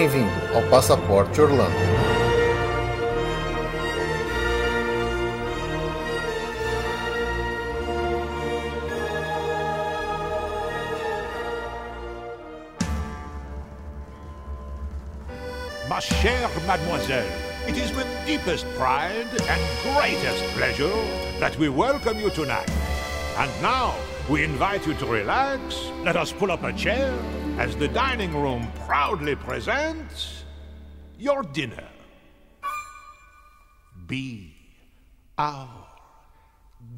Bem-vindo ao Passaporte Orlando. Ma chère mademoiselle, it is with deepest pride and greatest pleasure that we welcome you tonight. And now, we invite you to relax, let us pull up a chair, as the dining room proudly presents your dinner. Be our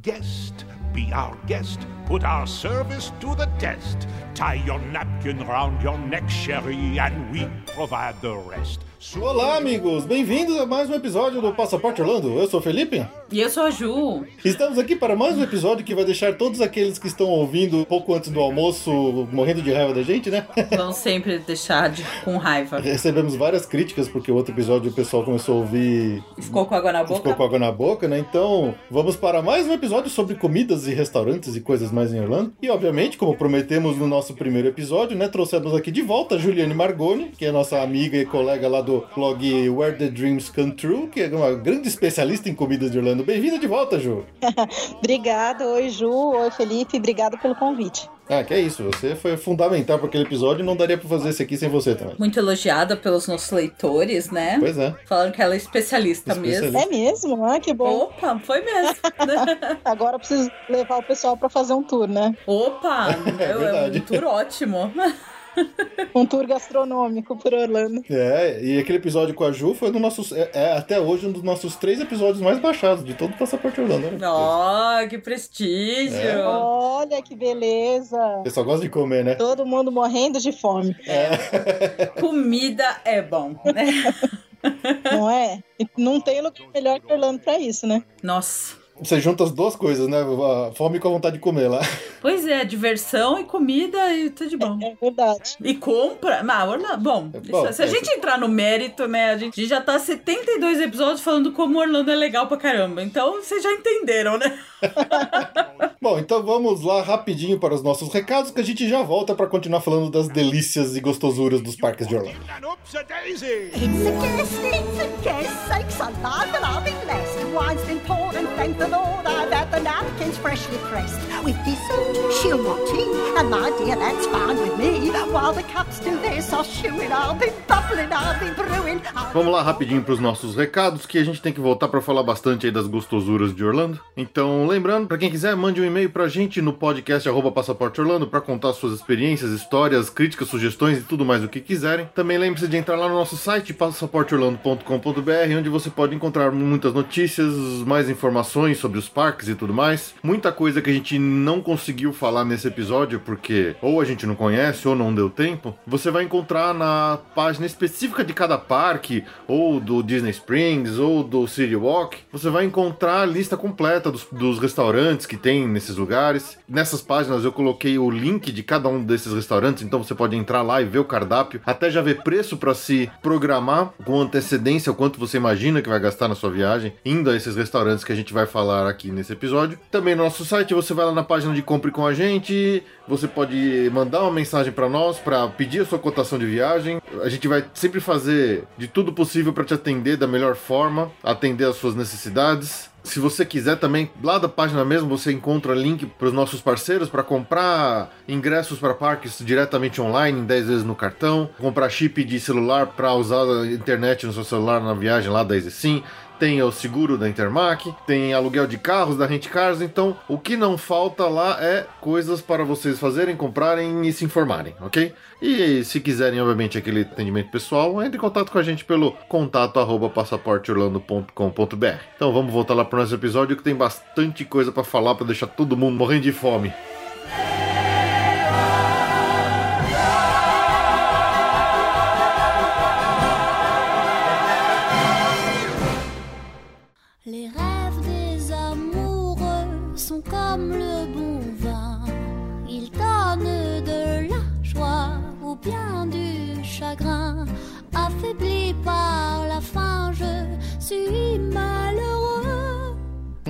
guest. Be our guest. Put our service to the test. Tie your napkin round your neck, Sherry, and we provide the rest. Olá, amigos! Bem-vindos a mais um episódio do Passaporte Orlando. Eu sou o Felipe. E eu sou a Ju. Estamos aqui para mais um episódio que vai deixar todos aqueles que estão ouvindo pouco antes do almoço morrendo de raiva da gente, né? Vão sempre deixar de, com raiva. Recebemos várias críticas porque o outro episódio o pessoal começou a ouvir. Ficou com água na boca? Ficou com água na boca, né? Então, vamos para mais um episódio sobre comidas e restaurantes e coisas mais em Orlando. E, obviamente, como prometemos no nosso primeiro episódio, né? Trouxemos aqui de volta a Juliane Margoni, que é nossa amiga e colega lá do blog Where the Dreams Come True, que é uma grande especialista em comidas de Orlando. Bem-vinda de volta, Ju. Obrigada. Oi, Ju. Oi, Felipe. Obrigado pelo convite. Ah, que é isso. Você foi fundamental para aquele episódio e não daria para fazer esse aqui sem você também. Muito elogiada pelos nossos leitores, né? Pois é. Falaram que ela é especialista, Especialista. mesmo. É mesmo? Ah, que bom. Opa, foi mesmo. Agora eu preciso levar o pessoal para fazer um tour, né? Opa, É é, um tour ótimo. Um tour gastronômico por Orlando. É, e aquele episódio com a Ju foi um dos nossos. É, é até hoje um dos nossos três episódios mais baixados de todo o Passaporte Orlando. Né? Que prestígio. É. Olha que beleza. Você só gosta de comer, né? Todo mundo morrendo de fome, Comida é bom, né? não é? E não tem lugar melhor que Orlando para isso, né? Nossa. Você junta as duas coisas, né? A fome com a vontade de comer lá. Pois é, diversão e comida e tudo de bom. É verdade. E compra. Ah, Orlando, bom, É bom, isso- se a é, gente entrar no mérito, né? A gente já tá 72 episódios falando como Orlando é legal pra caramba. Então vocês já entenderam, né? Bom, então vamos lá rapidinho para os nossos recados que a gente já volta para continuar falando das delícias e gostosuras dos parques de Orlando. And oops a daisy! It's a guest, it's a guest, sakes alive and I'll be blessed. Wine's been poured and thank the Napkins freshly pressed. With she'll want tea, and my dear, that's fine with me. While the cups do I'll be bubbling, I'll be brewing. Vamos lá rapidinho para os nossos recados, que a gente tem que voltar para falar bastante aí das gostosuras de Orlando. Então, lembrando, para quem quiser, mande um e-mail pra gente no podcast Passaporte Orlando para contar suas experiências, histórias, críticas, sugestões e tudo mais o que quiserem. Também lembre-se de entrar lá no nosso site passaporteorlando.com.br, onde você pode encontrar muitas notícias, mais informações sobre os parques e tudo mais. Muita coisa que a gente não conseguiu falar nesse episódio porque ou a gente não conhece ou não deu tempo. Você vai encontrar na página específica de cada parque, ou do Disney Springs, ou do City Walk. Você vai encontrar a lista completa dos, dos restaurantes que tem nesses lugares. Nessas páginas eu coloquei o link de cada um desses restaurantes, então você pode entrar lá e ver o cardápio, até já ver preço para se programar com antecedência o quanto você imagina que vai gastar na sua viagem, indo a esses restaurantes que a gente vai falar aqui nesse episódio. Também no nosso site você vai lá na página de compre com a gente, você pode mandar uma mensagem para nós para pedir a sua cotação de viagem. A gente vai sempre fazer de tudo possível para te atender da melhor forma, atender às suas necessidades. Se você quiser também, lá da página mesmo você encontra link para os nossos parceiros para comprar ingressos para parques diretamente online, em 10 vezes no cartão, comprar chip de celular para usar a internet no seu celular na viagem lá da EasySim tem o seguro da Intermac, tem aluguel de carros da Rent Cars, então o que não falta lá é coisas para vocês fazerem, comprarem e se informarem, ok? E se quiserem, obviamente, aquele atendimento pessoal, entre em contato com a gente pelo contato arroba passaporteorlando.com.br. Então vamos voltar lá para o nosso episódio que tem bastante coisa para falar para deixar todo mundo morrendo de fome.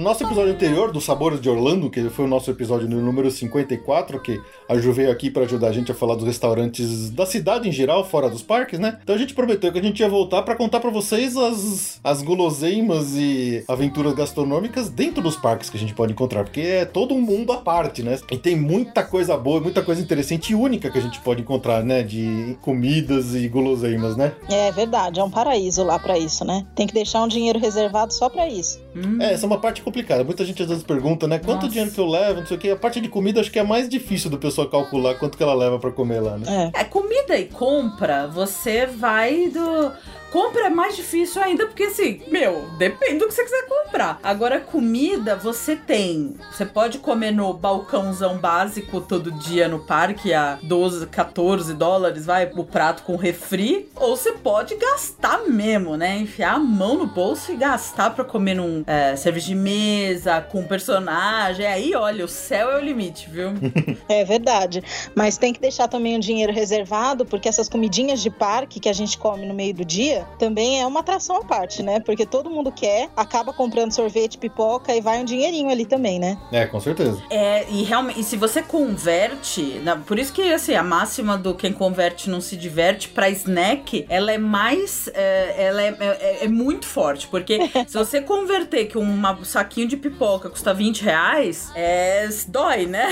No nosso episódio anterior, dos Sabores de Orlando, que foi o nosso episódio no número 54, que a Ju veio aqui para ajudar a gente a falar dos restaurantes da cidade em geral, fora dos parques, né? Então a gente prometeu que a gente ia voltar para contar para vocês as, as guloseimas e aventuras gastronômicas dentro dos parques que a gente pode encontrar, porque é todo um mundo à parte, né? E tem muita coisa boa, muita coisa interessante e única que a gente pode encontrar, né? De comidas e guloseimas, né? É verdade, é um paraíso lá pra isso, né? Tem que deixar um dinheiro reservado só pra isso. Hum. É, essa é uma parte complicada. Muita gente às vezes pergunta, né? Quanto Nossa. dinheiro que eu levo, não sei o quê. A parte de comida acho que é mais difícil do pessoal calcular quanto que ela leva pra comer lá, né? É. É, comida e compra, você vai do. Compra é mais difícil ainda, porque assim, meu, depende do que você quiser comprar. Agora, comida, você tem. Você pode comer no balcãozão básico todo dia no parque a 12, 14 dólares, vai, o prato com refri. Ou você pode gastar mesmo, né? Enfiar a mão no bolso e gastar pra comer num é, serviço de mesa, com personagem. Aí, olha, o céu é o limite, viu? É verdade. Mas tem que deixar também um dinheiro reservado, porque essas comidinhas de parque que a gente come no meio do dia também é uma atração à parte, né? Porque todo mundo quer, acaba comprando sorvete, pipoca e vai um dinheirinho ali também, né? É, com certeza. É, e realmente, e se você converte, na- por isso que assim, a máxima do quem converte não se diverte pra snack, ela é mais, é, ela é, é- é muito forte, porque se você converter que uma- um saquinho de pipoca custa 20 reais, é, dói, né?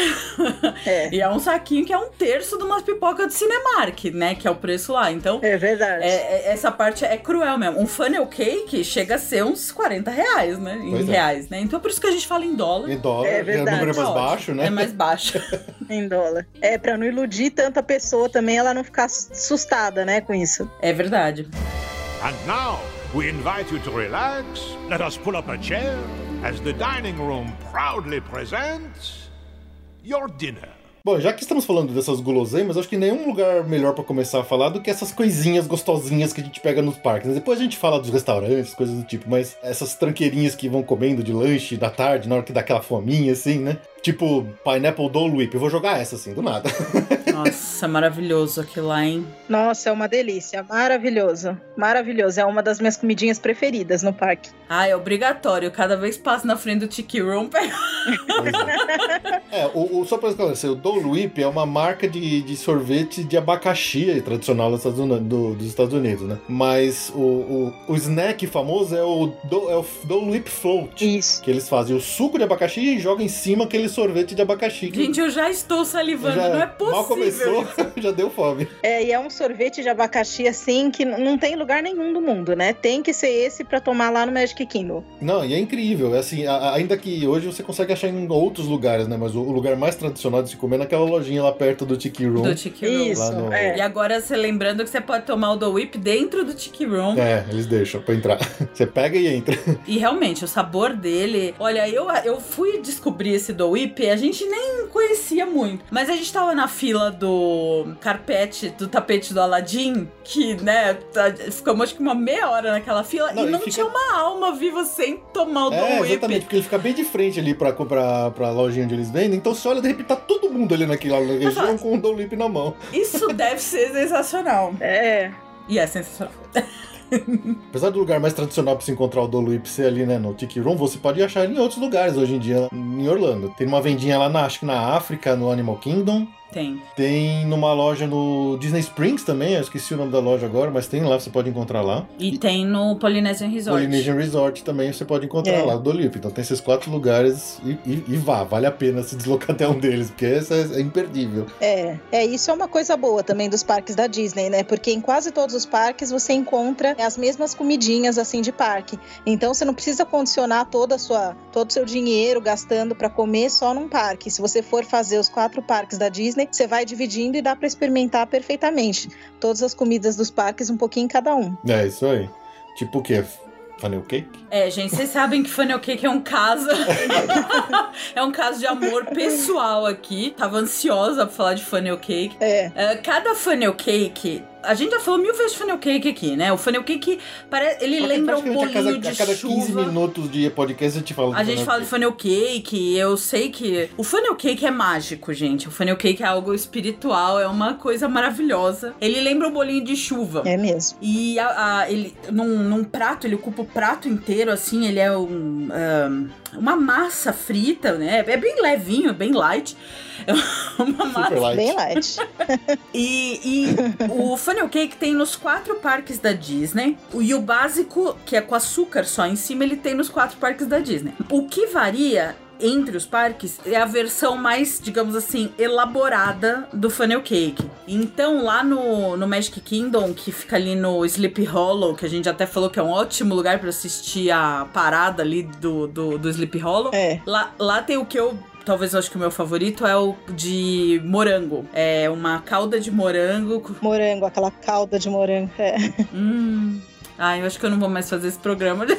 É. E é um saquinho que é um terço de uma pipoca de Cinemark, né? Que é o preço lá. Então, É verdade. é- é- essa parte é cruel mesmo. Um funnel cake chega a ser uns 40 reais, né? Em Pois é. reais, né? Então, por isso que a gente fala em dólar. E dólar, É que é o verdade. número mais Tá ótimo. baixo, né? É mais baixo. Em dólar. É, pra não iludir tanta pessoa também, ela não ficar assustada, né, com isso. É verdade. And now, we invite you to relax. Let us pull up a chair as the dining room proudly presents your dinner. Bom, já que estamos falando dessas guloseimas, acho que nenhum lugar melhor pra começar a falar do que essas coisinhas gostosinhas que a gente pega nos parques. né? Depois a gente fala dos restaurantes, coisas do tipo, mas essas tranqueirinhas que vão comendo de lanche da tarde, na hora que dá aquela fominha, assim, né? Tipo, Pineapple Dole Whip. Eu vou jogar essa, assim, do nada. Nossa, maravilhoso aquilo lá, hein? Nossa, é uma delícia. Maravilhoso. Maravilhoso. É uma das minhas comidinhas preferidas no parque. Ah, é obrigatório. Cada vez passo na frente do Tiki Room, é. É, o, o- só pra esclarecer, o Dole Whip é uma marca de, de sorvete de abacaxi tradicional dos Estados, Uni- do- dos Estados Unidos, né? Mas o, o, o snack famoso é o, do, é o Dole Whip Float. Isso. Que eles fazem o suco de abacaxi e jogam em cima aquele sorvete de abacaxi. que Gente, eu já estou salivando. já não é possível. Mal começou, já deu fome. É, e é um sorvete de abacaxi assim que não tem lugar nenhum do mundo, né? Tem que ser esse pra tomar lá no Magic Kingdom. Não, e é incrível. É assim, a- ainda que hoje você consegue achar em outros lugares, né? Mas o, o lugar mais tradicional de se comer é naquela lojinha lá perto do Tiki Room. Do Tiki Room. Isso, lá no- é. E agora você lembrando que você pode tomar o do Whip dentro do Tiki Room. É, eles deixam pra entrar. Você pega e entra. E realmente, o sabor dele. Olha, eu, eu fui descobrir esse do Whip, a gente nem conhecia muito. Mas a gente tava na fila do carpete, do tapete do Aladdin, que, né, tá- ficamos acho que uma meia hora naquela fila Não, e não fica- tinha uma alma viva sem tomar o É, Whip. exatamente, porque ele fica bem de frente ali pra, pra, pra lojinha onde eles vendem. Então você olha, de repente tá todo mundo ali naquela região com o Dolip na mão. Isso deve ser sensacional. É. E é sensacional. Apesar do lugar mais tradicional pra se encontrar o Dolip ser ali, né, no Tiki Room, você pode achar ele em outros lugares hoje em dia, em Orlando. Tem uma vendinha lá na, acho que na África, no Animal Kingdom. Tem. Tem numa loja no Disney Springs também, eu esqueci o nome da loja agora, mas tem lá, você pode encontrar lá. E tem no Polynesian Resort. Polynesian Resort também você pode encontrar É. lá, o Dolip. Então tem esses quatro lugares e, e- e vá, vale a pena se deslocar até um deles, porque esse é, é imperdível. É, é, isso é uma coisa boa também dos parques da Disney, né? Porque em quase todos os parques você encontra as mesmas comidinhas assim de parque. Então você não precisa condicionar toda a sua, todo o seu dinheiro gastando para comer só num parque. Se você for fazer os quatro parques da Disney, você vai dividindo e dá para experimentar perfeitamente todas as comidas dos parques um pouquinho em cada um. É, isso aí. Tipo o quê? Funnel cake? É, gente, vocês sabem que Funnel Cake é um caso. é um caso de amor pessoal aqui. Tava ansiosa pra falar de Funnel Cake. É, É, cada Funnel Cake. A gente já falou mil vezes de Funnel Cake aqui, né? O Funnel Cake, parece, ele lembra um bolinho a cada, de a cada 15 chuva. minutos de podcast a gente fala A gente fala de funnel cake, eu sei que. O funnel cake é mágico, gente. O funnel cake é algo espiritual, é uma coisa maravilhosa. Ele lembra um bolinho de chuva. é mesmo. E a- a- ele, num, num prato, ele ocupa o prato inteiro, assim, ele é um. ahn, uma massa frita, né? É bem levinho, bem light. É uma massa Super light. Bem light. e, e o funnel cake tem nos quatro parques da Disney. O- E o básico, que é com açúcar só em cima, ele tem nos quatro parques da Disney. O que varia entre os parques é a versão mais, digamos assim, elaborada do funnel cake. Então, lá no, no Magic Kingdom, que fica ali no Sleepy Hollow, que a gente até falou que é um ótimo lugar para assistir a parada ali do, do, do Sleepy Hollow. É. Lá, lá tem o que eu. Talvez eu acho que o meu favorito é o de morango. É uma calda de morango. Morango, aquela calda de morango. É. Hum. Ah, eu acho que eu não vou mais fazer esse programa.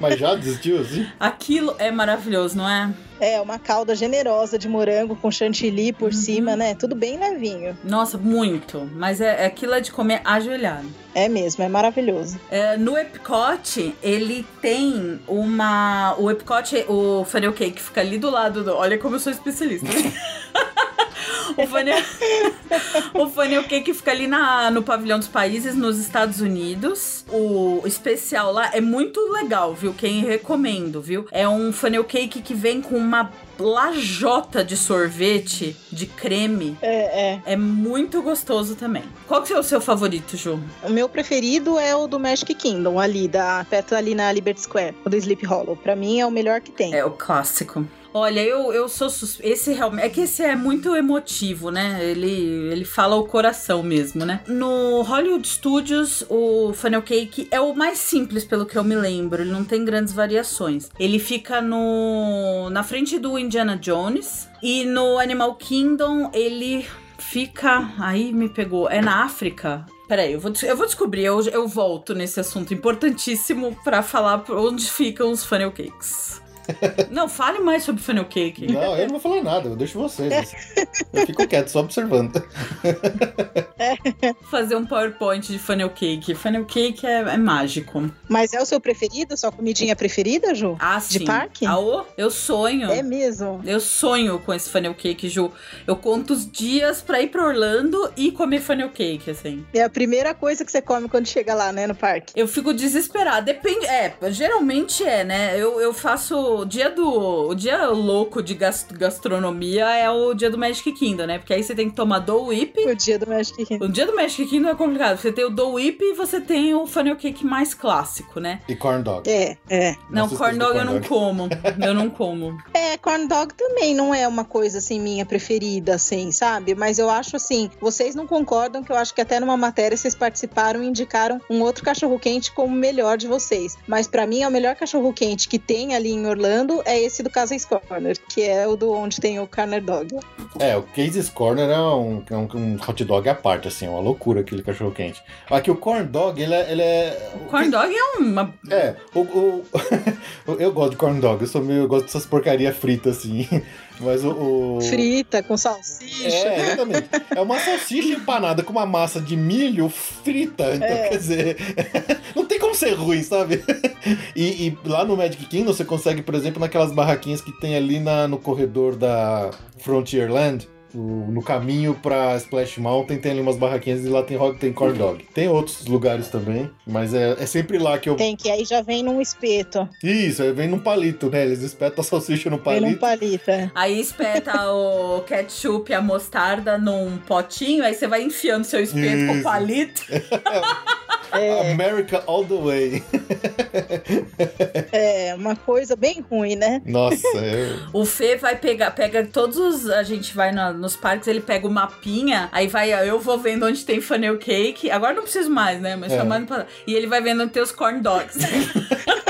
Mas já desistiu assim? Aquilo é maravilhoso, não é? É, uma calda generosa de morango com chantilly por Uhum. cima, né? Tudo bem levinho. Nossa, muito. Mas é, aquilo é de comer ajoelhado. É mesmo, é maravilhoso. É, no Epcot, ele tem uma. O Epcot, o funnel cake fica ali do lado do. Olha como eu sou especialista. o, funnel, o funnel cake fica ali na, no pavilhão dos países, nos Estados Unidos. O especial lá é muito legal, viu? Quem recomendo, viu? É um funnel cake que vem com uma lajota de sorvete de creme. É, é. É muito gostoso também. Qual que é o seu favorito, Ju? O meu preferido é o do Magic Kingdom, ali, da, perto ali na Liberty Square, o do Sleep Hollow. Pra mim é o melhor que tem. É o clássico. Olha, eu, eu sou sus... esse realmente é que esse é muito emotivo, né? Ele ele fala o coração mesmo, né? No Hollywood Studios, o funnel cake é o mais simples pelo que eu me lembro, ele não tem grandes variações. Ele fica no na frente do Indiana Jones e no Animal Kingdom ele fica, aí me pegou, é na África. Peraí, eu vou, eu vou descobrir, eu, eu volto nesse assunto importantíssimo pra falar onde ficam os funnel cakes. Não, fale mais sobre funnel cake. Não, eu não vou falar nada, eu deixo vocês. Eu fico quieto, só observando. Fazer um PowerPoint de funnel cake. Funnel cake é, é mágico. Mas é o seu preferido? Sua comidinha preferida, Ju? Ah, De sim. parque? Ah, ô, eu sonho. É mesmo. Eu sonho com esse funnel cake, Ju. Eu conto os dias pra ir pra Orlando e comer funnel cake, assim. É a primeira coisa que você come quando chega lá, né, no parque. Eu fico desesperada. Depende. É, geralmente é, né? Eu, eu faço. O dia do. O dia louco de gas- gastronomia é o dia do Magic Kingdom, né? Porque aí você tem que tomar Dole Whip. O dia do Magic Kingdom. O dia do Magic Kingdom é complicado. Você tem o Dole Whip e você tem o funnel cake mais clássico, né? E corn dog. É, é. Não, Nossa, corn do dog eu não dog. como. Eu não como. É, corn dog também não é uma coisa assim minha preferida, assim, sabe? Mas eu acho assim, vocês não concordam que eu acho que até numa matéria vocês participaram e indicaram um outro cachorro quente como o melhor de vocês. Mas pra mim, é o melhor cachorro quente que tem ali em Orlando é esse do Casey's Corner, que é o do onde tem o Corner Dog. É, o Casey's Corner é um, é um, um hot dog à parte, assim, é uma loucura aquele cachorro quente. Aqui o corn dog, ele é. Ele é o Corn dog é uma. É, o, o- eu gosto de corn dog, eu, sou meio, eu gosto dessas porcaria frita assim. Mas o. o- Frita com salsicha. É, exatamente. É uma salsicha empanada com uma massa de milho frita. Então, É. quer dizer, não tem como ser ruim, sabe? E, e lá no Magic Kingdom você consegue, por exemplo, naquelas barraquinhas que tem ali na, no corredor da Frontierland. No caminho pra Splash Mountain tem ali umas barraquinhas e lá tem, hot- tem corn dog. Tem outros lugares também, mas é, é sempre lá que eu. Tem que aí já vem num espeto. Isso, aí vem num palito, né? Eles espetam a salsicha no Vem num palito. palito. é. Aí espeta o ketchup e a mostarda num potinho, aí você vai enfiando seu espeto com o Isso. palito. É, America all the way. é uma coisa bem ruim, né? Nossa, é. O Fê vai pegar, pega todos os. A gente vai na- nos parques, ele pega o mapinha, aí vai, eu vou vendo onde tem funnel cake. Agora não preciso mais, né? Mas É. chamando pra. E ele vai vendo onde tem os corn dogs.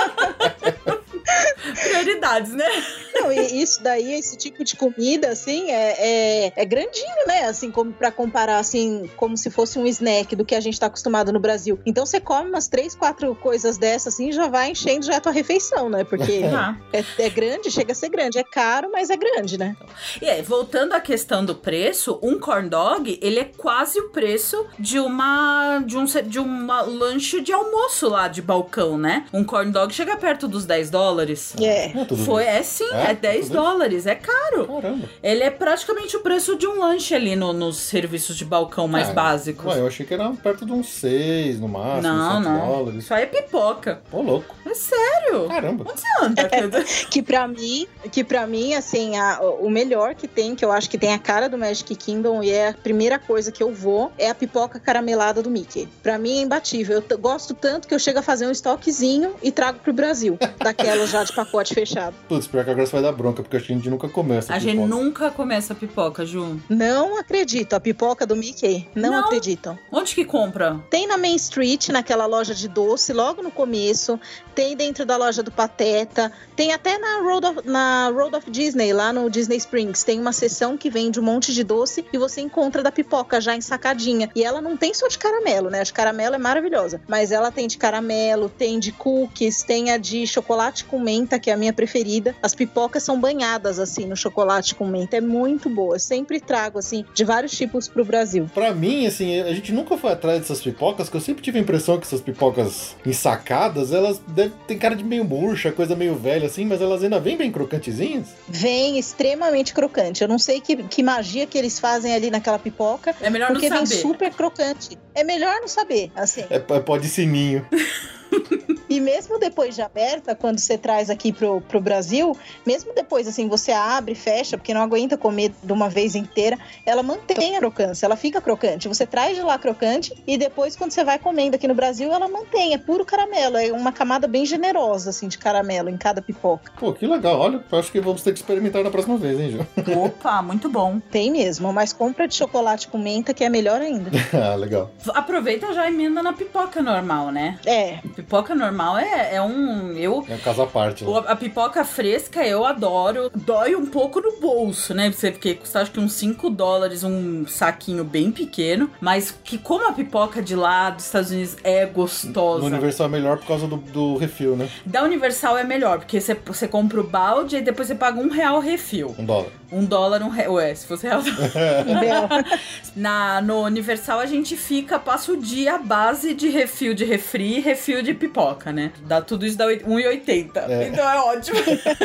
Prioridades, né? Não, e isso daí, esse tipo de comida, assim, é, é, é grandinho, né? Assim, como para comparar, assim, como se fosse um snack do que a gente tá acostumado no Brasil. Então você come umas três, quatro coisas dessas, assim, e já vai enchendo já a tua refeição, né? Porque Tá. é, é grande, chega a ser grande. É caro, mas é grande, né? E aí, voltando à questão do preço, um corn dog, ele é quase o preço de uma de um de uma lanche de almoço lá de balcão, né? Um corn dog chega perto dos 10 dólares. É. Não é tudo Foi, é sim, É? é É 10 Tudo bem? dólares, é caro. Caramba. Ele é praticamente o preço de um lanche ali no- nos serviços de balcão mais Ah, básicos. Ué, eu achei que era perto de uns 6 no máximo, não, 7 não. dólares. Isso aí é pipoca. Ô, louco. É sério. Caramba. Onde você anda? Que pra mim, que para mim, assim, a- o melhor que tem, que eu acho que tem a cara do Magic Kingdom e é a primeira coisa que eu vou, é a pipoca caramelada do Mickey. Pra mim é imbatível. Eu gosto tanto que eu chego a fazer um estoquezinho e trago pro Brasil, daquela já de pacote fechado. Putz, pior que agora você vai dar bronca, porque a gente nunca começa. A gente nunca come essa pipoca, Ju. Não acredito, a pipoca do Mickey, não, Não. acreditam. Onde que compra? Tem na Main Street, naquela loja de doce, logo no começo. Tem dentro da loja do Pateta. Tem até na Road of, na Road of Disney, lá no Disney Springs. Tem uma seção que vende um monte de doce e você encontra da pipoca já ensacadinha. E ela não tem só de caramelo, né? A de caramelo é maravilhosa. Mas ela tem de caramelo, tem de cookies, tem a de chocolate com menta, que é a minha preferida. As pipocas são banhadas, assim, no chocolate com menta. É muito boa. Eu sempre trago, assim, de vários tipos pro Brasil. Pra mim, assim, a gente nunca foi atrás dessas pipocas, que eu sempre tive a impressão que essas pipocas ensacadas, elas devem ter cara de meio murcha, coisa meio velha, assim, mas elas ainda vêm bem crocantezinhas. Vem extremamente crocante. Eu não sei que, que magia que eles fazem ali naquela pipoca, É melhor porque não vem saber. super crocante. É melhor não saber, assim. É, é pó de sininho. E mesmo depois de aberta, quando você traz aqui pro, pro Brasil, mesmo depois, assim, você abre e fecha, porque não aguenta comer de uma vez inteira, ela mantém a crocância, ela fica crocante. Você traz de lá crocante e depois, quando você vai comendo aqui no Brasil, ela mantém. É puro caramelo, é uma camada bem generosa, assim, de caramelo em cada pipoca. Pô, que legal. Olha, acho que vamos ter que experimentar na próxima vez, hein, Ju? Opa, muito bom. Tem mesmo, mas compra de chocolate com menta, que é melhor ainda. ah, legal. Aproveita já e emenda na pipoca normal, né? É, Pipoca normal é, é um. Eu. É um caso à parte. Né? A pipoca fresca eu adoro. Dói um pouco no bolso, né? Você porque custa acho que uns 5 dólares um saquinho bem pequeno. Mas que como a pipoca de lá dos Estados Unidos é No gostosa. Universal é melhor por causa do, do refil, né? Da Universal é melhor, porque você, você compra o balde e depois você paga um real refil. Um dólar. Um dólar, um real. Ué, se fosse real. Na, no Universal a gente fica, passa o dia à base de refil de refri e refil de pipoca, né? Dá tudo isso dá oit- 1,80. É. Então é ótimo.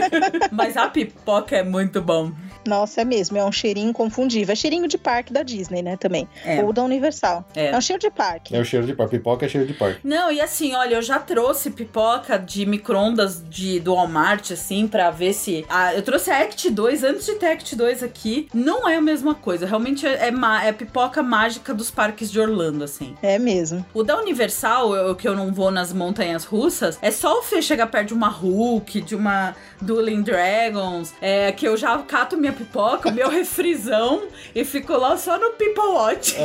Mas a pipoca é muito bom. Nossa, é mesmo, é um cheirinho inconfundível. É cheirinho de parque da Disney, né, também. É. Ou da Universal. É. É, um cheiro de parque. É o cheiro de parque. Pipoca é cheiro de parque. Não, e assim, olha, eu já trouxe pipoca de micro-ondas de, do Walmart, assim, pra ver se. Ah, eu trouxe a Act 2 antes de ter a Act 2 aqui. Não é a mesma coisa. Realmente é, é, é pipoca mágica dos parques de Orlando, assim. É mesmo. O da Universal, eu, que eu não vou nas montanhas russas, é só o Fê chegar perto de uma Hulk, de uma Dueling Dragons, é, que eu já cato minha pipoca, o meu refrisão e fico lá só no People Watch.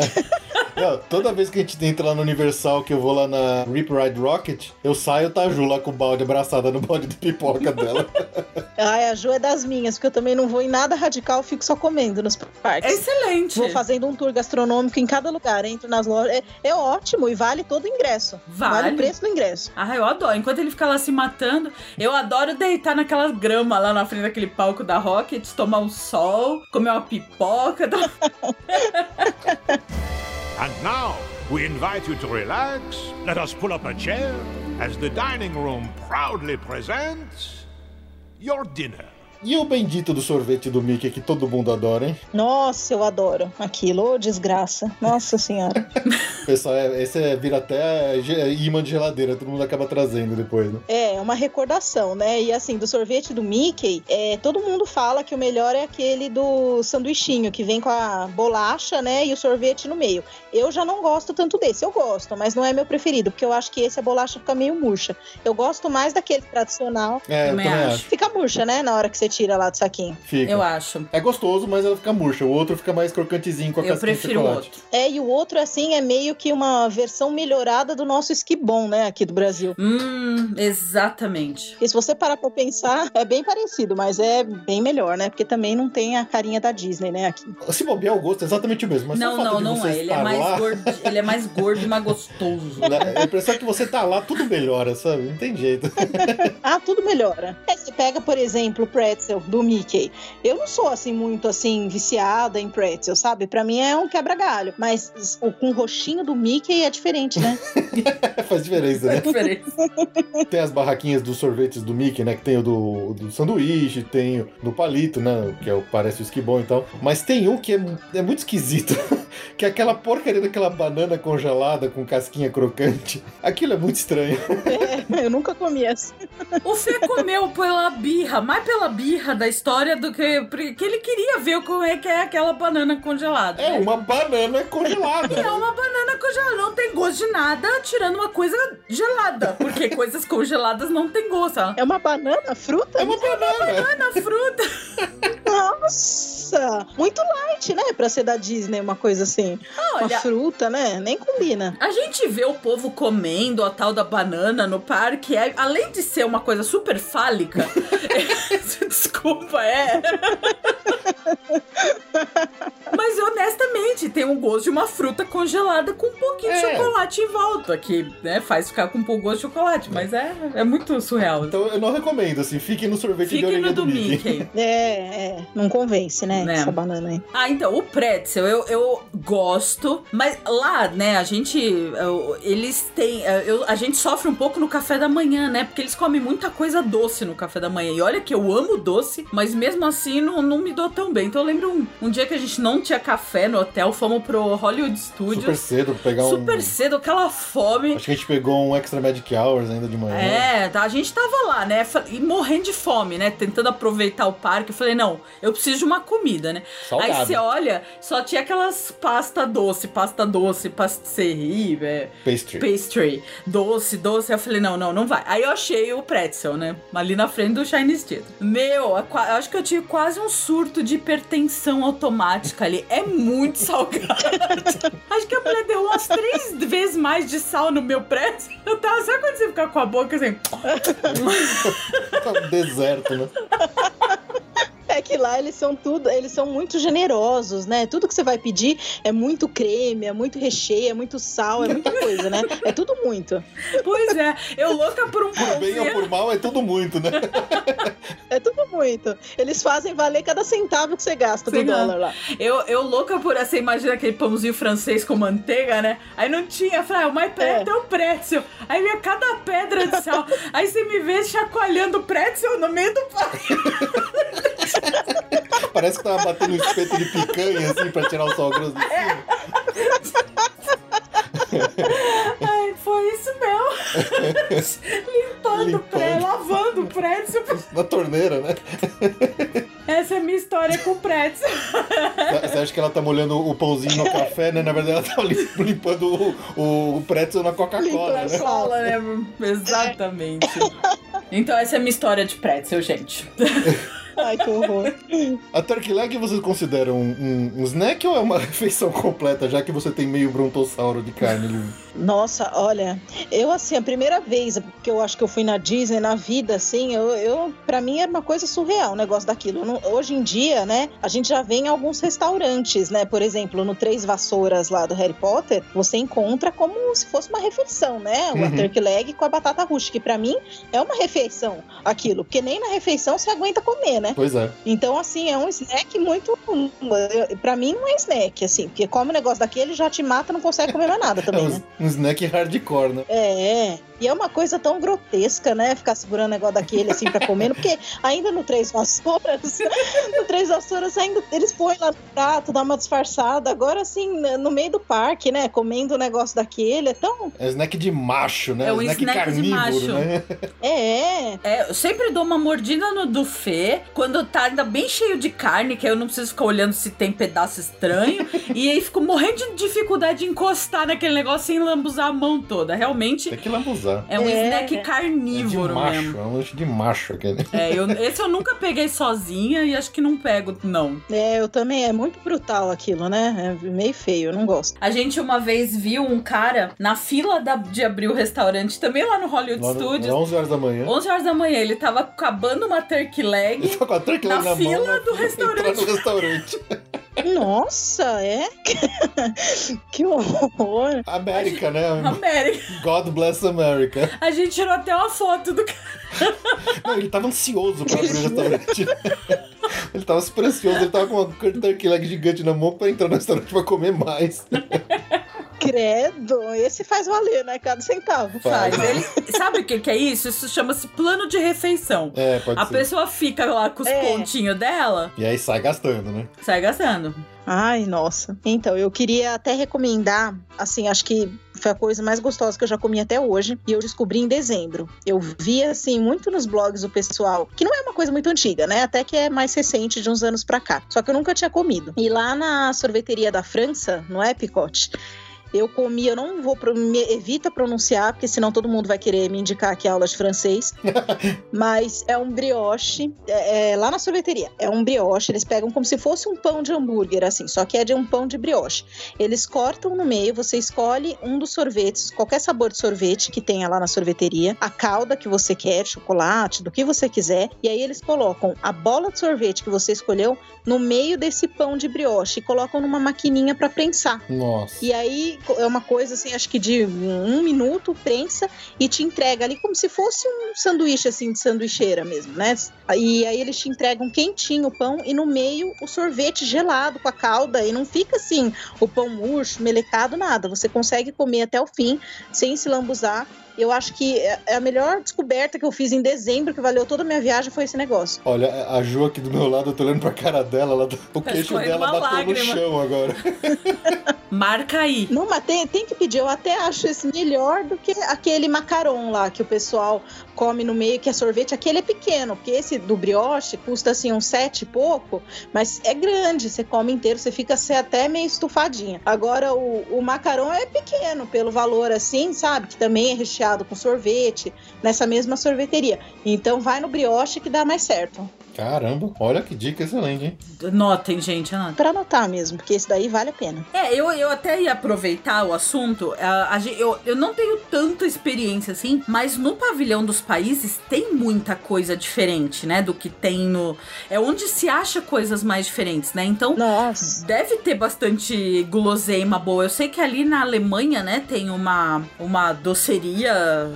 Não, toda vez que a gente entra lá no Universal, que eu vou lá na Rip Ride Rocket, eu saio, tá a Ju lá com o balde abraçada no balde de pipoca dela. Ai, a Ju é das minhas, porque eu também não vou em nada radical, fico só comendo nos É parques. excelente. Vou fazendo um tour gastronômico em cada lugar, entro nas lojas. É, é ótimo e vale todo o ingresso. Vale. o preço do ingresso. Ah, eu adoro. Enquanto ele fica lá se matando, eu adoro deitar naquela grama lá na frente daquele palco da Rocket, tomar um sol, comer uma pipoca. dar- And now, we invite you to relax. Let us pull up a chair as the dining room proudly presents your dinner. E o bendito do sorvete do Mickey que todo mundo adora, hein? Nossa, eu adoro aquilo. Ô, desgraça. Nossa senhora. Pessoal, é- esse é, vira até ge- imã de geladeira, todo mundo acaba trazendo depois, né? É, uma recordação, né? E assim, do sorvete do Mickey, é, todo mundo fala que o melhor é aquele do sanduichinho, que vem com a bolacha, né? E o sorvete no meio. Eu já não gosto tanto desse. Eu gosto, mas não é meu preferido, porque eu acho que esse a bolacha fica meio murcha. Eu gosto mais daquele tradicional. É, eu também acho. Fica murcha, né? Na hora que você tira lá do saquinho. Fica. Eu acho. É gostoso, mas ela fica murcha. O outro fica mais crocantezinho com a Eu casquinha de prefiro o outro. É, e o outro, assim, é meio que uma versão melhorada do nosso esquibom, né? Aqui do Brasil. Hum, exatamente. E se você parar pra pensar, é bem parecido, mas é bem melhor, né? Porque também não tem a carinha da Disney, né? Aqui. Se bobear, o gosto é exatamente o mesmo. Mas não, não, não é. Ele é, mais lá, gordo, ele é mais gordo e mais gostoso. né, A impressão é que você tá lá, tudo melhora, sabe? Não tem jeito. Ah, tudo melhora. É, você pega, por exemplo, o pretzel do Mickey. Eu não sou, assim, muito, assim, viciada em pretzel, sabe? Pra mim é um quebra-galho. Mas o, com o roxinho do Mickey é diferente, né? Faz diferença, né? Diferença. Tem as barraquinhas dos sorvetes do Mickey, né? Que tem o do, do sanduíche, tem o do palito, né? Que é o, parece o esquibom e tal. Mas tem um que é, é muito esquisito. que é aquela porcaria daquela banana congelada com casquinha crocante. Aquilo é muito estranho. É, eu nunca comi essa. O Fê comeu pela birra, mais pela birra da história do que. Porque ele queria ver como é que é aquela banana congelada. É né? uma banana congelada. É uma banana congelada, não tem gosto de nada, tirando uma coisa gelada. Porque coisas congeladas não tem gosto. ó. É uma banana, fruta? É uma banana. Banana, fruta. Nossa! Muito light, né? Pra ser da Disney, uma coisa assim. Uma Olha, fruta, né? Nem combina. a gente vê o povo comendo a tal da banana no parque, é- além de ser uma coisa super fálica. Desculpa, é. Mas honestamente, tem um gosto de uma fruta congelada com um pouquinho de É. chocolate em volta, que né, faz ficar com um pouco gosto de chocolate, mas é, é muito surreal. Então eu não recomendo, assim, fique no sorvete de Fique orelha no do do Mickey. É, é. Não convence, né? Né. Essa banana aí. Ah, então, o pretzel eu, eu gosto, mas lá, né, a gente, eu- eles têm, eu- a gente sofre um pouco no café da manhã, né, porque eles comem muita coisa doce no café da manhã, e olha que eu amo doce, mas mesmo assim não, não me dou tão bem. Então eu lembro um, um dia que a gente não tinha café no hotel, fomos pro Hollywood Super Studios, cedo, pegar um. super cedo, aquela fome, Acho que a gente pegou um Extra Magic Hours ainda de manhã. é, tá, a gente tava lá, né? E morrendo de fome, né? Tentando aproveitar o parque. Eu falei, não, eu preciso de uma comida, né? Salgado. Aí você olha, só tinha aquelas pasta doce, pasta doce, pastisserie, é, Pastry. pastry, doce, doce. Eu falei, não, não, não vai. Aí eu achei o pretzel, né? Ali na frente do Chinese Theater. Meu, qua- eu acho que eu tive quase um surto de hipertensão automática ali. É muito salgado. acho que a mulher deu umas três vezes mais de sal no meu pretzel. Eu tava, sabe quando você fica com a boca assim? Tá deserto, né? É que lá eles são tudo, eles são muito generosos, né? Tudo que você vai pedir é muito creme, é muito recheio, é muito sal, é muita coisa, né? É tudo muito. Pois é, eu louca por um Por bem ou por mal, é tudo muito, né? É tudo muito. Eles fazem valer cada centavo que você gasta do Sim, dólar lá. Eu, eu louca por essa, imagina aquele pãozinho francês com manteiga, né? Aí não tinha, eu falei, ah, o mais perto é. o pretzel. Aí vinha cada pedra de sal. Aí você me vê chacoalhando o pretzel no meio do parque. Parece que tava batendo um espeto de picanha, assim, pra tirar o sal grosso de cima. Ai, foi isso mesmo. Limpando o pretzel, Limpando. lavando o pretzel. Na torneira, né? Essa é a minha história com o pretzel. Você acha que ela tá molhando o pãozinho no café, né? Na verdade, ela tá lim- limpando o, o pretzel na Coca-Cola, Limpando né? Cola, né? Exatamente. Então essa é a minha história de pretzel, gente. Ai, que horror. A turkey leg vocês consideram um, um snack ou é uma refeição completa, já que você tem meio brontossauro de carne ali? Nossa, olha, eu assim, a primeira vez que eu acho que eu fui na Disney na vida, assim, eu, eu para mim era uma coisa surreal o negócio daquilo. Não- hoje em dia, né, a gente já vê em alguns restaurantes, né, por exemplo, no Três Vassouras lá do Harry Potter, você encontra como se fosse uma refeição, né, uma Uhum. turkey leg com a batata rústica, que pra mim é uma refeição aquilo, porque nem na refeição você aguenta comer, né? Pois é. Então, assim, é um snack muito. Pra mim, não é snack, assim, porque come o negócio daquele, já te mata, não consegue comer mais nada É também, né? um, um snack hardcore, né? É, e é uma coisa tão grotesca, né? Ficar segurando o negócio daquele assim pra comer, porque ainda no Três Vassouras, no Três Vassouras ainda eles põem lá no prato, dá uma disfarçada. Agora, assim, no meio do parque, né? Comendo o negócio daquele, é tão. É snack de macho, né? É um snack, snack de carnívoro, macho. né? É, É, eu sempre dou uma mordida no do Fê, quando tá ainda bem cheio de carne, que aí eu não preciso ficar olhando se tem pedaço estranho. e aí fico morrendo de dificuldade de encostar naquele negócio sem lambuzar a mão toda. Realmente Tem que lambuzar. É um É. snack É de carnívoro macho, mesmo. é um lanche de macho aquele. É, eu- esse eu nunca peguei sozinha e acho que não pego, não. é, eu também. É muito brutal aquilo, né? É meio feio, eu não gosto. A gente uma vez viu um cara na fila da- de abrir o restaurante, também lá no Hollywood Lá no, Studios. era 11 horas da manhã. 11 horas da manhã, ele tava acabando uma turkey leg. Ele tá com a turkey Na leg na fila mão, do restaurante. No restaurante. Nossa, é? que horror. América, né? América. God bless America. A gente tirou até uma foto do cara. Não, ele tava ansioso pra abrir o restaurante. Ele tava super ansioso, ele tava com uma turkey leg gigante na mão pra entrar no restaurante pra comer mais. Credo, esse faz valer, né? Cada centavo. Faz. Ele, sabe o que, que é isso? Isso chama-se plano de refeição. É, pode A ser. pessoa fica lá com os É. pontinhos dela, E aí sai gastando, né? sai gastando. Ai, nossa. Então, eu queria até recomendar, assim, acho que foi a coisa mais gostosa que eu já comi até hoje. E eu descobri em dezembro. Eu vi, assim, muito nos blogs do pessoal, que não é uma coisa muito antiga, né? Até que é mais recente, de uns anos pra cá. Só que eu nunca tinha comido. E lá na sorveteria da França, no Epicot, eu comi, eu não vou, evita pronunciar, porque senão todo mundo vai querer me indicar aqui aula de francês. Mas é um brioche, é, é, lá na sorveteria, é um brioche, eles pegam como se fosse um pão de hambúrguer, assim, só que é de um pão de brioche. Eles cortam no meio, você escolhe um dos sorvetes, qualquer sabor de sorvete que tenha lá na sorveteria, a calda que você quer, chocolate, do que você quiser, e aí eles colocam a bola de sorvete que você escolheu no meio desse pão de brioche e colocam numa maquininha para prensar. Nossa. E aí é uma coisa assim, acho que de um minuto, prensa e te entrega ali como se fosse um sanduíche assim de sanduicheira mesmo, né? E aí eles te entregam quentinho o pão e no meio o sorvete gelado com a calda e não fica assim o pão murcho, melecado, nada. Você consegue comer até o fim sem se lambuzar. Eu acho que é é a melhor descoberta que eu fiz em dezembro, que valeu toda a minha viagem, foi esse negócio. Olha, a Ju aqui do meu lado, eu tô olhando pra cara dela, ela, tá- o queixo escorrendo dela bateu no chão agora. Marca aí. Não, mas tem, tem que pedir. Eu até acho esse melhor do que aquele macaron lá que o pessoal come no meio, que é sorvete. Aquele é pequeno, porque esse do brioche custa assim uns sete e pouco, mas é grande. Você come inteiro, você fica assim, até meio estufadinha. Agora o, o macaron é pequeno, pelo valor assim, sabe? Que também é recheado com sorvete, nessa mesma sorveteria. Então vai no brioche que dá mais certo. Caramba, olha que dica excelente, hein? Notem, gente, anotem. Pra anotar mesmo, porque esse daí vale a pena. É, eu, eu até ia aproveitar o assunto. a- a gen- eu, eu não tenho tanta experiência assim, mas no pavilhão dos países tem muita coisa diferente, né? Do que tem no. É onde se acha coisas mais diferentes, né? Então. Nossa. Deve ter bastante guloseima boa. Eu sei que ali na Alemanha, né, tem uma, uma doceria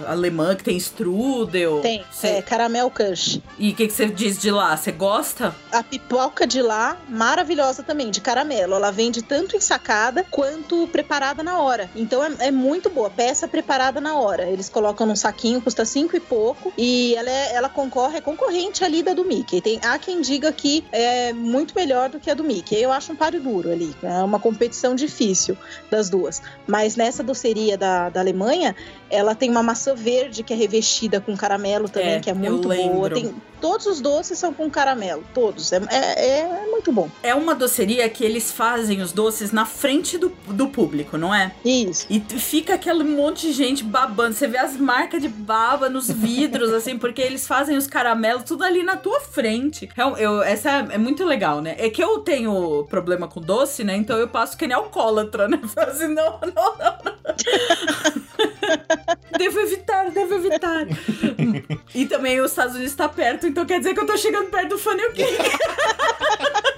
alemã que tem strudel. Tem, Cê- é, caramel kush. E o que que você diz de lá? Você gosta? A pipoca de lá, maravilhosa também, de caramelo. Ela vende tanto ensacada quanto preparada na hora. Então é, é muito boa. Peça preparada na hora. Eles colocam num saquinho, custa cinco e pouco. E ela, é- ela concorre, é concorrente ali da do Mickey. Tem, há quem diga que é muito melhor do que a do Mickey. Eu acho um páreo duro ali. É uma competição difícil das duas. Mas nessa doceria da, da Alemanha, ela tem uma maçã verde que é revestida com caramelo também, É, que é muito boa. Tem, todos os doces são com caramelo, todos. É, é, é muito bom. É uma doceria que eles fazem os doces na frente do, do público, não é? Isso. E fica aquele monte de gente babando. Você vê as marcas de baba nos vidros, assim, porque eles fazem os caramelos tudo ali na tua frente. Eu, eu- essa é muito legal, né? É que eu tenho problema com doce, né? Então eu passo que nem alcoólatra, né? Falo assim, não, não, não. não. devo evitar, devo evitar. e também os Estados Unidos tá perto, então quer dizer que eu tô chegando perto do funnel cake.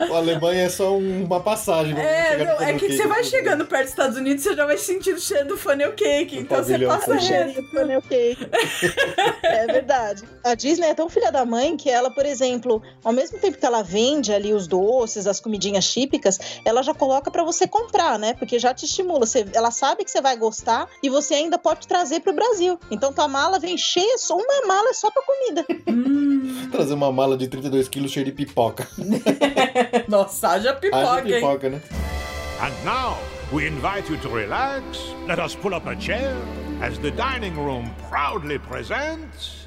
A Alemanha é só um- uma passagem. É, não, é que cake. você vai chegando perto dos Estados Unidos, você já vai sentir o cheiro do funnel cake. Do Então você pavilhão, passa tá O reto. do funnel cake. é verdade. A Disney é tão filha da mãe que ela, por exemplo, ao mesmo tempo que ela vende ali os doces, as comidinhas típicas, ela já coloca pra você comprar, né? Porque já te estimula. Você- ela sabe que você vai gostar e você ainda pode trazer pro Brasil. Então tua mala vem cheia, só uma mala é só pra comida. Hum, Trazer uma mala de 32 quilos cheia de pipoca. nossa, haja pipoca, Haja hein? né? And now, we invite you to relax. Let us pull up a chair as the dining room proudly presents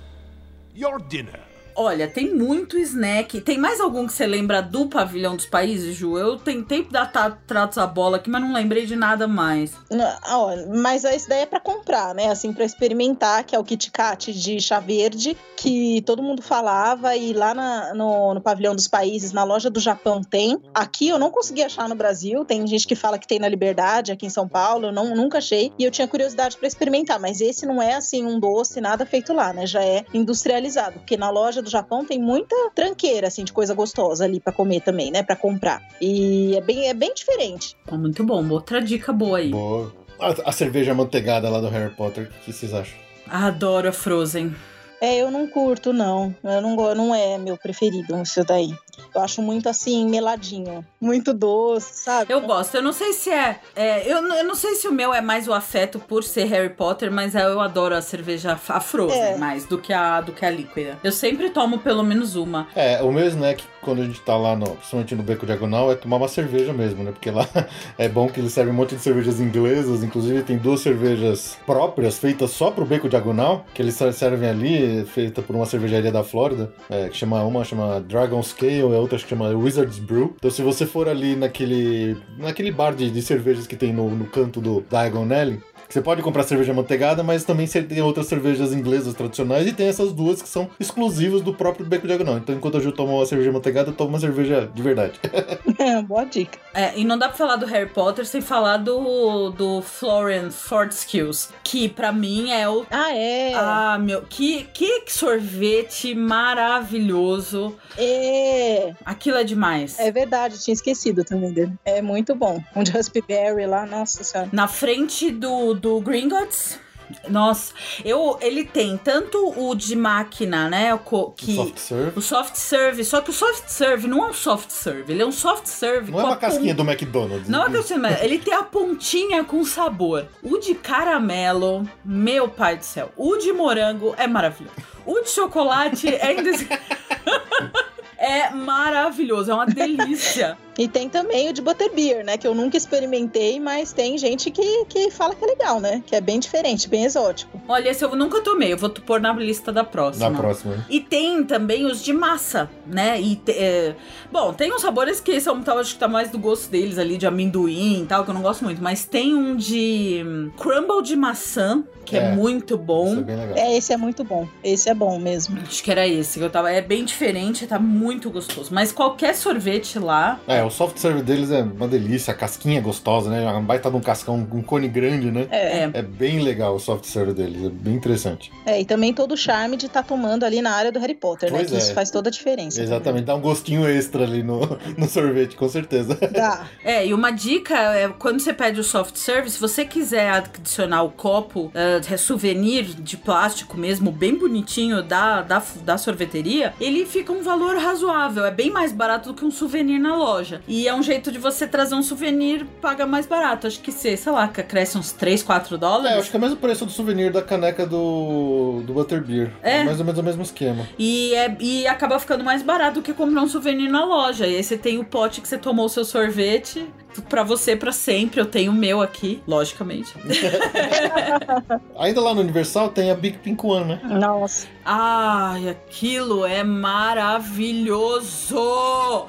your dinner. Olha, tem muito snack. Tem mais algum que você lembra do pavilhão dos países, Ju? Eu tentei datar tratos a bola aqui, mas não lembrei de nada mais. Não, ó, mas esse daí é pra comprar, né? Assim, pra experimentar, que é o Kit Kat de chá verde, que todo mundo falava, e lá na- no, no Pavilhão dos Países, na loja do Japão tem. Aqui eu não consegui achar no Brasil, tem gente que fala que tem na Liberdade, aqui em São Paulo, eu não, nunca achei, e eu tinha curiosidade pra experimentar, mas esse não é assim um doce, nada feito lá, né? Já é industrializado, porque na loja do Japão tem muita tranqueira, assim, de coisa gostosa ali pra comer também, né? Pra comprar. E é bem, é bem diferente. Pô, muito bom. Outra dica boa aí. Boa. A, a cerveja manteigada lá do Harry Potter, o que vocês acham? Adoro a Frozen. É, eu não curto, não. Eu não, não é meu preferido isso daí. Eu acho muito assim, meladinho. Muito doce, sabe? Eu gosto. Eu não sei se é. é, eu, não- eu não sei se o meu é mais o afeto por ser Harry Potter, mas eu adoro a cerveja a Frozen É. mais do que a do que a líquida. Eu sempre tomo pelo menos uma. É, o meu snack, quando a gente tá lá, no, principalmente no Beco Diagonal, é tomar uma cerveja mesmo, né? Porque lá é bom que eles servem um monte de cervejas inglesas, inclusive tem duas cervejas próprias, feitas só pro Beco Diagonal, que eles servem ali, feita por uma cervejaria da Flórida, é, que chama uma chama Dragon Scale, a outra chama Wizard's Brew. Então se você for ali naquele, naquele bar de, de cervejas que tem no, no canto do Diagon Alley, você pode comprar cerveja manteigada, mas também você tem outras cervejas inglesas tradicionais e tem essas duas que são exclusivas do próprio Beco Diagonal. Então, enquanto a Ju toma uma cerveja manteigada, eu tomo uma cerveja de verdade. Boa dica. É, e não dá pra falar do Harry Potter sem falar do, do Florian Fortskills, que pra mim é o. Ah, é. Ah, meu, que, que sorvete maravilhoso. É. Aquilo é demais. É verdade, tinha esquecido também dele. É muito bom. Um raspberry lá, nossa senhora. Na frente do, do Gringotts. Nossa, eu, ele tem tanto o de máquina, né? o Que, Soft serve. o soft serve, só que o soft serve não é um soft serve, ele é um soft serve Não é uma casquinha pon- do McDonald's. Não é que eu sei, mas ele tem a pontinha com sabor. O de caramelo, meu pai do céu. O de morango é maravilhoso. O de chocolate é indes... É maravilhoso, é uma delícia. E tem também o de butterbeer, né? Que eu nunca experimentei, mas tem gente que, que fala que é legal, né? Que é bem diferente, bem exótico. Olha, esse eu nunca tomei, eu vou pôr na lista da próxima. Na próxima. né? E tem também os de massa, né? E te- é, bom, tem uns sabores que são, tal, acho que tá mais do gosto deles ali, de amendoim e tal, que eu não gosto muito. Mas tem um de crumble de maçã, que é, É, muito bom. Isso é bem legal. É, esse é muito bom. Esse é bom mesmo. Acho que era esse que eu tava. É bem diferente, tá muito gostoso. Mas qualquer sorvete lá. É, o soft serve deles é uma delícia, a casquinha é gostosa, né? Uma baita de um cascão, um cone grande, né? É. É. É bem legal o soft serve deles, é bem interessante. É, e também todo o charme de estar tomando ali na área do Harry Potter, né? Pois Que é. isso faz toda a diferença. Exatamente, dá um gostinho extra ali no, no sorvete, com certeza. Dá. É, e uma dica é quando você pede o soft service, se você quiser adicionar o copo é, souvenir de plástico mesmo, bem bonitinho da, da, da sorveteria, ele fica um valor razoável. É bem mais barato do que um souvenir na loja. E é um jeito de você trazer um souvenir paga mais barato. Acho que, sei, sei lá, cresce uns 3, 4 É, dólares. acho que é o mesmo preço do souvenir da caneca do, do Butterbeer. É. mais ou menos o mesmo esquema. E, é, e acaba ficando mais barato do que comprar um souvenir na loja. E aí você tem o pote que você tomou o seu sorvete. Pra você, pra sempre. Eu tenho o meu aqui, logicamente. Ainda lá no Universal tem a Big Pink One, né? Nossa. Ai, aquilo é maravilhoso!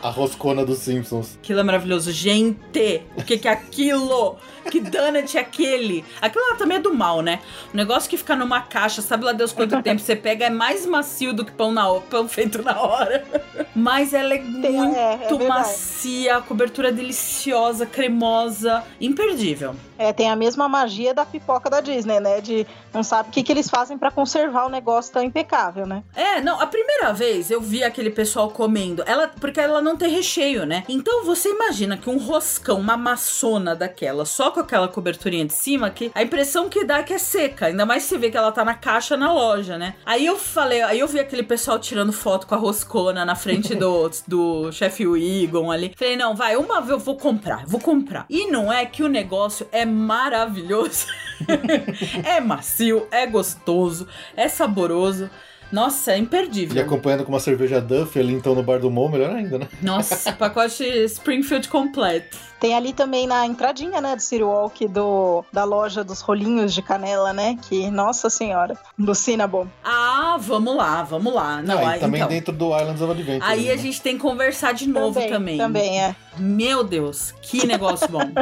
A roscona dos Simpsons. Aquilo é maravilhoso. Gente, o que que é aquilo? Que donut é aquele? Aquilo lá também é do mal, né? O negócio que fica numa caixa, sabe lá Deus quanto tempo você pega, é mais macio do que pão, na, pão feito na hora. Mas ela é muito é, é macia, a cobertura é deliciosa, cremosa, imperdível. É, tem a mesma magia da pipoca da Disney, né? De não sabe o que, que eles fazem pra conservar o negócio tão impecável, né? É, não, a primeira vez eu vi aquele pessoal comendo, ela, porque ela não tem recheio, né? Então você imagina que um roscão, uma maçona daquela, só com aquela coberturinha de cima, que a impressão que dá é que é seca, ainda mais se vê que ela tá na caixa na loja, né? Aí eu falei, aí eu vi aquele pessoal tirando foto com a roscona na frente do, do chefe Egon ali. Falei, não, vai, uma vez eu vou comprar, vou comprar. E não é que o negócio é maravilhoso. é macio, é gostoso, é saboroso. Nossa, é imperdível. E acompanhando com uma cerveja Duff ali então no bar do Mo, melhor ainda, né? Nossa, pacote Springfield completo. Tem ali também na entradinha, né, do City Walk, do, da loja dos rolinhos de canela, né? Que, nossa senhora, do Cinnabon. Ah, vamos lá, vamos lá. Não, Ah, e aí, também então. dentro do Islands of Adventure. Aí né? a gente tem que conversar de novo também. Também, é. Meu Deus, que negócio bom.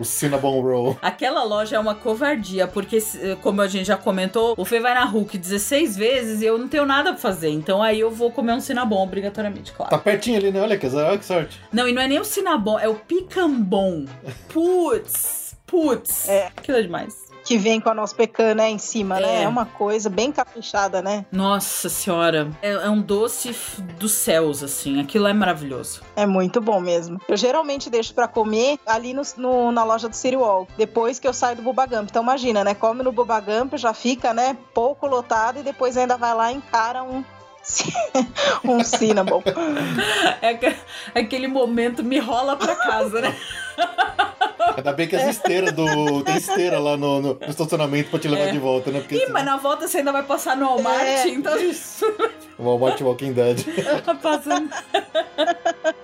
O Cinnabon Roll. Aquela loja é uma covardia, porque, como a gente já comentou, o Fê vai na Hulk 16 vezes e eu não tenho nada pra fazer. Então aí eu vou comer um Cinnabon, obrigatoriamente, claro. Tá pertinho ali, né? Olha que, olha que sorte. Não, e não é nem o Cinnabon, é o Picambon. Putz, putz. É. Aquilo é demais. Que vem com a nossa pecan, né, em cima, né? É. É uma coisa bem caprichada, né? Nossa senhora, é, é um doce dos céus, assim. Aquilo é maravilhoso. É muito bom mesmo. Eu geralmente deixo pra comer ali no, no- na loja do City Wall, depois que eu saio do Bubagump. Então imagina, né? Come no Bubagump, já fica, né, pouco lotado e depois ainda vai lá e encara um, um cinnamon. É aque- aquele momento me rola pra casa, né? Ainda bem que as esteiras do. Tem esteira lá no, no- no estacionamento pra te levar É. de volta, né? Porque Ih, mas na volta você ainda vai passar no Walmart, É. então isso o Walmart Walking Dead. tá passando.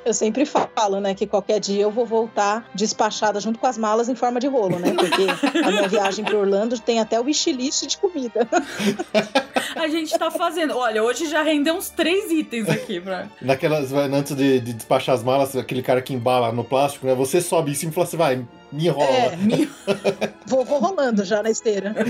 Eu sempre falo, né, que qualquer dia eu vou voltar despachada junto com as malas em forma de rolo, né? Porque a minha viagem para Orlando tem até o wishlist de comida. A gente tá fazendo. Olha, hoje já rendeu uns três itens aqui pra. Naquelas. Antes de, de despachar as malas, aquele cara que embala no plástico, né? Você sobe em cima e fala assim, vai, me enrola. É, vou, vou rolando já na esteira.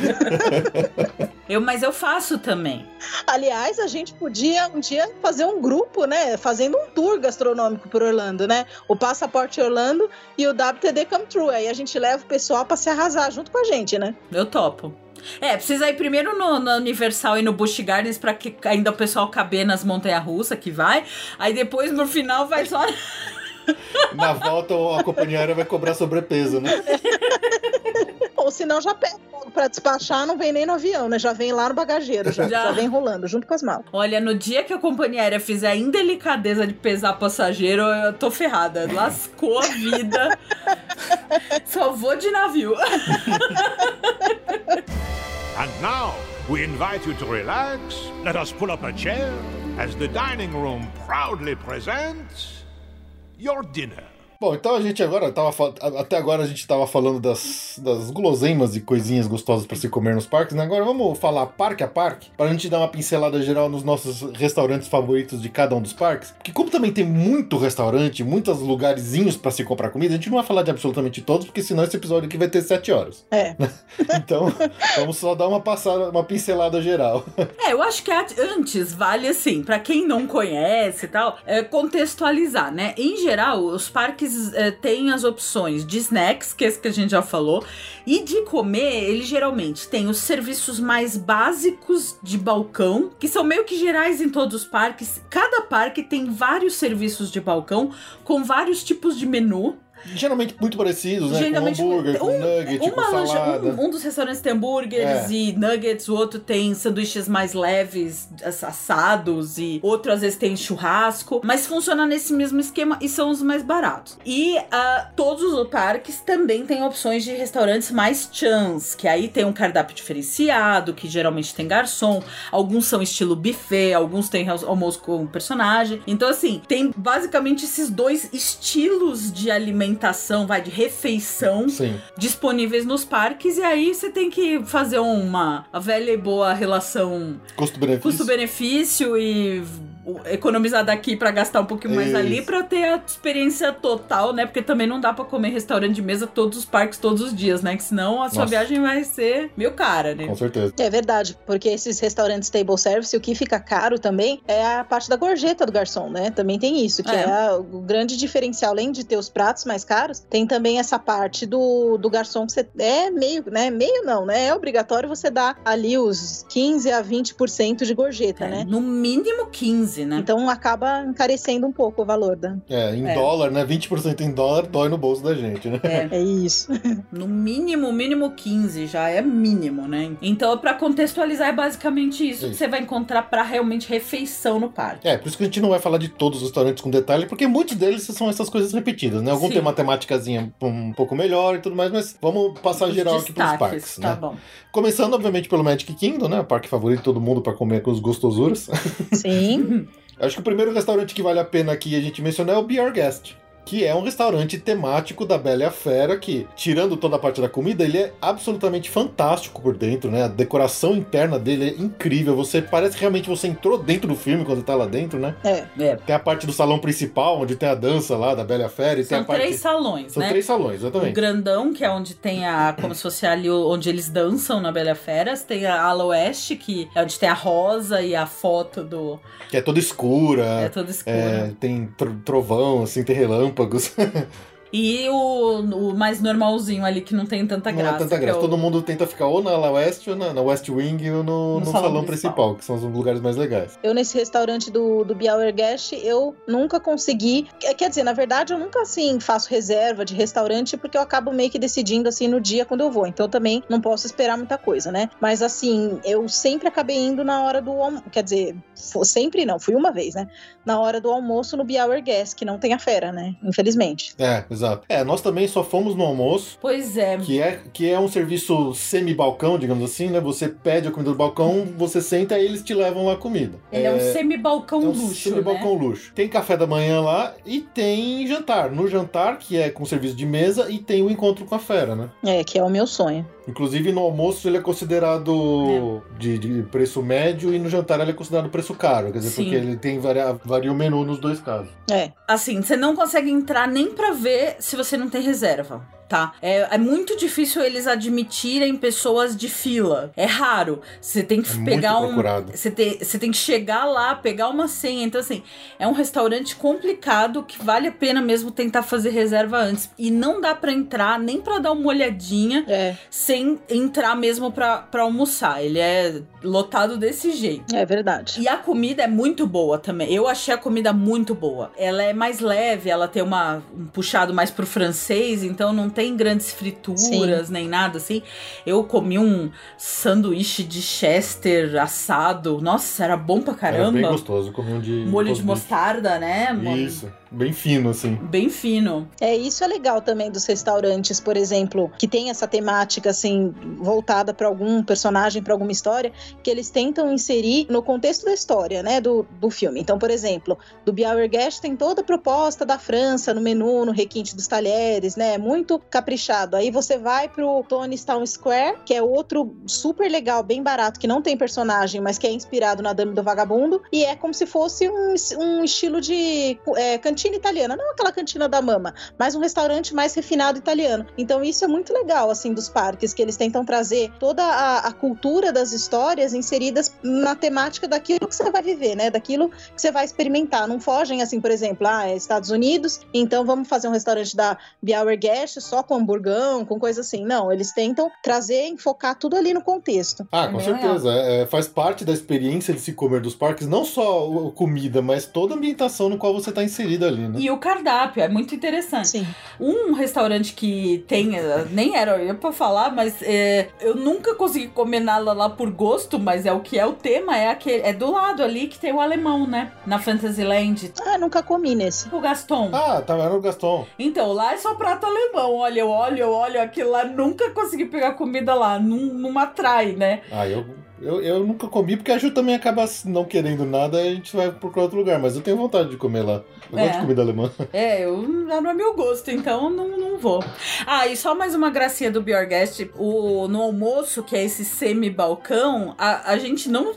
Eu, mas eu faço também. Aliás, a gente podia um dia fazer um grupo, né? Fazendo um tour gastronômico por Orlando, né? O Passaporte Orlando e o WTD Come True. Aí a gente leva o pessoal pra se arrasar junto com a gente, né? Eu topo. É, precisa ir primeiro no, no Universal e no Busch Gardens pra que ainda o pessoal caber nas montanhas russas que vai. Aí depois no final vai só. Na volta a companhia aérea vai cobrar sobrepeso, né? Ou senão já pega logo pra despachar, não vem nem no avião, né? Já vem lá no bagageiro, já, Já. já vem rolando junto com as malas. Olha, no dia que a companhia aérea fizer a indelicadeza de pesar passageiro, eu tô ferrada. Lascou a vida. Só vou de navio. And now, we invite you to relax. Let us pull up a chair as the dining room proudly presents your dinner. Bom, então a gente agora tava. a- Até agora a gente tava falando das, das guloseimas e coisinhas gostosas pra se comer nos parques, né? Agora vamos falar parque a parque, pra gente dar uma pincelada geral nos nossos restaurantes favoritos de cada um dos parques. Porque como também tem muito restaurante, muitos lugarzinhos pra se comprar comida, a gente não vai falar de absolutamente todos, porque senão esse episódio aqui vai ter sete horas. É. Então, vamos só dar uma passada, uma pincelada geral. É, eu acho que a- antes vale assim, pra quem não conhece e tal, é, contextualizar, né? Em geral, os parques é, têm as opções de snacks, que é esse que a gente já falou, e de comer, ele geralmente tem os serviços mais básicos de balcão, que são meio que gerais em todos os parques. Cada parque tem vários serviços de balcão com vários tipos de menu. Geralmente muito parecidos, né? Geralmente, com hambúrguer, com um- nugget, com Uma loja, salada. um, um dos restaurantes tem hambúrgueres É. e nuggets, o outro tem sanduíches mais leves, ass- assados, e outro às vezes tem churrasco, mas funciona nesse mesmo esquema e são os mais baratos. E ah, todos os parques também têm opções de restaurantes mais chans, que aí tem um cardápio diferenciado, que geralmente tem garçom, alguns são estilo buffet, alguns têm al- almoço com personagem. Então, assim, tem basicamente esses dois estilos de alimentação, vai, de refeição Sim. disponíveis nos parques e aí você tem que fazer uma velha e boa relação Custo-benefício. custo-benefício e economizar daqui pra gastar um pouquinho mais Isso. ali pra ter a experiência total, né? Porque também não dá pra comer restaurante de mesa todos os parques todos os dias, né? Que senão a sua Nossa. viagem vai ser meio cara, né? Com certeza. É verdade, porque esses restaurantes table service, o que fica caro também é a parte da gorjeta do garçom, né? Também tem isso, que É. é, o grande diferencial, além de ter os pratos mais caros, tem também essa parte do, do garçom que você é meio, né? Meio não, né? É obrigatório você dar ali os 15 a 20% de gorjeta, É, né? no mínimo 15, né? Então acaba encarecendo um pouco o valor da. É, em É. dólar, né? 20% em dólar dói no bolso da gente, né? É. É isso. No mínimo, mínimo 15, já é mínimo, né? Então, pra contextualizar, é basicamente isso, que Isso. você vai encontrar pra realmente refeição no parque. É, por isso que a gente não vai falar de todos os restaurantes com detalhe, porque muitos deles são essas coisas repetidas, né? Algum Sim. tem uma temáticazinha um pouco melhor e tudo mais, mas vamos passar Os geral aqui pros parques, tá né? bom. Começando, obviamente, pelo Magic Kingdom, né? O parque favorito de todo mundo pra comer com os gostosuras. Sim. Acho que o primeiro restaurante que vale a pena aqui a gente mencionar é o Be Our Guest. Que é um restaurante temático da Bela e a Fera, que, tirando toda a parte da comida, ele é absolutamente fantástico por dentro, né? A decoração interna dele é incrível. Você parece que realmente você entrou dentro do filme quando tá lá dentro, né? É. É, Tem a parte do salão principal, onde tem a dança lá da Bela e a Fera, e tem são a parte. três salões, São né? três salões, O exatamente. grandão, que é onde tem a. Como se fosse ali o- onde eles dançam na Bela Feras. Tem a ala oeste, que é onde tem a rosa e a foto do. Que é toda escura. É toda escura. é, tem tro- trovão, assim, tem Galapagos. E o, o mais normalzinho ali, que não tem tanta Não graça. é tanta que graça. o- Todo mundo tenta ficar ou na La West, ou na, na West Wing, ou no, No no salão salão, principal. principal. que são os lugares mais legais. Eu, nesse restaurante do, do Biauergast, eu nunca consegui. quer- dizer, na verdade, eu nunca, assim, faço reserva de restaurante, porque eu acabo meio que decidindo, assim, no dia quando eu vou. Então, eu também não posso esperar muita coisa, né? Mas, assim, eu sempre acabei indo na hora do almoço. Quer dizer, sempre não, fui uma vez, né? Na hora do almoço no Biauergast, que não tem a fera, né? Infelizmente. É, exato. É, nós também só fomos no almoço. Pois é. Que é, que é um serviço semi-balcão, digamos assim, né? Você pede a comida do balcão, você senta e eles te levam lá a comida. Ele é, um semi-balcão é um luxo, semi-balcão né? luxo. Tem café da manhã lá e tem jantar. No jantar, que é com serviço de mesa, e tem o encontro com a fera, né? É, que é o meu sonho. Inclusive no almoço ele é considerado de, de preço médio e no jantar ele é considerado preço caro. Quer dizer, Sim. porque ele tem varia, varia o menu nos dois casos. É. Assim, você não consegue entrar nem pra ver se você não tem reserva. Tá? É, é muito difícil eles admitirem pessoas de fila. É raro. Você tem que É pegar muito um. Você tem, você tem que chegar lá, pegar uma senha. Então, assim, é um restaurante complicado que vale a pena mesmo tentar fazer reserva antes. E não dá pra entrar nem pra dar uma olhadinha É, sem entrar mesmo pra, pra almoçar. Ele é lotado desse jeito. é verdade. E a comida é muito boa também. Eu achei a comida muito boa. Ela é mais leve, ela tem uma, um puxado mais pro francês, então não tem grandes frituras nem nada assim. Eu comi um sanduíche de Chester assado. Nossa, era bom pra Era bem caramba. gostoso. Comi um de. Molho de mostarda, né? Isso. Bem fino, assim. Bem fino. É, isso é legal também dos restaurantes, por exemplo, que tem essa temática assim voltada para algum personagem, para alguma história, que eles tentam inserir no contexto da história, né, do, do filme. Então, por exemplo, do Biauergast tem toda a proposta da França no menu, no requinte dos talheres, né, muito caprichado. Aí você vai pro Tony's Town Square, que é outro super legal, bem barato, que não tem personagem, mas que é inspirado na Dame do Vagabundo, e é como se fosse um, um estilo de é, cantina italiana, não aquela cantina da mama, mas um restaurante mais refinado italiano. Então isso é muito legal, assim, dos parques, que eles tentam trazer toda a, a cultura das histórias inseridas na temática daquilo que você vai viver, né? Daquilo que você vai experimentar. Não fogem, assim, por exemplo, ah, é Estados Unidos, então vamos fazer um restaurante da Biauergast só com hamburgão, com coisa assim. Não, eles tentam trazer, enfocar tudo ali no contexto. Ah, É com certeza. É, faz parte da experiência de se comer dos parques, não só a comida, mas toda a ambientação no qual você está inserido ali, né? E o cardápio é muito interessante. Sim. Um restaurante que tem, eh, nem era eu pra falar, mas é, eu nunca consegui comer nada lá por gosto, mas é o que é o tema, é aquele, é do lado ali que tem o alemão, né? Na Fantasyland. Ah, nunca comi nesse. O Gaston. Ah, tá, era o Gaston. Então, lá é só prato alemão. Olha, eu olho, eu olho aquilo lá, nunca consegui pegar comida lá, não, não atrai, né? Ah, eu, eu, eu nunca comi, porque a Ju também acaba não querendo nada e a gente vai procurar outro lugar, mas eu tenho vontade de comer lá. Eu É. gosto de comida alemã. É, eu, não é meu gosto, então não, não vou. Ah, e só mais uma gracinha do Bjorgast. O, no almoço, que é esse semi-balcão, a, a gente não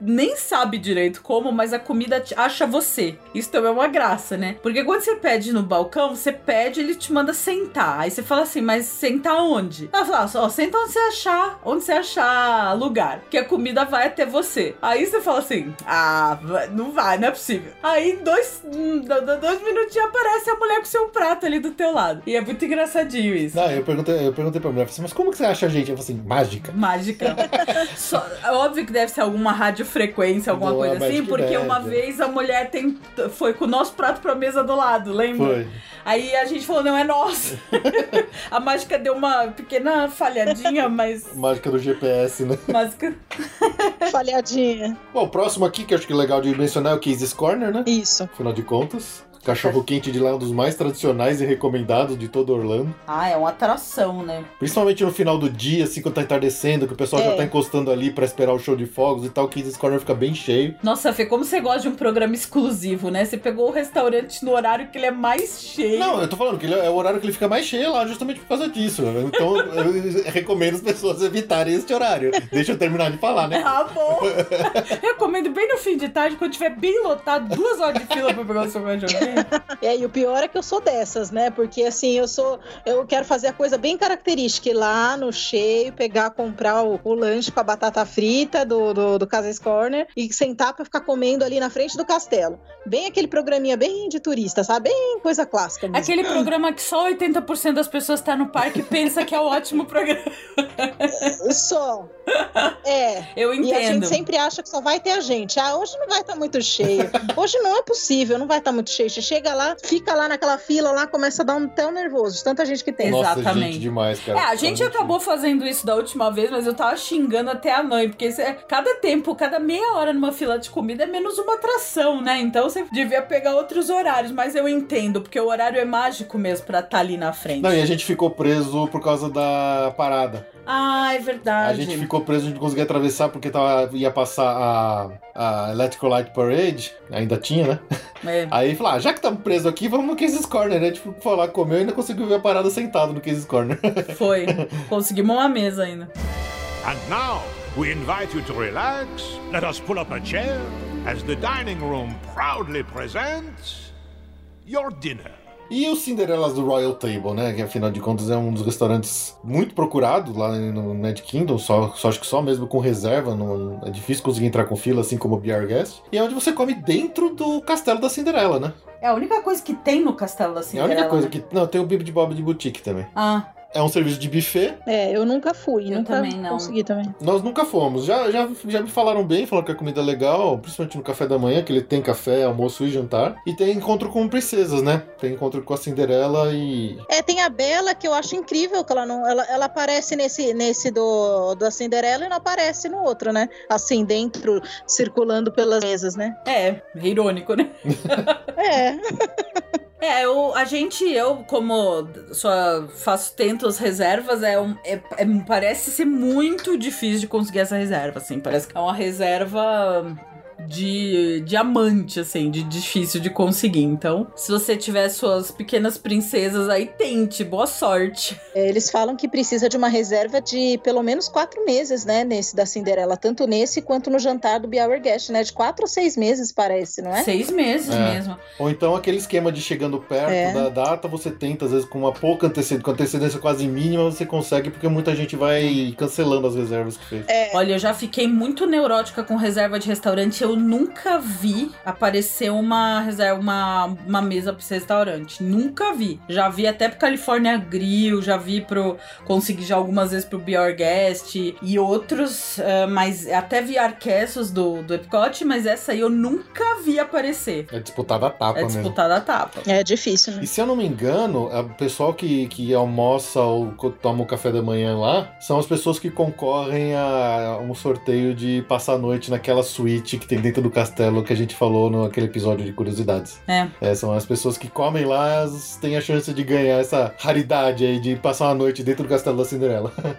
nem sabe direito como, mas a comida acha você. Isso também é uma graça, né? Porque quando você pede no balcão, você pede, ele te manda sentar. Aí você fala assim, mas sentar onde? Ela fala, ó, senta onde você achar, onde você achar lugar, que a comida vai até você. Aí você fala assim, ah, não vai, não é possível. Aí dois, hum, do- do- dois minutinhos aparece a mulher com seu prato ali do teu lado. E é muito engraçadinho isso. Não, eu perguntei, eu perguntei pra mulher, assim, mas como que você acha a gente? Eu falei assim, mágica. Mágica. Só- óbvio que deve ser alguma radiofrequência, alguma Boa, coisa assim, porque uma vez a mulher tem, foi com o nosso prato pra mesa do lado, lembra? Foi. Aí a gente falou, não, é nosso. a mágica deu uma pequena falhadinha, mas. Mágica do GPS, né? Mágica. Falhadinha. Bom, o próximo aqui, que eu acho que é legal de mencionar, é o Casey's Corner, né? Isso. Afinal de contas. Cachorro quente de lá é um dos mais tradicionais e recomendados de todo Orlando. Ah, é uma atração, né? Principalmente no final do dia, assim, quando tá entardecendo, que o pessoal já É. tá encostando ali pra esperar o show de fogos e tal, o Casey's Corner fica bem cheio. Nossa, Fê, como você gosta de um programa exclusivo, né? Você pegou o restaurante no horário que ele é mais cheio. Não, eu tô falando que ele é o horário que ele fica mais cheio lá, justamente por causa disso. Então eu recomendo as pessoas evitarem este horário. Deixa eu terminar de falar, né? Ah, bom. Recomendo bem no fim de tarde, quando tiver bem lotado, duas horas de fila pra pegar o seu cachorro. É, e o pior é que eu sou dessas, né? Porque assim, eu sou. Eu quero fazer a coisa bem característica, ir lá no cheio, pegar, comprar o, o lanche com a batata frita do, do, do Casas Corner e sentar pra ficar comendo ali na frente do castelo. Bem aquele programinha bem de turista, sabe? Bem coisa clássica mesmo. Aquele programa que só 80% das pessoas tá no parque e pensa que é um ótimo programa. Só. É. Eu E a gente entendo. sempre acha que só vai ter a gente. Ah, hoje não vai estar muito cheio. Hoje não é possível, não vai estar muito cheio. Chega lá, fica lá naquela fila lá, começa a dar um tão nervoso, tanta gente que tem. Nossa, Exatamente. gente demais, cara. É, a gente Tá acabou fazendo isso da última vez, mas eu tava xingando até a mãe, porque é- cada tempo, cada meia hora numa fila de comida é menos uma atração, né? Então você devia pegar outros horários, mas eu entendo, porque o horário é mágico mesmo pra estar ali na frente. Não, e a gente ficou preso por causa da parada. Ah, é verdade. A gente ficou preso, a gente não conseguia atravessar porque tava, ia passar a, a Electrical Light Parade, ainda tinha, né? É. Aí falou, ah, já que estamos presos aqui, vamos no Cases Corner, né? Tipo, foi lá, comeu e ainda conseguiu ver a parada sentado no Cases Corner. Foi. Conseguimos uma mesa ainda. And now, we invite you to relax. Let us pull up a chair as the dining room proudly presents your dinner. E os Cinderellas do Royal Table, né? Que afinal de contas é um dos restaurantes muito procurados lá no Mad Kingdom, só, só acho que só mesmo com reserva, não, é difícil conseguir entrar com fila, assim como o BR Guest. E é onde você come dentro do castelo da Cinderela, né? É a única coisa que tem no Castelo da É a Cinderela. única coisa né? que. Não, tem o Bibi de Bob de Boutique também. Ah, É um serviço de buffet. É, eu nunca fui, Eu nunca também não. consegui também. Nós nunca fomos. Já, já, já me falaram bem, falaram que a comida é legal, principalmente no café da manhã, que ele tem café, almoço e jantar. E tem encontro com princesas, né? Tem encontro com a Cinderela e. É, tem a Bela, que eu acho incrível que ela não. Ela, ela aparece nesse, nesse do, da Cinderela e não aparece no outro, né? Assim, dentro, circulando pelas mesas, né? é, irônico, né? É. É, eu, a gente, eu, como só faço tentas reservas, é, um, é- é- parece ser muito difícil de conseguir essa reserva, assim. Parece que é uma reserva de diamante, assim, de difícil de conseguir. Então, se você tiver suas pequenas princesas aí, tente, boa sorte. É, Eles falam que precisa de uma reserva de pelo menos quatro meses, né? Nesse da Cinderela, tanto nesse quanto no jantar do Be Our Guest, né? De quatro ou seis meses, parece, não é? Seis meses É. mesmo. Ou então aquele esquema de chegando perto É. da data, você tenta, às vezes, com uma pouca antecedência, com antecedência quase mínima, você consegue, porque muita gente vai cancelando as reservas que fez. Olha, eu já fiquei muito neurótica com reserva de restaurante. Eu nunca vi aparecer uma reserva, uma, uma mesa pra esse restaurante. Nunca vi. Já vi até pro California Grill, já vi pro. Consegui já algumas vezes pro Be Our Guest e outros, eh, mas até vi Arquessos do, do Epcot, mas essa aí eu nunca vi aparecer. É disputada a tapa É mesmo. disputada a tapa. É difícil, né? E se eu não me engano, o pessoal que, que almoça ou toma o café da manhã lá são as pessoas que concorrem a um sorteio de passar a noite naquela suíte que tem dentro do castelo que a gente falou no aquele episódio de curiosidades. É. É, são as pessoas que comem lá, elas têm a chance de ganhar essa raridade aí de passar uma noite dentro do castelo da Cinderela.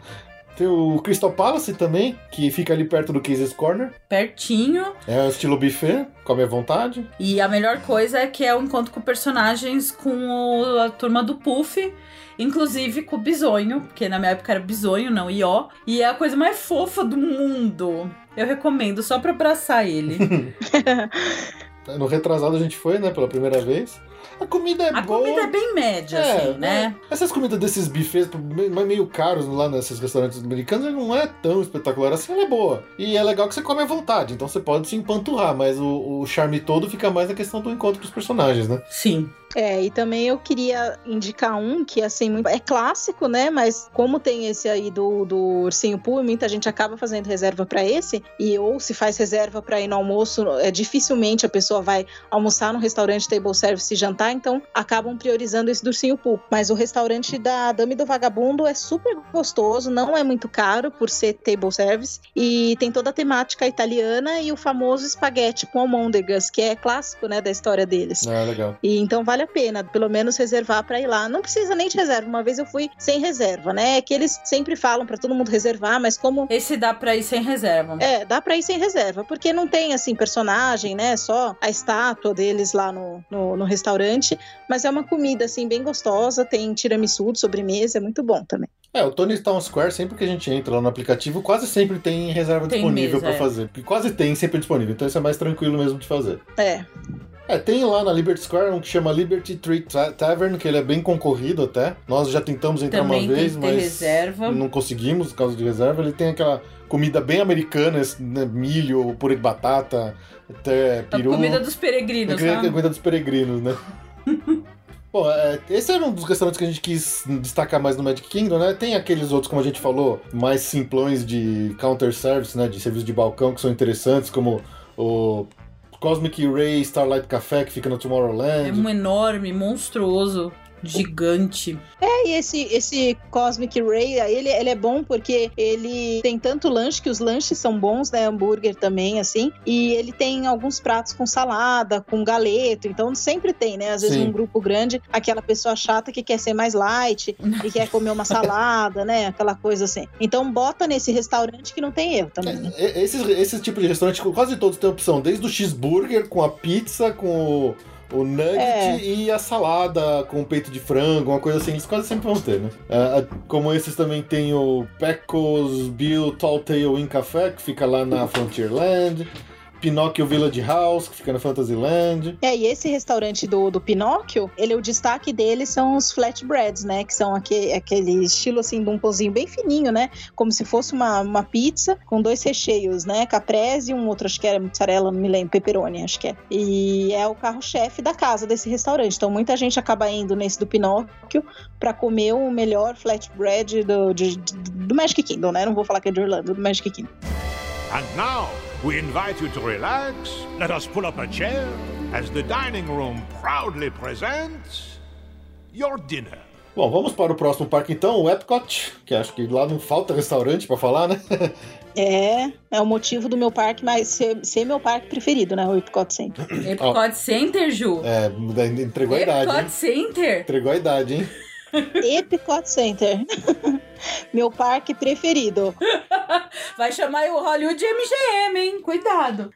Tem o Crystal Palace também, que fica ali perto do Cases Corner. Pertinho. É um estilo buffet, come à vontade. E a melhor coisa é que é o encontro com personagens com o- a turma do Puff. Inclusive com o Bisonho, porque na minha época era Bisonho, não Ió. E é a coisa mais fofa do mundo. Eu recomendo só pra abraçar ele. No retrasado a gente foi, né, pela primeira vez. A comida é A boa. comida é bem média, É, assim, né? Essas comidas desses buffets me- meio caros lá nesses restaurantes americanos não é tão espetacular assim, ela é boa. E é legal que você come à vontade, então você pode se empanturrar, mas o, o charme todo fica mais na questão do encontro com os personagens, né? Sim. É, e também eu queria indicar um que, assim, muito- é clássico, né? Mas como tem esse aí do, do Ursinho Poo, muita gente acaba fazendo reserva pra esse, e ou se faz reserva pra ir no almoço, é dificilmente a pessoa vai almoçar no restaurante table service e jantar, então acabam priorizando esse do Ursinho Poo. Mas o restaurante da Dame do Vagabundo é super gostoso, não é muito caro por ser table service, e tem toda a temática italiana e o famoso espaguete com almôndegas, que é clássico, né, da história deles. É legal. E então vale a pena, pelo menos reservar pra ir lá. Não precisa nem de reserva. Uma vez eu fui sem reserva, né? É que eles sempre falam pra todo mundo reservar, mas como Esse dá pra ir sem reserva. é, dá pra ir sem reserva, porque não tem assim personagem, né? Só a estátua deles lá no, no, no restaurante, mas é uma comida assim bem gostosa. Tem tiramisu de sobremesa, é muito bom também. É, o Tony Town Square, sempre que a gente entra lá no aplicativo, quase sempre tem reserva Tem disponível pra é. fazer. Porque quase tem sempre disponível, então isso é mais tranquilo mesmo de fazer. É. É, tem lá na Liberty Square um que chama Liberty Tree Ta- Tavern, que ele é bem concorrido até. Nós já tentamos entrar Também uma vez, mas reserva. não conseguimos por causa de reserva. Ele tem aquela comida bem americana, né, milho, purê de batata, até A peru. comida dos peregrinos, a sabe? comida dos peregrinos, né? Bom, é, esse era um dos restaurantes que a gente quis destacar mais no Magic Kingdom, né? Tem aqueles outros, como a gente falou, mais simplões de counter service, né? De serviço de balcão que são interessantes, como o Cosmic Ray Starlight Café, que fica no É Tomorrowland. um enorme, monstruoso, gigante. É, e esse, esse Cosmic Ray, ele, ele é bom porque ele tem tanto lanche, que os lanches são bons, né? Hambúrguer também, assim. E ele tem alguns pratos com salada, com galeto. Então sempre tem, né? Às vezes Sim. num grupo grande, aquela pessoa chata que quer ser mais light e quer comer uma salada, né? Aquela coisa assim. Então bota nesse restaurante que não tem erro também. né? É, Esses, esse tipo de restaurante, quase todos têm opção, desde o cheeseburger com a pizza, com o, o nugget É. e a salada com o peito de frango, uma coisa assim, eles quase sempre vão ter, né? Ah, como esses também tem o Pecos Bill Tall Tale Inn Café, que fica lá na Frontierland. Pinocchio Village House, que fica na Fantasyland. É, e esse restaurante do, do Pinóquio, ele, o destaque dele são os flatbreads, né? Que são aquele, aquele estilo assim de um pãozinho bem fininho, né? Como se fosse uma, uma pizza com dois recheios, né? Caprese e um outro, acho que era mussarela, não me lembro, pepperoni, acho que é. E é o carro-chefe da casa desse restaurante. Então muita gente acaba indo nesse do Pinóquio para comer o melhor flatbread do, de- de- do Magic Kingdom, né? Não vou falar que é de Orlando, do Magic Kingdom. And now, we invite you to relax. Let us pull up a chair as the dining room proudly presents your dinner. Bom, vamos para o próximo parque então, o Epcot, que acho que lá não falta restaurante pra falar, né? É, é o motivo do meu parque, mas ser, ser meu parque preferido, né? O Epcot Center. Epcot Center, Ju. É, entregou a idade? Epcot Center. Entregou a idade, hein? Epcot Center. Meu parque preferido. Vai chamar o Hollywood MGM, hein? Cuidado.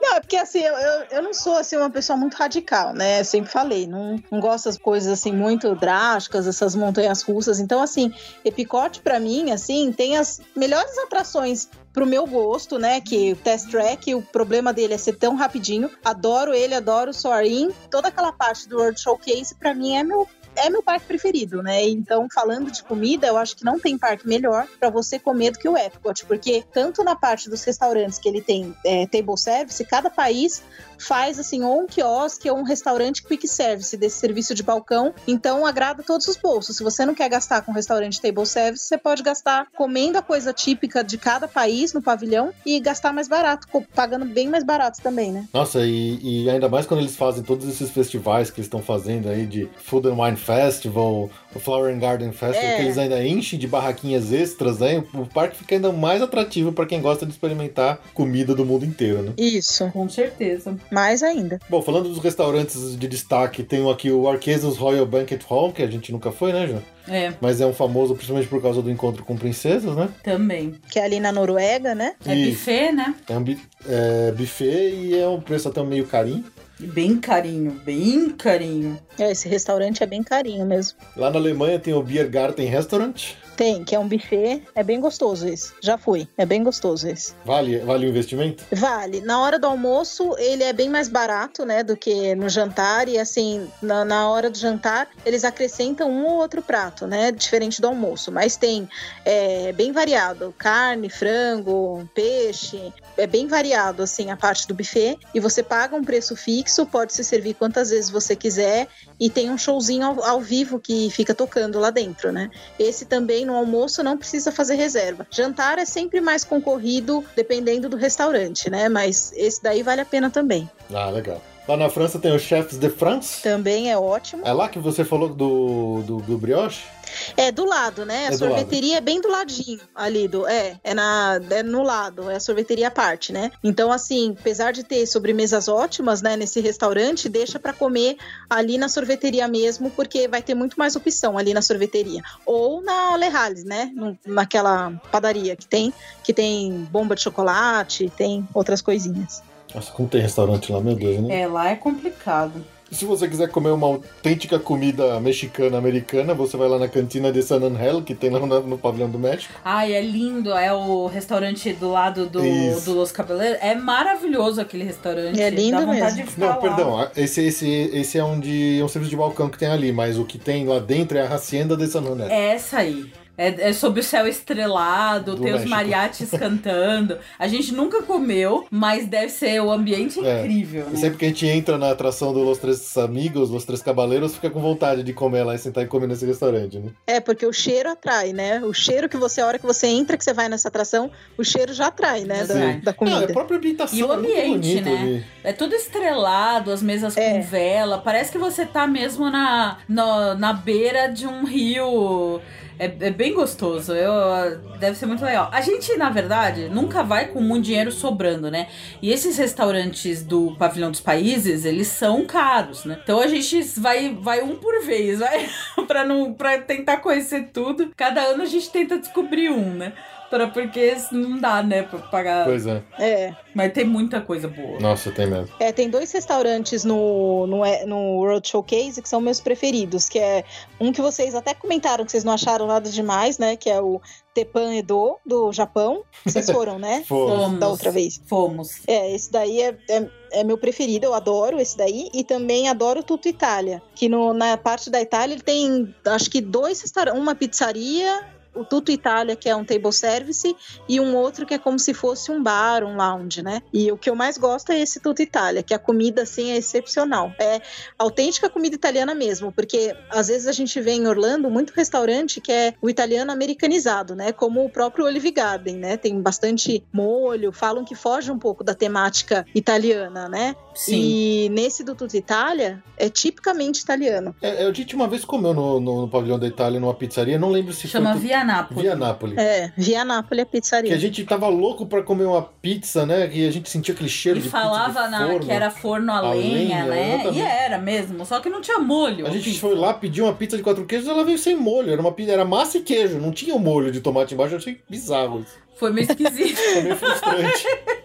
Não, é porque assim, eu, eu, não sou assim, uma pessoa muito radical, né? Eu sempre falei, não, não gosto das coisas assim muito drásticas, essas montanhas russas. Então, assim, Epicote pra mim, assim, tem as melhores atrações pro meu gosto, né? Que o Test Track, o problema dele é ser tão rapidinho. Adoro ele, adoro o Soarin. Toda aquela parte do World Showcase, pra mim, é meu é meu parque preferido, né? Então, falando de comida, eu acho que não tem parque melhor para você comer do que o Epcot, porque tanto na parte dos restaurantes que ele tem é, table service, cada país faz assim ou um quiosque ou um restaurante quick service desse serviço de balcão, então agrada todos os bolsos. Se você não quer gastar com restaurante table service, você pode gastar comendo a coisa típica de cada país no pavilhão e gastar mais barato, pagando bem mais barato também, né? Nossa, e, e ainda mais quando eles fazem todos esses festivais que eles estão fazendo aí de Food and Wine Festival, o Flower and Garden Festival, É. que eles ainda enchem de barraquinhas extras, né? O parque fica ainda mais atrativo para quem gosta de experimentar comida do mundo inteiro, né? Isso, Com certeza. mais ainda. Bom, falando dos restaurantes de destaque, tem aqui o Arquesos Royal Banquet Hall, que a gente nunca foi, né, João? É, Mas é um famoso principalmente por causa do encontro com princesas, né? também. Que é ali na Noruega, né? É E buffet, né? É um é, buffet e é um preço até meio carinho. Bem carinho, bem carinho. É, esse restaurante é bem carinho mesmo. Lá na Alemanha tem o Biergarten Restaurant. Tem, que é um buffet. É bem gostoso esse. Já fui. É bem gostoso esse. Vale, vale o investimento? Vale. Na hora do almoço, ele é bem mais barato, né, do que no jantar. E assim, na, na hora do jantar, eles acrescentam um ou outro prato, né, diferente do almoço. Mas tem é, bem variado: carne, frango, peixe. É bem variado, assim, a parte do buffet. E você paga um preço fixo, pode se servir quantas vezes você quiser. E tem um showzinho ao, ao vivo que fica tocando lá dentro, né? Esse também no almoço não precisa fazer reserva. Jantar é sempre mais concorrido, dependendo do restaurante, né? Mas esse daí vale a pena também. Ah, legal. Lá na França tem o Chefs de France. Também é ótimo. É lá que você falou do, do, do brioche? É do lado, né? A É sorveteria é bem do ladinho ali do. É, é, na, é no lado, é a sorveteria à parte, né? Então, assim, apesar de ter sobremesas ótimas, né, nesse restaurante, deixa pra comer ali na sorveteria mesmo, porque vai ter muito mais opção ali na sorveteria. Ou na Le Halles, né? Naquela padaria que tem, que tem bomba de chocolate, tem outras coisinhas. Nossa, como tem restaurante lá, meu Deus, né? É, lá é complicado. Se você quiser comer uma autêntica comida mexicana americana, você vai lá na cantina de San Angel, que tem lá no, no pavilhão do México. Ai, é lindo. É o restaurante do lado do, Isso. do Los Cabeleiros. É maravilhoso aquele restaurante. É lindo Dá vontade mesmo. de ficar Não, lá. perdão, esse, esse, esse é um, de, é um serviço de balcão que tem ali, mas o que tem lá dentro é a Hacienda de San Angel. É essa aí. É, é sob o céu estrelado, Do tem os México. mariachis cantando. A gente nunca comeu, mas deve ser o ambiente É. incrível, E né? Sempre que a gente entra na atração do Los Três Amigos, Los Três Cabaleiros, fica com vontade de comer lá e sentar e comer nesse restaurante, né? É, porque o cheiro atrai, né? O cheiro que você, a hora que você entra, que você vai nessa atração, o cheiro já atrai, né? Da, da comida. a própria ambientação E o é ambiente, bonito né? ali. É tudo estrelado, as mesas É. com vela. Parece que você tá mesmo na, na, na beira de um rio. É, é bem gostoso. Eu, deve ser muito legal. A gente, na verdade, nunca vai com muito dinheiro sobrando, né? E esses restaurantes do Pavilhão dos Países, eles são caros, né? Então a gente vai, vai um por vez, vai pra, não, pra tentar conhecer tudo. Cada ano a gente tenta descobrir um, né? Pra, porque não dá, né, pra pagar. Pois é. É. Mas tem muita coisa boa. Nossa, tem mesmo. É, tem dois restaurantes no, no, no World Showcase que são meus preferidos, que é um que vocês até comentaram que vocês não acharam nada demais, né? Que é o Tepan Edo, do Japão. Vocês foram, né? Fomos. Da outra vez. Fomos. É, esse daí é, é, é meu preferido, eu adoro esse daí. E também adoro Tutto Itália, que no, na parte da Itália ele tem, acho que dois restaurantes, uma pizzaria, o Tutto Itália, que é um table service, e um outro que é como se fosse um bar, um lounge, né? E o que eu mais gosto é esse Tutto Itália, que a comida, assim, é excepcional. É autêntica comida italiana mesmo, porque às vezes a gente vê em Orlando muito restaurante que é o italiano americanizado, né? Como o próprio Olive Garden, né? Tem bastante molho, falam que foge um pouco da temática italiana, né? Sim. E nesse do Tutto Itália é tipicamente italiano. É, a gente uma vez comeu no, no, no pavilhão da Itália, numa pizzaria, não lembro se Chama foi... Via Nápoles. Via Nápoles. É, Via Nápoles é Que pizzaria. a gente tava louco pra comer uma pizza, né? E a gente sentia aquele cheiro E de falava pizza de na- forno. que era forno a, A lenha, lenha, né? exatamente. E era mesmo, só que não tinha molho. A gente pizza. foi lá, pediu uma pizza de quatro queijos, ela veio sem molho. Era uma pizza, era massa e queijo, não tinha o molho de tomate embaixo. Eu achei bizarro isso. Foi meio esquisito. Foi meio frustrante.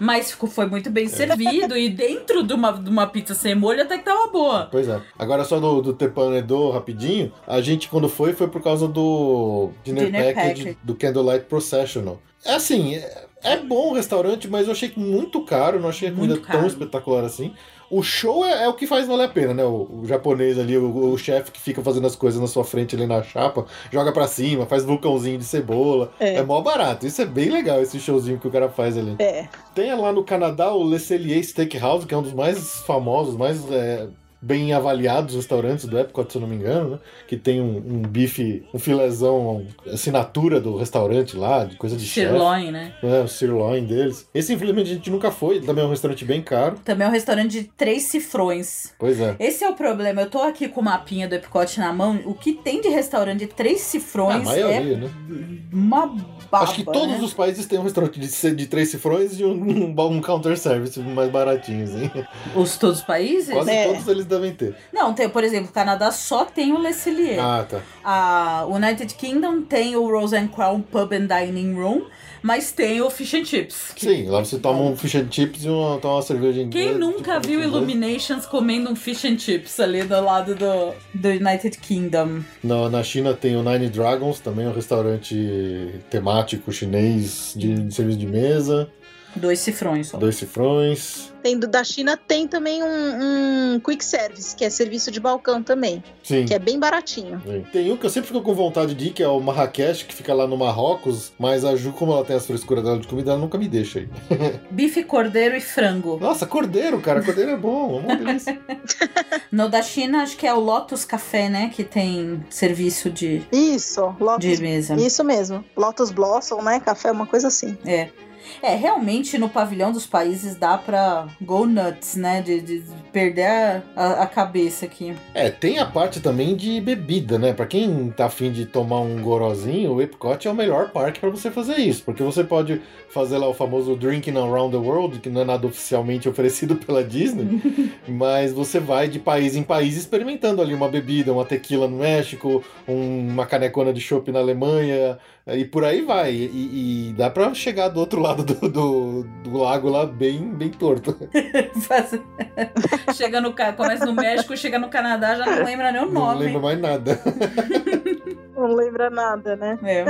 Mas ficou- foi muito bem servido. E dentro de uma, de uma pizza sem molho até que tava boa. pois é. Agora só do, do Tepanedo rapidinho. A gente, quando foi, foi por causa do Dinner, Dinner Package, Package. do Candlelight Processional. É assim, é, é bom o restaurante, mas eu achei muito caro. Não achei a comida tão espetacular assim. O show é, é o que faz valer a pena, né? O, o japonês ali, o, o chefe que fica fazendo as coisas na sua frente ali na chapa, joga pra cima, faz vulcãozinho de cebola. É. É, mó barato. Isso é bem legal, esse showzinho que o cara faz ali. É, Tem lá no Canadá o Le Cellier Steakhouse, que é um dos mais famosos, mais é, bem avaliados restaurantes do Epcot, se eu não me engano, né? Que tem um, um bife, um filezão, assinatura do restaurante lá, de coisa de. Sirloin, né? É, o sirloin deles. Esse, infelizmente, a gente nunca foi. Também é um restaurante bem caro. Também é um restaurante de três cifrões. Pois é. Esse é o problema. Eu tô aqui com o mapinha do Epcot na mão. O que tem de restaurante de três A cifrões maioria, é né? uma baba, Acho que todos né? os países têm um restaurante de, de três cifrões e um, um, um counter service mais baratinho, assim. Os todos os países? Quase É. todos eles devem ter. Não, tem, por exemplo, o Canadá só tem o Le Cellier. Ah, tá. A United Kingdom tem o Rose and Crown Pub and Dining Room, mas tem o Fish and Chips. Sim, lá você toma um fish and chips e uma, toma uma cerveja inglesa. Quem nunca tipo, viu. Illuminations comendo um fish and chips ali do lado do, do United Kingdom? Na, na China tem o Nine Dragons, também um restaurante temático chinês de, de serviço de mesa, Dois cifrões só. dois cifrões. Tem do, da China tem também um, um quick service, que é serviço de balcão também, Sim. que é bem baratinho. Sim. Tem um que eu sempre fico com vontade de ir, que é o Marrakech, que fica lá no Marrocos, mas a Ju, como ela tem as frescuras dela de comida, ela nunca me deixa aí. Bife, cordeiro e frango. Nossa, cordeiro, cara, cordeiro é bom, é uma delícia. No da China, acho que é o Lotus Café, né? Que tem serviço de, Isso, Lotus, de mesa. isso mesmo. Lotus Blossom, né? Café, uma coisa assim. É. É, realmente no pavilhão dos países dá pra go nuts, né? De, de perder a, a, cabeça aqui. É, tem a parte também de bebida, né? Pra quem tá afim de tomar um gorozinho, o Epcot é o melhor parque pra você fazer isso, porque você pode fazer lá o famoso Drinking Around the World, que não é nada oficialmente oferecido pela Disney, mas você vai de país em país experimentando ali uma bebida, uma tequila no México, um- uma canecona de chopp na Alemanha, e por aí vai. E, e dá pra chegar do outro lado do, do, do lago lá, bem, bem torto. Chega no começa no México, chega no Canadá, já não lembra nem o Não nome. lembro mais nada. Não lembra nada, né? É.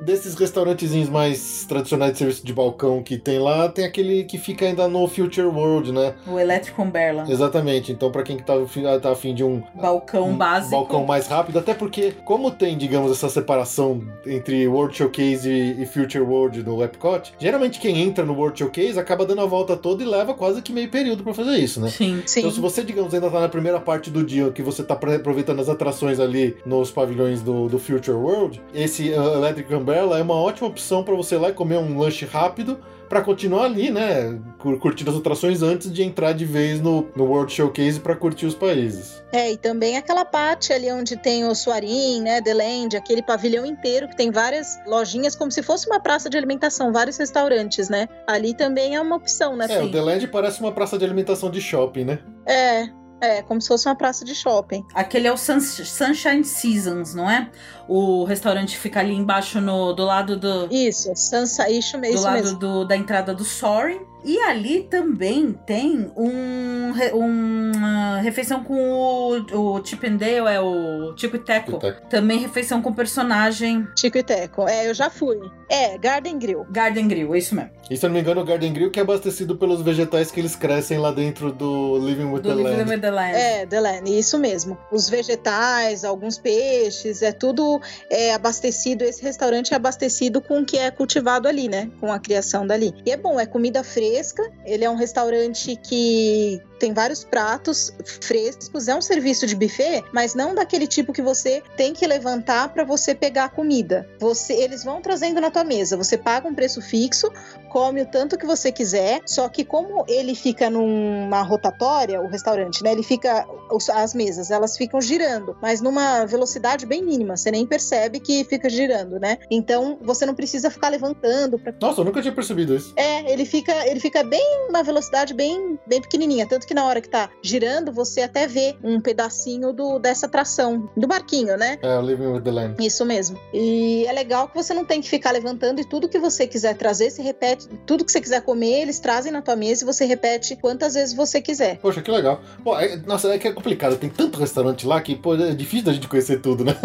Desses restaurantezinhos mais tradicionais de serviço de balcão que tem lá, tem aquele que fica ainda no Future World, né? O Electric Umbrella. Exatamente. Então, pra quem que tá, tá afim de um Balcão um básico. balcão mais rápido, até porque, como tem, digamos, essa separação entre World Showcase e, e Future World no Epcot, geralmente quem entra no World Showcase acaba dando a volta toda e leva quase que meio período pra fazer isso, né? Sim. Sim. Então, se você, digamos, ainda tá na primeira parte do dia, que você tá aproveitando as atrações ali nos pavilhões do, do Future World, esse uh, Electric Umbrella é uma ótima opção pra você ir lá e comer um lanche rápido pra continuar ali, né, cur- curtindo as atrações antes de entrar de vez no, no World Showcase pra curtir os países. É, e também aquela parte ali onde tem o Suarim, né, The Land, aquele pavilhão inteiro que tem várias lojinhas, como se fosse uma praça de alimentação, vários restaurantes, né? Ali também é uma opção, né? É, o Sim. The Land parece uma praça de alimentação de shopping, né? É, é, como se fosse uma praça de shopping. Aquele é o Sun- Sunshine Seasons, não é? O restaurante fica ali embaixo no, do lado do, Isso, Sansa, isso, do isso lado mesmo. do- da entrada do Soaring. E ali também tem um, re- uma refeição com o, o Chip and Dale, é o Tico e Teco. Também refeição com personagem Tico e Teco. É, eu já fui. É, Garden Grill. Garden Grill, é isso mesmo. E se eu não me engano, o Garden Grill que é abastecido pelos vegetais que eles crescem lá dentro do Living with Do the Living Land. with the Land. É, The Land, isso mesmo. Os vegetais, alguns peixes, é tudo é, abastecido. Esse restaurante é abastecido com o que é cultivado ali, né? Com a criação dali. E é bom, é comida fresca. Ele é um restaurante que tem vários pratos frescos. É um serviço de buffet, mas não daquele tipo que você tem que levantar para você pegar a comida. Você, eles vão trazendo na tua mesa. Você paga um preço fixo, come o tanto que você quiser. Só que como ele fica numa rotatória, o restaurante, né? Ele fica as mesas, elas ficam girando, mas numa velocidade bem mínima. Você nem percebe que fica girando, né? Então você não precisa ficar levantando para Nossa, eu nunca tinha percebido isso. é, ele fica, ele fica bem uma velocidade bem, bem pequenininha, tanto que na hora que tá girando, você até vê um pedacinho do dessa atração, do barquinho, né? É, o Living with the Land. Isso mesmo. E é legal que você não tem que ficar levantando e tudo que você quiser trazer, se repete, tudo que você quiser comer, eles trazem na tua mesa e você repete quantas vezes você quiser. Poxa, que legal. Pô, é- nossa, é que é complicado. Tem tanto restaurante lá que, pô, é difícil da gente conhecer tudo, né?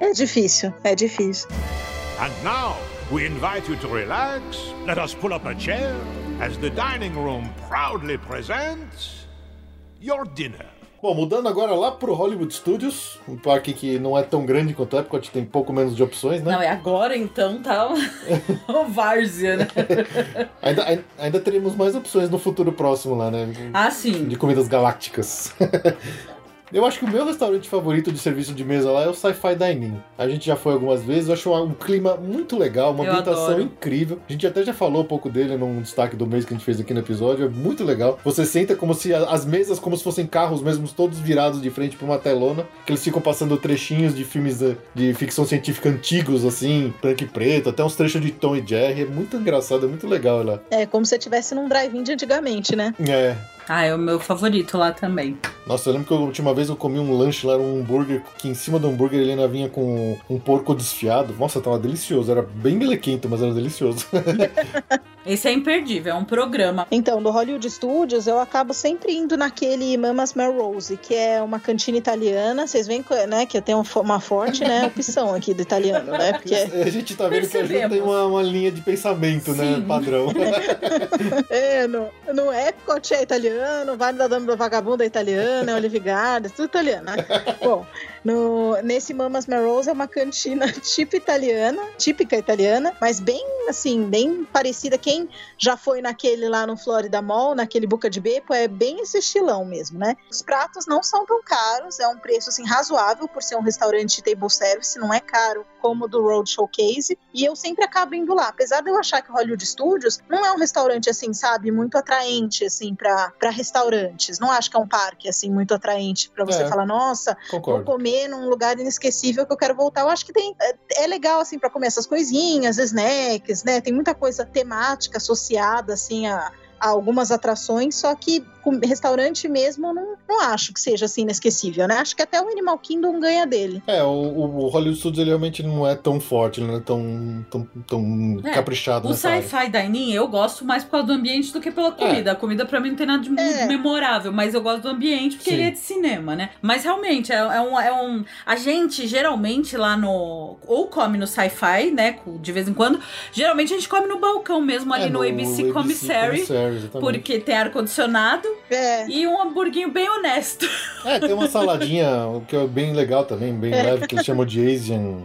É difícil, é difícil. And now, we invite you to relax. Let us pull up a chair as the dining room proudly presents your dinner. Bom, mudando agora lá pro Hollywood Studios, um parque que não é tão grande quanto o Epcot, tem pouco menos de opções, né? Não, é agora então tá o Várzea, né? Ainda, ai- ainda teremos mais opções no futuro próximo lá, né? Ah, sim. De comidas galácticas. Eu acho que o meu restaurante favorito de serviço de mesa lá é o Sci-Fi Dining. A gente já foi algumas vezes, eu acho um clima muito legal, uma Eu ambientação adoro. incrível. A gente até já falou um pouco dele num destaque do mês que a gente fez aqui no episódio, é muito legal. Você senta como se as mesas, como se fossem carros mesmos, todos virados de frente pra uma telona, que eles ficam passando trechinhos de filmes de, de ficção científica antigos, assim, branco e preto, até uns trechos de Tom e Jerry. É muito engraçado, é muito legal lá. É como se você estivesse num drive-in de antigamente, né? É, Ah, é o meu favorito lá também. Nossa, eu lembro que a última vez eu comi um lanche lá, um hambúrguer, que em cima do hambúrguer ele ainda vinha com um porco desfiado. Nossa, tava delicioso. Era bem melequento, mas era delicioso. Esse é imperdível, é um programa. Então, do Hollywood Studios, eu acabo sempre indo naquele Mamas Melrose, que é uma cantina italiana. Vocês veem, né, que eu tenho uma forte, né, opção aqui do italiano, né? Porque a gente tá vendo que a Ju tem Percebemos. uma, uma linha de pensamento, né? Sim. Padrão. é, no, no Epcot é italiano, Vale da Dama da Vagabunda é italiano, é Olive Garden, tudo italiano, né? Bom, no, nesse Mamas Melrose é uma cantina tipo italiana, típica italiana, mas bem, assim, bem parecida. Quem já foi naquele lá no Florida Mall, naquele Buca de Beco, é bem esse estilão mesmo, né? Os pratos não são tão caros, é um preço, assim, razoável por ser um restaurante table service, não é caro como o do Road Showcase, e eu sempre acabo indo lá. Apesar de eu achar que o Hollywood Studios não é um restaurante, assim, sabe, muito atraente, assim, para restaurantes. Não acho que é um parque, assim, muito atraente para você É. falar, nossa, vou Concordo. Num lugar inesquecível que eu quero voltar. Eu acho que tem é, é legal assim para comer essas coisinhas, snacks, né? Tem muita coisa temática associada assim a algumas atrações, só que com restaurante mesmo não, não acho que seja assim inesquecível, né? Acho que até o Animal Kingdom ganha dele. É, o, o Hollywood Studios ele realmente não é tão forte, ele não é tão, tão, tão É, caprichado O sci-fi dining eu gosto mais por causa do ambiente do que pela comida. A comida pra mim não tem nada de muito É. memorável, mas eu gosto do ambiente porque Sim. ele é de cinema, né? Mas realmente é, é um, é um. A gente geralmente lá no. Ou come no sci-fi, né? De vez em quando. Geralmente a gente come no balcão mesmo, ali É, no, ABC Commissary. Commissary, exatamente. Porque tem ar-condicionado É. e um hamburguinho bem honesto. É, tem uma saladinha que é bem legal também, bem leve, que eles chamam de Asian,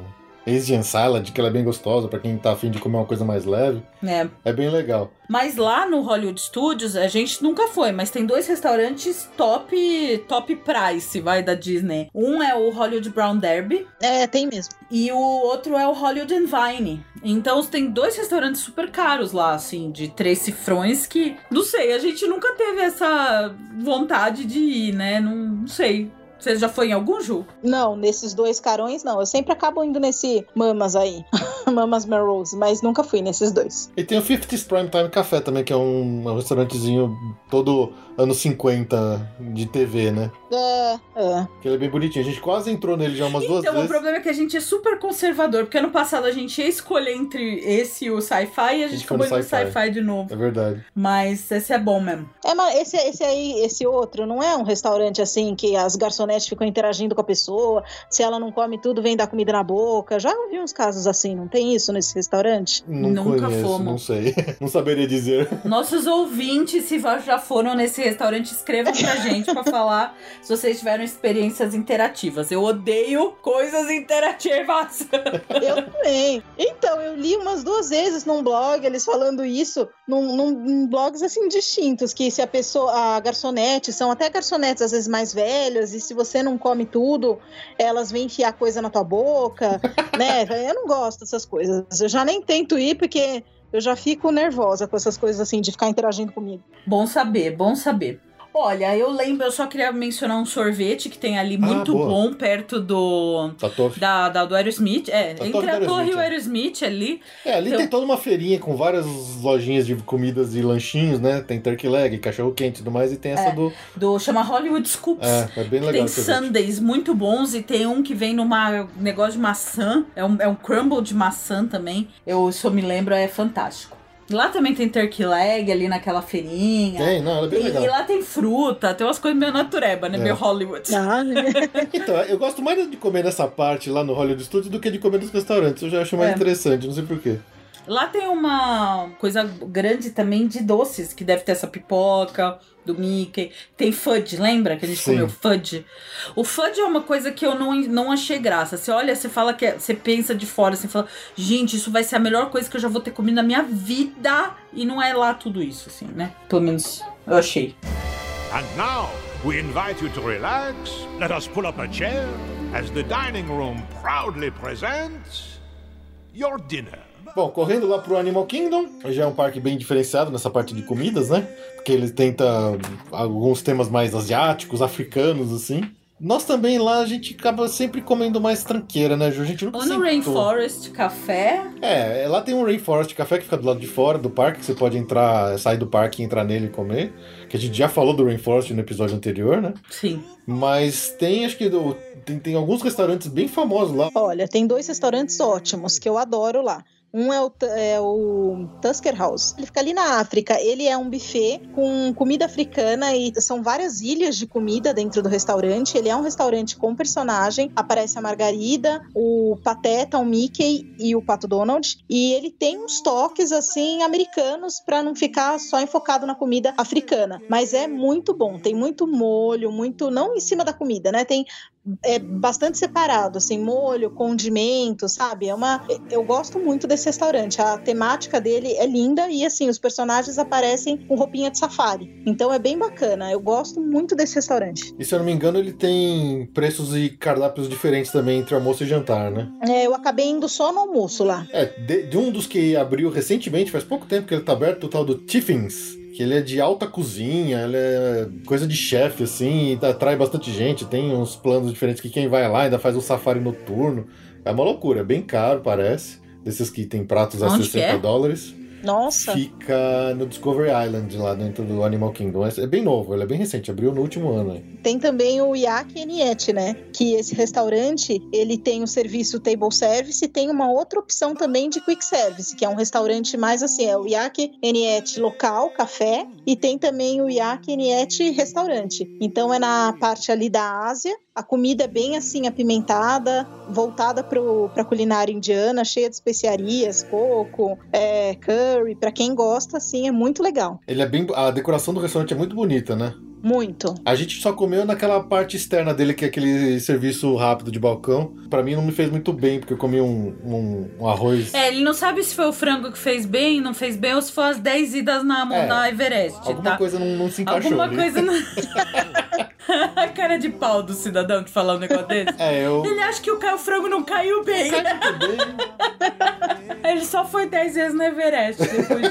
Asian Salad, que ela é bem gostosa pra quem tá afim de comer uma coisa mais leve. né? É bem legal. Mas lá no Hollywood Studios, a gente nunca foi, mas tem dois restaurantes top top price, vai, da Disney. Um é o Hollywood Brown Derby É, tem mesmo. e o outro é o Hollywood and Vine. Então tem dois restaurantes super caros lá, assim, de três cifrões que, não sei, a gente nunca teve essa vontade de ir, né? Não, não sei. Você já foi em algum, Ju? Não, nesses dois carões, não. Eu sempre acabo indo nesse Mamas aí. Mamas Melrose, mas nunca fui nesses dois. E tem o 50s Primetime Café também, que é um, um restaurantezinho todo anos 50 de TV, né? É, é. Que ele é bem bonitinho. A gente quase entrou nele já umas duas Então, o vezes. problema é que a gente é super conservador, porque ano passado a gente ia escolher entre esse e o sci-fi e a gente no acabou indo no sci-fi. sci-fi de novo. É verdade. Mas esse é bom mesmo. É, mas esse, esse aí, esse outro, não é um restaurante assim que as garçonetes ficam interagindo com a pessoa, se ela não come tudo, vem dar comida na boca. Já vi uns casos assim, não tem isso nesse restaurante? Não Nunca conheço, fomos. não sei. não saberia dizer. Nossos ouvintes, se já foram nesse restaurante, escrevam pra gente pra falar se vocês tiveram experiências interativas. Eu odeio coisas interativas. Eu também. Então, eu li umas duas vezes num blog eles falando isso, num, num- em blogs assim distintos, que se a pessoa, a garçonete, são até garçonetes às vezes mais velhas, e se você não come tudo, elas vêm enfiar coisa na tua boca, né? Eu não gosto dessas coisas. Eu já nem tento ir porque eu já fico nervosa com essas coisas assim, de ficar interagindo comigo. Bom saber, bom saber. Olha, eu lembro, eu só queria mencionar um sorvete que tem ali muito boa. bom, perto do. Tá torre. Da, da- do Aerosmith. É, Da entre a torre e o é. Aerosmith ali. É, ali Então- tem toda uma feirinha com várias lojinhas de comidas e lanchinhos, né? Tem turkey leg, cachorro quente e tudo mais, e tem essa É, do. Do, chama Hollywood Scoops. É, é bem legal Tem sundaes muito bons e tem um que vem numa negócio de maçã. É um, é um crumble de maçã também. Eu só me lembro, é fantástico. Lá também tem turkey leg ali naquela feirinha. Tem, não, ela é bem E, legal. e lá tem fruta, tem umas coisas meio natureba, né? É. Meio Hollywood. Ah, Então, eu gosto mais de comer nessa parte lá no Hollywood Studios do que de comer nos restaurantes. Eu já acho mais É. interessante, não sei porquê. Lá tem uma coisa grande também de doces, que deve ter essa pipoca do Mickey. Tem fudge, lembra que a gente Sim. comeu fudge? O fudge é uma coisa que eu não, não achei graça. Você olha, você fala que é- você pensa de fora, você fala, gente, isso vai ser a melhor coisa que eu já vou ter comido na minha vida. E não é lá tudo isso, assim, né? Pelo menos eu achei. And now, we invite you to relax. Let us pull up a chair as the dining room proudly presents your dinner. Bom, correndo lá pro Animal Kingdom, já é um parque bem diferenciado nessa parte de comidas, né? Porque ele tenta alguns temas mais asiáticos, africanos, assim. Nós também lá, a gente acaba sempre comendo mais tranqueira, né, Ju? A gente nunca Ou no sentou. Rainforest Café. É, lá tem um Rainforest Café que fica do lado de fora do parque, que você pode entrar, sair do parque, entrar nele e comer. Que a gente já falou do Rainforest no episódio anterior, né? Sim. Mas tem, acho que do- tem, tem alguns restaurantes bem famosos lá. Olha, tem dois restaurantes ótimos que eu adoro lá. Um é o, é o Tusker House. Ele fica ali na África. Ele é um buffet com comida africana e são várias ilhas de comida dentro do restaurante. Ele é um restaurante com personagem. Aparece a Margarida, o Pateta, o Mickey e o Pato Donald. E ele tem uns toques assim americanos para não ficar só enfocado na comida africana. Mas é muito bom. Tem muito molho, muito não em cima da comida, né? Tem é bastante separado, assim, molho, condimento, sabe? É uma, eu gosto muito desse restaurante. A temática dele é linda e assim, os personagens aparecem com roupinha de safari. Então é bem bacana. Eu gosto muito desse restaurante. E se eu não me engano, ele tem preços e cardápios diferentes também entre almoço e jantar, né? É, eu acabei indo só no almoço lá. É, de, de um dos que abriu recentemente, faz pouco tempo que ele tá aberto, o tal do Tiffins. Que ele é de alta cozinha, ele é coisa de chefe, assim, e atrai bastante gente. Tem uns planos diferentes que quem vai lá ainda faz um safari noturno. É uma loucura, é bem caro, parece. Desses que tem pratos a Onde que 60 é? dólares. Nossa. Fica no Discovery Island, lá dentro do Animal Kingdom. É bem novo, ele é bem recente, abriu no último ano. Tem também o Yak Eniet, né? Que esse restaurante, ele tem o serviço table service e tem uma outra opção também de quick service, que é um restaurante mais assim, é o Yak Eniet local, café, e tem também o Yak Eniet restaurante. Então é na parte ali da Ásia, a comida é bem assim apimentada, voltada para a culinária indiana, cheia de especiarias, coco, é, curry. Para quem gosta, assim, é muito legal. Ele é bem. A decoração do restaurante é muito bonita, né? Muito. A gente só comeu naquela parte externa dele, que é aquele serviço rápido de balcão. Pra mim não me fez muito bem, porque eu comi um, um, um arroz. É, ele não sabe se foi o frango que fez bem, não fez bem, ou se foi as 10 idas na, É. na Everest, Alguma tá? coisa não, não se encaixou. Alguma ali. coisa não... A cara de pau do cidadão de falar um negócio desse. É, eu. Ele acha que o, ca- o frango não caiu bem. Muito bem. Ele só foi 10 vezes no Everest depois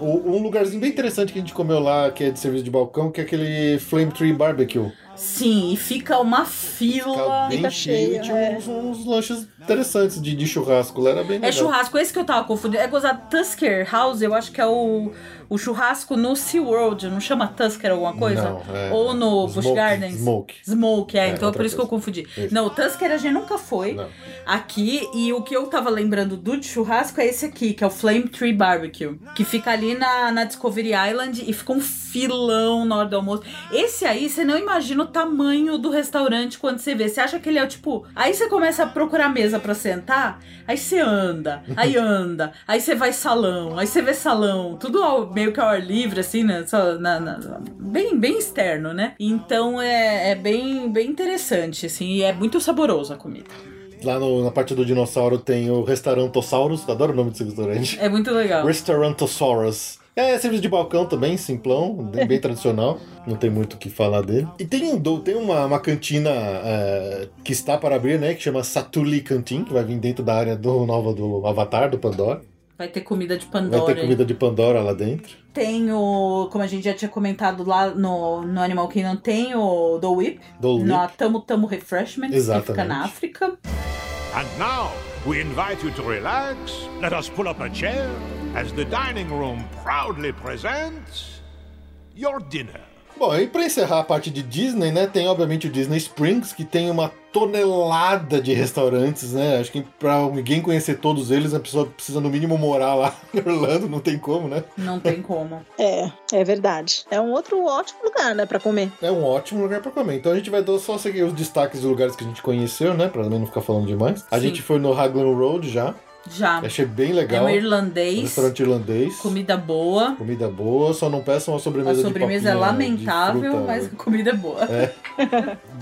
Um lugarzinho bem interessante que a gente comeu lá, que é de serviço de balcão, que é aquele Flame Tree Barbecue. Sim, e fica uma fila. Fica bem Fica cheio cheio, tinha é. uns, uns lanches interessantes de, de churrasco. Lá era bem legal. É churrasco, esse que eu tava confundindo. É gozado Tusker House, eu acho que é o, o churrasco no SeaWorld, não chama Tusker alguma coisa? Não, é- Ou no Smoke, Busch Gardens? Smoke. Smoke, é, É, então é por isso que eu coisa. confundi. Isso. Não, o Tusker a gente nunca foi Não. aqui, e o que eu tava lembrando do de churrasco é esse aqui, que é o Flame Tree Barbecue, que fica ali na, na Discovery Island e fica um filão na hora do almoço. Esse aí, você não imagina o tamanho do restaurante quando você vê. Você acha que ele é tipo. Aí você começa a procurar mesa pra sentar, aí você anda, aí anda, aí você vai salão, aí você vê salão, tudo ao- meio que ao ar livre, assim, né? Só na, na- bem, bem externo, né? Então é, é bem, bem interessante, assim, e é muito saboroso a comida. Lá no- na parte do dinossauro tem o Restaurantosaurus. Adoro o nome desse restaurante. É muito legal. Restaurantosaurus. É serviço de balcão também, simplão, bem, tradicional. Não tem muito o que falar dele. E tem, um tem uma, uma cantina é, que está para abrir, né? Que chama Satuli Cantin, que vai vir dentro da área do nova do Avatar, do Pandora. Vai ter comida de Vai Pandora. ter comida de Pandora lá dentro. Tem o, como a gente já tinha comentado lá no, no Animal Kingdom, tem o Do Whip, Do Whip. na Tamo Tamo Refreshments, que fica na África. And now we invite you to relax. Let us pull up a chair as the dining room proudly presents your dinner. Bom, e pra encerrar a parte de Disney, né? Tem obviamente o Disney Springs, que tem uma tonelada de restaurantes, né? Acho que pra alguém conhecer todos eles, a pessoa precisa no mínimo morar lá em Orlando, não tem como, né? Não tem como. É, é verdade. É um outro ótimo lugar, né, pra comer. É um ótimo lugar pra comer. Então a gente vai dar só seguir os destaques dos lugares que a gente conheceu, né? Pra também não ficar falando demais. A Sim. gente foi no Raglan Road já. Já. Achei bem É legal. um Um irlandês, restaurante irlandês. comida boa. Comida boa, só não peçam a A sobremesa de sobremesa é papinha de lamentável, fruta. mas a comida é boa.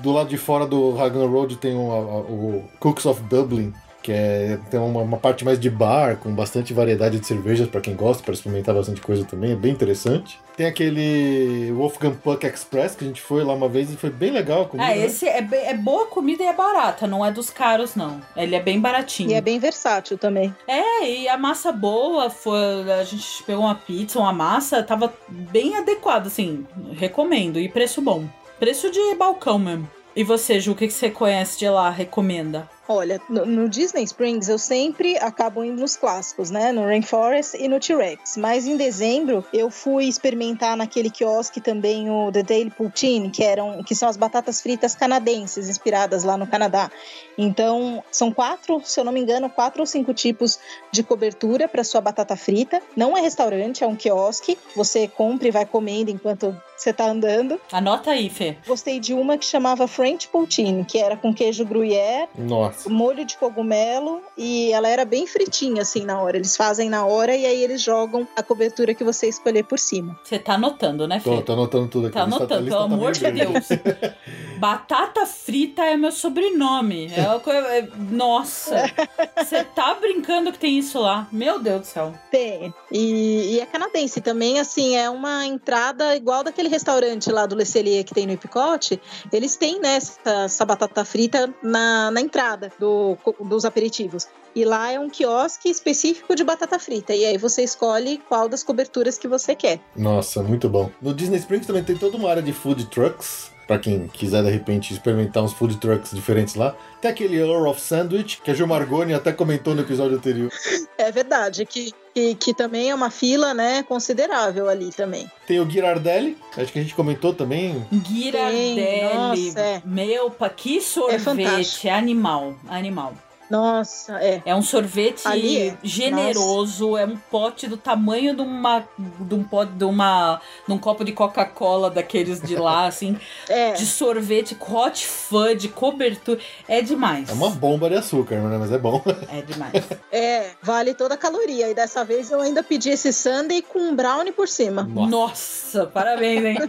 Do lado de fora do Raglan Road tem o, a- o Cooks of Dublin, que é, tem uma, uma parte mais de bar, com bastante variedade de cervejas pra quem gosta, para experimentar bastante coisa também, é bem interessante. Tem aquele Wolfgang Puck Express, que a gente foi lá uma vez e foi bem legal a comida. Ah, né? esse é, bem- é boa comida e é barata, não é dos caros, não. Ele é bem baratinho. E é bem versátil também. É, e a massa boa, foi, a gente pegou uma pizza, uma massa, tava bem adequado, assim, recomendo. E preço bom. Preço de balcão mesmo. E você, Ju, o que, que você conhece de lá, recomenda? Olha, no, no Disney Springs eu sempre acabo indo nos clássicos, né? No Rainforest e no T-Rex. Mas em dezembro eu fui experimentar naquele quiosque também o The Daily Poutine, que eram que são as batatas fritas canadenses inspiradas lá no Canadá. Então são quatro, se eu não me engano, quatro ou cinco tipos de cobertura para sua batata frita. Não é restaurante, é um quiosque. Você compra e vai comendo enquanto você tá andando. Anota aí, Fê. Gostei de uma que chamava French Poutine, que era com queijo gruyère Nossa. molho de cogumelo e ela era bem fritinha assim na hora. Eles fazem na hora e aí eles jogam a cobertura que você escolher por cima. Você tá anotando, né, Fê? Tô, tô anotando tudo aqui. Tá lista- a anotando, lista pelo tá amor de. Deus. Batata frita é meu sobrenome. É uma coisa. é- Nossa! Você tá brincando que tem isso lá? Meu Deus do céu. Tem. E, e é canadense também, assim, é uma entrada igual daquele restaurante lá do Le Cellier que tem no Epicote. Eles têm, né, essa, essa batata frita na, na entrada do- dos aperitivos. E lá é um quiosque específico de batata frita. E aí você escolhe qual das coberturas que você quer. Nossa, muito bom. No Disney Springs também tem toda uma área de food trucks. Pra quem quiser de repente experimentar uns food trucks diferentes lá. Tem aquele Earl of Sandwich, que a Gil Margoni até comentou no episódio anterior. É verdade, que, que, que também é uma fila, né, considerável ali também. Tem o Girardelli, acho que a gente comentou também. Girardelli. nossa, é. Meu, que sorvete. fantástico. animal. Animal. Nossa, é. É um sorvete Ali generoso, é um pote do tamanho de uma de um pote de uma de um copo de Coca-Cola daqueles de lá, assim, É, de sorvete, hot fudge, cobertura, é demais. É uma bomba de açúcar, né? Mas é bom. É demais. é, vale toda a caloria. E dessa vez eu ainda pedi esse sundae com um brownie por cima. Nossa, parabéns, hein?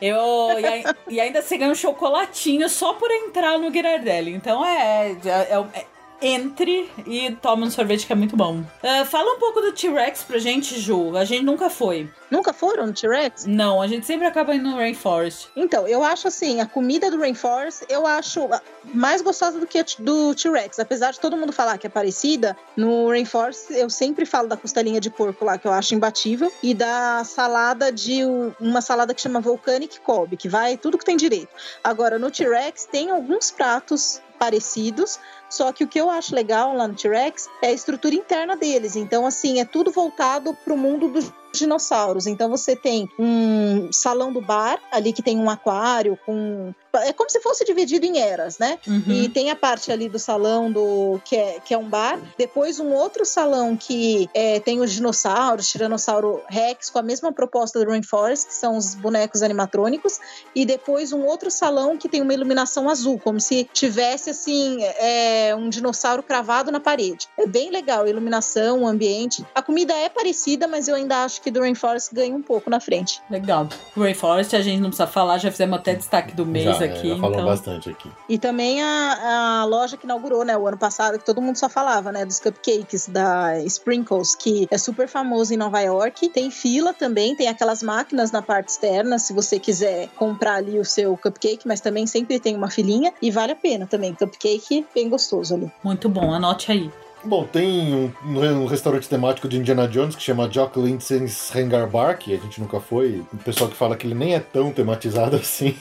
Eu, e, ai- e ainda você ganha um chocolatinho só por entrar no Girardelli. Então é, é, é- é- entre e toma um sorvete que é muito bom. Ah, fala um pouco do T-Rex pra gente, Ju. A gente nunca foi. Nunca foram no T-Rex? Não, a gente sempre acaba indo no Rainforest. Então, eu acho assim, a comida do Rainforest, eu acho mais gostosa do que a do T-Rex. Apesar de todo mundo falar que é parecida, no Rainforest eu sempre falo da costelinha de porco lá, que eu acho imbatível, e da salada de um- uma salada que chama Volcanic Cobb, que vai tudo que tem direito. Agora, no T-Rex tem alguns pratos parecidos, só que o que eu acho legal lá no T-Rex é a estrutura interna deles. Então, assim, é tudo voltado pro mundo dos dinossauros. Então você tem um salão do bar ali que tem um aquário com é como se fosse dividido em eras, né? Uhum. E tem a parte ali do salão do que é, que é um bar. Depois um outro salão que é, tem os dinossauros, Tiranossauro Rex, com a mesma proposta do Rainforest, que são os bonecos animatrônicos. E depois um outro salão que tem uma iluminação azul, como se tivesse assim é, um dinossauro cravado na parede. É bem legal a iluminação, o ambiente. A comida é parecida, mas eu ainda acho que do Rainforest ganha um pouco na frente. Legal. Rainforest a gente não precisa falar, já fizemos até destaque do mês já, aqui. já falou então... bastante aqui. E também a, a loja que inaugurou, né, o ano passado, que todo mundo só falava, né, dos cupcakes da Sprinkles, que é super famoso em Nova York. Tem fila também, tem aquelas máquinas na parte externa, se você quiser comprar ali o seu cupcake, mas também sempre tem uma filinha e vale a pena também. Cupcake bem gostoso ali. Muito bom, anote aí. Bom, tem um, um restaurante temático de Indiana Jones que chama Jock Lindsay's Hangar Bar, que a gente nunca foi. O pessoal que fala que ele nem é tão tematizado assim.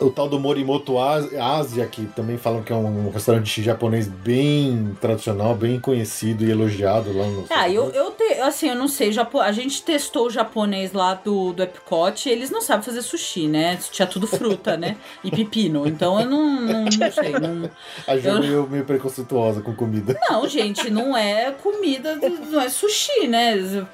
O tal do Morimoto Asia, que também falam que é um restaurante japonês bem tradicional, bem conhecido e elogiado lá no. Ah, eu, eu te, assim, eu não sei, a gente testou o japonês lá do, do Epcot, eles não sabem fazer sushi, né? Tinha tudo fruta, né? E pepino. Então eu não, não, não sei. Não, A Ju eu- meio, meio preconceituosa com comida. não, gente, não é comida, não é sushi, né?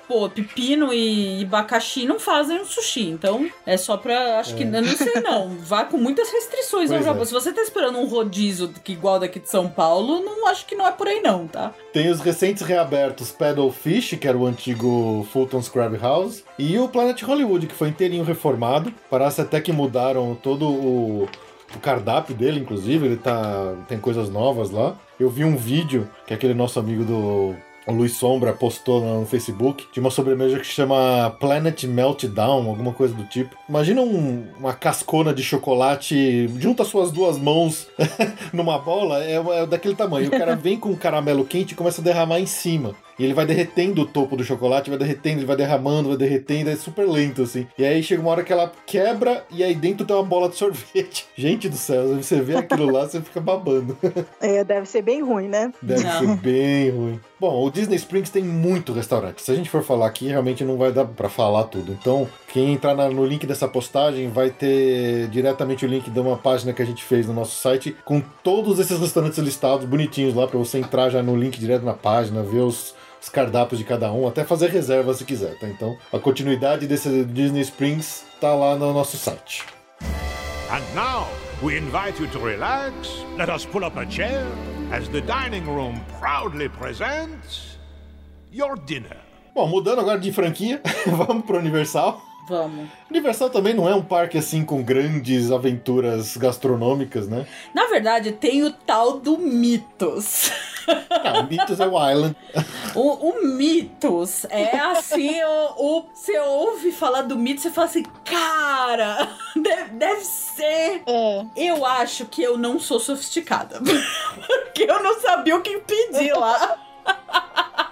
Pô, pepino e abacaxi não fazem um sushi. Então é só pra. Acho que. Eu não sei, não. Vá com muitas restrições ao Pois Japão. é. Se você tá esperando um rodízio que igual daqui de São Paulo, não acho que não é por aí, não, tá? Tem os recentes reabertos Paddlefish, que era o antigo Fulton's Crab House, e o Planet Hollywood, que foi inteirinho reformado. Parece até que mudaram todo o, o cardápio dele, inclusive, ele tá tem coisas novas lá. Eu vi um vídeo que aquele nosso amigo do o Luiz Sombra postou no Facebook de uma sobremesa que chama Planet Meltdown, alguma coisa do tipo. Imagina um- uma cascona de chocolate, junta suas duas mãos numa bola, é, é daquele tamanho. O cara vem com um caramelo quente e começa a derramar em cima. E ele vai derretendo o topo do chocolate, vai derretendo, ele vai derramando, vai derretendo, é super lento, assim. E aí chega uma hora que ela quebra e aí dentro tem uma bola de sorvete. Gente do céu, você vê aquilo lá, você fica babando. É, deve ser bem ruim, né? Deve Não. ser bem ruim. Bom, o Disney Springs tem muito restaurante. Se a gente for falar aqui, realmente não vai dar pra falar tudo. Então, quem entrar no link dessa postagem vai ter diretamente o link de uma página que a gente fez no nosso site com todos esses restaurantes listados bonitinhos lá pra você entrar já no link direto na página, ver os, os cardápios de cada um, até fazer reserva se quiser, tá? Então, a continuidade desse Disney Springs tá lá no nosso site. And now, we invite you to relax. Let us pull up a chair as the dining room proudly presents your dinner. Bom, mudando agora de franquia, vamos pro Universal. Vamos. Universal também não é um parque assim com grandes aventuras gastronômicas, né? Na verdade, tem o tal do Mitos. Ah, o Mitos é o Island. O, o Mitos é assim, o, o- você ouve falar do Mitos e fala assim, cara, deve, deve ser. É. Eu acho que eu não sou sofisticada. Porque eu não sabia o que pedir lá.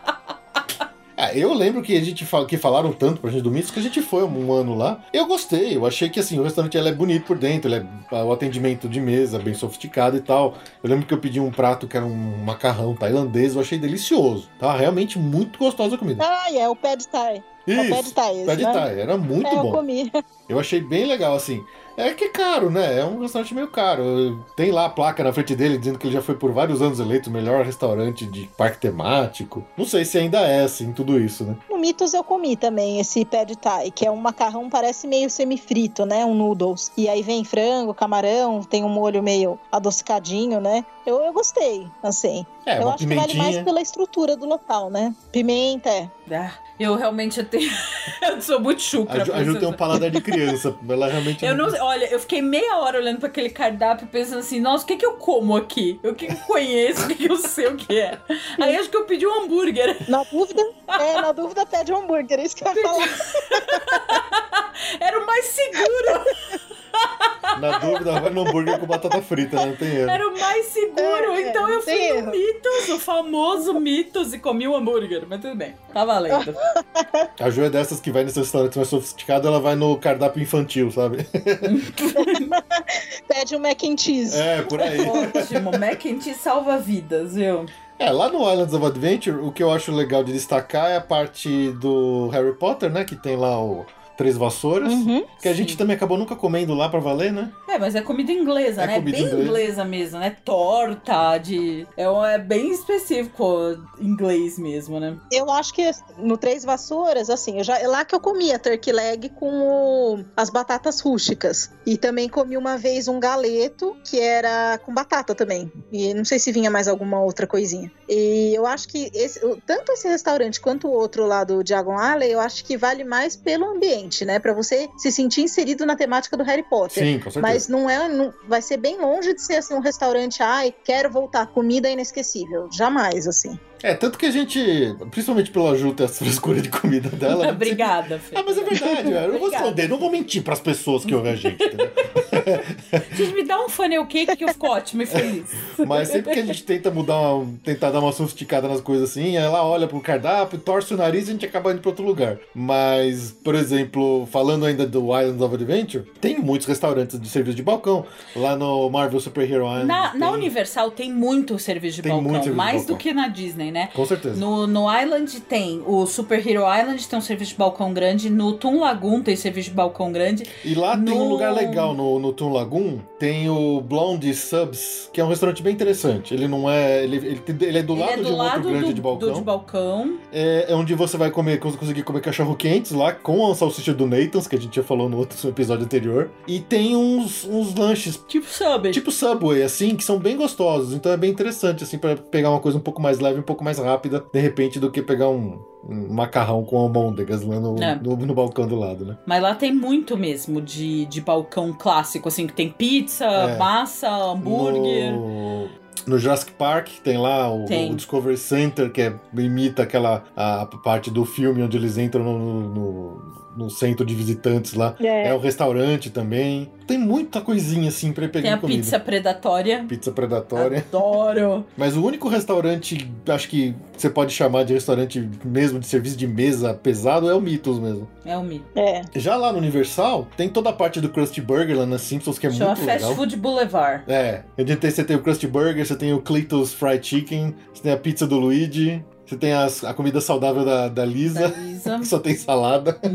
Ah, É, eu lembro que a gente fala, que falaram tanto pra gente do Mitos que a gente foi um ano lá. Eu gostei, eu achei que assim, o restaurante é bonito por dentro, é o atendimento de mesa bem sofisticado e tal. Eu lembro que eu pedi um prato que era um macarrão tailandês, eu achei delicioso. Tava realmente muito gostosa a comida. Ah, é o pad thai. É o pad thai, esse, pad né? thai, era muito é, eu bom. comi. Eu achei bem legal, assim. É que é caro, né? É um restaurante meio caro. Tem lá a placa na frente dele dizendo que ele já foi por vários anos eleito o melhor restaurante de parque temático. Não sei se ainda é assim, tudo isso, né? No Mitos eu comi também esse pad thai, que é um macarrão, parece meio semifrito, né? Um noodles. E aí vem frango, camarão, tem um molho meio adocicadinho, né? Eu, eu gostei, assim. É, eu uma acho que vale pimentinha. mais pela estrutura do local, né? Pimenta, é. Ah, eu realmente eu tenho. eu sou muito chucra. A Ju, a Ju tem um paladar de criança. Ela realmente. Eu não, olha, eu fiquei meia hora olhando pra aquele cardápio pensando assim, nossa, o que que eu como aqui? O que que eu conheço? O que que eu sei o que é? Aí acho que eu pedi um hambúrguer. Na dúvida, é, na dúvida pede um hambúrguer, é isso que eu ia falar. Era o mais seguro. Na dúvida, vai no hambúrguer com batata frita, né? Não tem erro. Era o mais seguro. É, então eu fui tem no erro. Mitos, o famoso Mitos, e comi o hambúrguer. Mas tudo bem, tá valendo. A Ju é dessas que vai nesse restaurante mais sofisticado, ela vai no cardápio infantil, sabe? Pede um mac and cheese. É, por aí. Ótimo, mac and cheese salva vidas, viu? É, lá no Islands of Adventure, o que eu acho legal de destacar é a parte do Harry Potter, né? Que tem lá o Três Vassouras. Uhum. Que a Sim. gente também acabou nunca comendo lá pra valer, né? É, mas é comida inglesa, É né? comida bem inglesa. inglesa. mesmo, né? Torta, de. É, é bem específico inglês mesmo, né? Eu acho que no Três Vassouras, assim, eu já, é lá que eu comi a turkey leg com o- as batatas rústicas. E também comi uma vez um galeto que era com batata também. E não sei se vinha mais alguma outra coisinha. E eu acho que esse- tanto esse restaurante quanto o outro lá do Diagon Alley, eu acho que vale mais pelo ambiente, né? Pra você se sentir inserido na temática do Harry Potter. Sim, com certeza. Mas não é. não- vai ser bem longe de ser assim um restaurante, ai, quero voltar, comida inesquecível. Jamais, assim. É, tanto que a gente, principalmente pela Ju ter essa frescura de comida dela. Obrigada, Fê. sempre- Ah, mas é verdade. Eu não vou esconder, não vou mentir pras pessoas que ouvem a gente, entendeu? Gente, me dá um funnel cake que eu fico ótimo e feliz. Mas sempre que a gente tenta mudar, uma, tentar dar uma sofisticada nas coisas assim, ela olha pro cardápio, torce o nariz e a gente acaba indo pra outro lugar. Mas, por exemplo, falando ainda do Islands of Adventure, tem muitos restaurantes de serviço de balcão. Lá no Marvel Super Hero Island. Na, tem- na Universal tem muito serviço de Tem balcão, serviço de mais balcão. do que na Disney, né? Com certeza. No, no Island tem o Super Hero Island, tem um serviço de balcão grande. No Toon Lagoon tem serviço de balcão grande. E lá tem um No- lugar legal no, no Toon Lagoon, tem o Blonde Subs, que é um restaurante bem interessante. Ele não é. Ele, ele, ele é do Ele lado é do de um lado outro grande do, de do balcão. de balcão. É, é onde você vai comer, cons- conseguir comer cachorro quentes lá com a salsicha do Nathan's, que a gente já falou no outro episódio anterior. E tem uns, uns lanches Tipo Subway. tipo Subway, assim, que são bem gostosos. Então é bem interessante, assim, pra pegar uma coisa um pouco mais leve, um pouco mais rápida, de repente, do que pegar um, um macarrão com almôndegas lá no, É. no, no balcão do lado, né? Mas lá tem muito mesmo de, de balcão clássico, assim, que tem pizza, É. massa, hambúrguer. No, no Jurassic Park tem lá o, o Discovery Center, que é- imita aquela a parte do filme onde eles entram no, no- no centro de visitantes lá. É. É o restaurante também. Tem muita coisinha assim pra ir Tem pegar a comida. pizza predatória. Pizza predatória. Adoro. Mas o único restaurante, acho que você pode chamar de restaurante mesmo de serviço de mesa pesado, é o Mitos mesmo. É o mito. É. Já lá no Universal, tem toda a parte do Krusty Burger lá na Simpsons, que é Chama muito Fast legal. Food Boulevard. É, você tem o Krusty Burger, você tem o Cleitos Fried Chicken, você tem a pizza do Luigi, você tem as- a comida saudável da, da Da Lisa, Lisa. que só tem salada.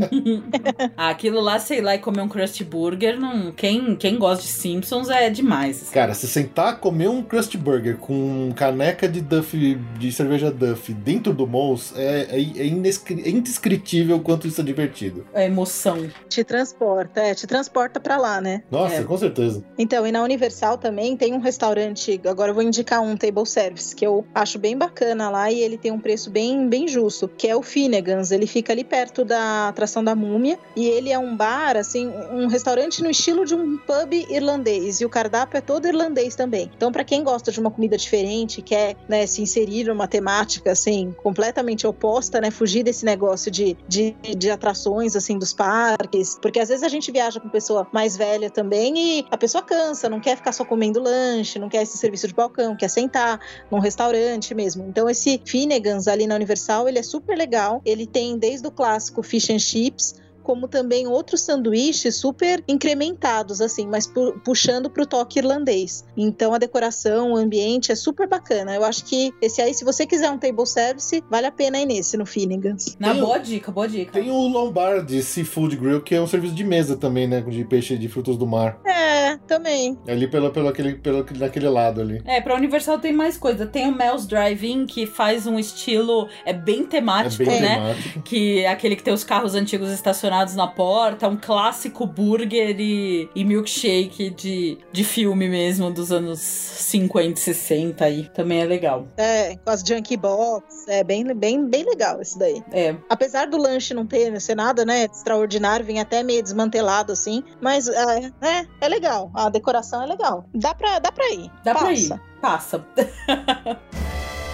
Ah, aquilo lá, sei lá, e comer um Krusty Burger, não... quem, quem gosta de Simpsons é demais. Cara, se sentar comer um Krusty Burger com caneca de Duff, de cerveja Duff dentro do Moles, é, é, é é indescritível o quanto isso é divertido. É emoção. Te transporta, é, te transporta pra lá, né? Nossa, É. com certeza. Então, e na Universal também tem um restaurante, agora eu vou indicar um table service, que eu acho bem bacana lá e ele tem um preço bem, bem justo, que é o Finnegan's. Ele fica ali perto da atração da múmia e ele é um bar, assim, um restaurante no estilo de um pub irlandês e o cardápio é todo irlandês também. Então, pra quem gosta de uma comida diferente, quer né, se inserir numa temática, assim, completamente oposta, né, fugir desse negócio de, de, de atrações, assim, dos parques, porque às vezes a gente viaja com pessoa mais velha também e a pessoa cansa, não quer ficar só comendo lanche, não quer esse serviço de balcão, quer sentar num restaurante mesmo. Então esse Finnegan Finnegan's ali na Universal, ele é super legal. Ele tem desde o clássico Fish and Chips, como também outros sanduíches super incrementados, assim, mas pu puxando pro toque irlandês. Então a decoração, o ambiente é super bacana. Eu acho que esse aí, se você quiser um table service, vale a pena ir nesse, no Finnegan's. Na Tem o- boa dica, boa dica. Tem o Lombard Seafood Grill, que é um serviço de mesa também, né? De peixe de frutos do mar. É, também. Ali pelo, pelo, aquele, pelo naquele lado ali. É, pra Universal tem mais coisa. Tem o Mel's Drive-In, que faz um estilo. É bem É temático, bem né? temático. Que é aquele que tem os carros antigos estacionados na porta, um clássico burger e, e milkshake de, de filme mesmo, dos anos 50 e 60 aí. Também é legal. É, com as junk box. É bem, bem, bem legal esse daí. É. Apesar do lanche não ter ser nada, né, extraordinário, vem até meio desmantelado assim, mas é, é, é legal. A decoração é legal. Dá pra, dá pra ir. Dá pra Passa. ir. Passa.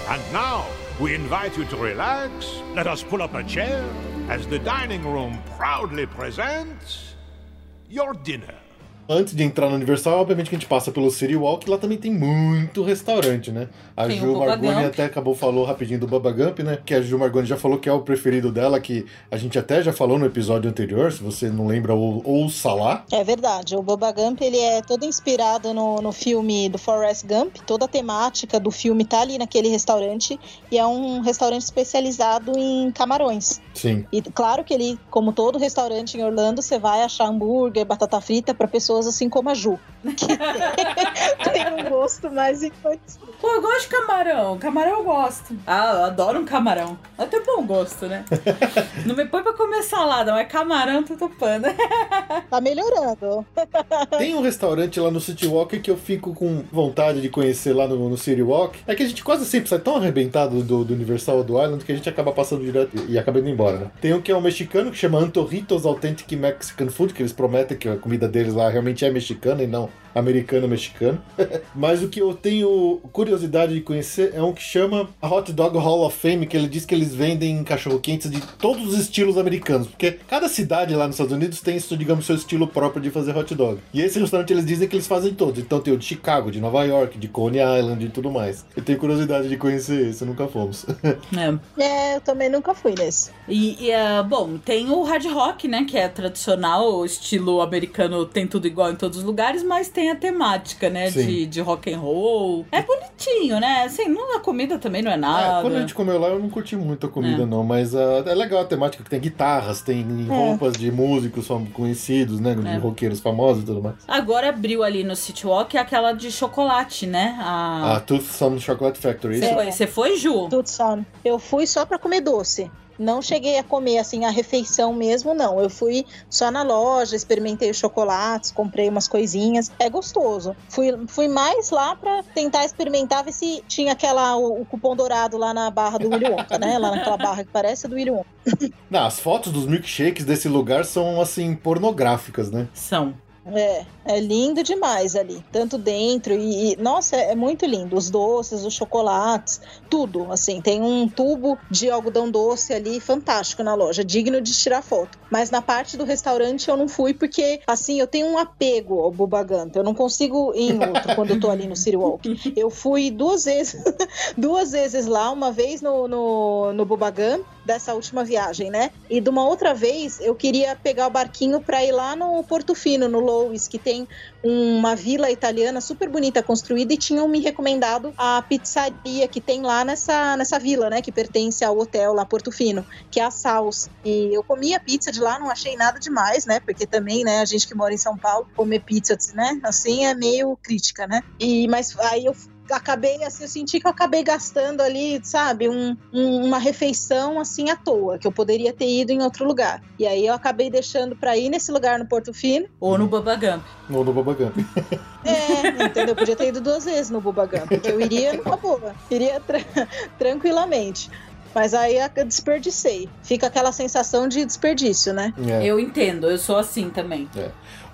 And now, we invite you to relax. Let us pull up a chair as the dining room proudly presents your dinner. Antes de entrar no Universal, obviamente que a gente passa pelo City Walk, lá também tem muito restaurante, né? A Tem o Ju Margoni até acabou falou rapidinho do Bubba Gump, né? Que a Ju Margoni já falou que é o preferido dela, que a gente até já falou no episódio anterior, se você não lembra, ou, ouça lá. É verdade. O Boba Gump ele é todo inspirado no, no filme do Forrest Gump. Toda a temática do filme tá ali naquele restaurante e é um restaurante especializado em camarões. Sim. E claro que ele, como todo restaurante em Orlando, você vai achar hambúrguer, batata frita para pessoas assim como a Ju, que tem um gosto mais infantil. Pô, eu gosto de camarão. Camarão eu gosto. Ah, eu adoro um camarão. Até bom gosto, né? Não me põe pra comer salada, mas camarão tô topando. Tá melhorando. Tem um restaurante lá no City Walk que eu fico com vontade de conhecer lá no, no City Walk. É que a gente quase sempre sai tão arrebentado do, do Universal ou do Island que a gente acaba passando direto e, e acaba indo embora, né? Tem um que é um mexicano que chama Antorritos Authentic Mexican Food, que eles prometem que a comida deles lá realmente é mexicana e não americano-mexicano. Mas o que eu tenho curiosidade de conhecer é um que chama a Hot Dog Hall of Fame, que ele diz que eles vendem cachorro-quentes de todos os estilos americanos. Porque cada cidade lá nos Estados Unidos tem, isso, digamos, seu estilo próprio de fazer hot dog. E esse restaurante eles dizem que eles fazem todos. Então tem o de Chicago, de Nova York, de Coney Island e tudo mais. Eu tenho curiosidade de conhecer esse, nunca fomos. É. É, eu também nunca fui nesse. E, e, ah, bom, tem o hard rock, né? Que é tradicional, o estilo americano tem tudo igual em todos os lugares, mas tem a temática, né? Sim. De, de rock and roll. É bonitinho, né? Assim, não, a comida também não é Ah, nada. quando a gente comeu lá, eu não curti muito a comida, É. não. Mas ah, é legal a temática, que tem guitarras, tem roupas de músicos conhecidos, né? De É. roqueiros famosos e tudo mais. Agora abriu ali no City Walk aquela de chocolate, né? A A... Toothsome Chocolate Factory. Você foi, você foi, Ju? Tucson. Eu fui só pra comer doce. Não cheguei a comer assim a refeição mesmo, não. Eu fui só na loja, experimentei os chocolates, comprei umas coisinhas. É gostoso. Fui, fui mais lá pra tentar experimentar ver se tinha aquela o, o cupom dourado lá na barra do Willy Wonka, né? Lá naquela barra que parece a do Willy Wonka. Não, as fotos dos milkshakes desse lugar são, assim, pornográficas, né? São. É, é lindo demais ali, tanto dentro e, e- nossa, é, é muito lindo. Os doces, os chocolates, tudo, assim. Tem um tubo de algodão doce ali fantástico na loja, digno de tirar foto. Mas na parte do restaurante eu não fui porque, assim, eu tenho um apego ao Gump. Eu não consigo ir em outro quando eu tô ali no City Walk. Eu fui duas vezes, duas vezes lá, uma vez no, no, no Bubba Gump, dessa última viagem, né? E de uma outra vez eu queria pegar o barquinho pra ir lá no Porto Fino, no Lois, que tem uma vila italiana super bonita construída e tinham me recomendado a pizzaria que tem lá nessa, nessa vila, né? Que pertence ao hotel lá Porto Fino, que é a Saus. E eu comi a pizza de lá, não achei nada demais, né? Porque também, né, a gente que mora em São Paulo, comer pizza, né? Assim é meio crítica, né? E, mas aí eu acabei assim, eu senti que eu acabei gastando ali, sabe, um- um- uma refeição assim à toa, que eu poderia ter ido em outro lugar. E aí eu acabei deixando pra ir nesse lugar no Porto Fino. Ou no Bubba Gump. Ou no Bubba Gump. É, entendeu? Eu podia ter ido duas vezes no Bubagam, porque eu iria numa boa, iria tra- tranquilamente. Mas aí eu desperdicei. Fica aquela sensação de desperdício, né? É. Eu entendo, eu sou assim também.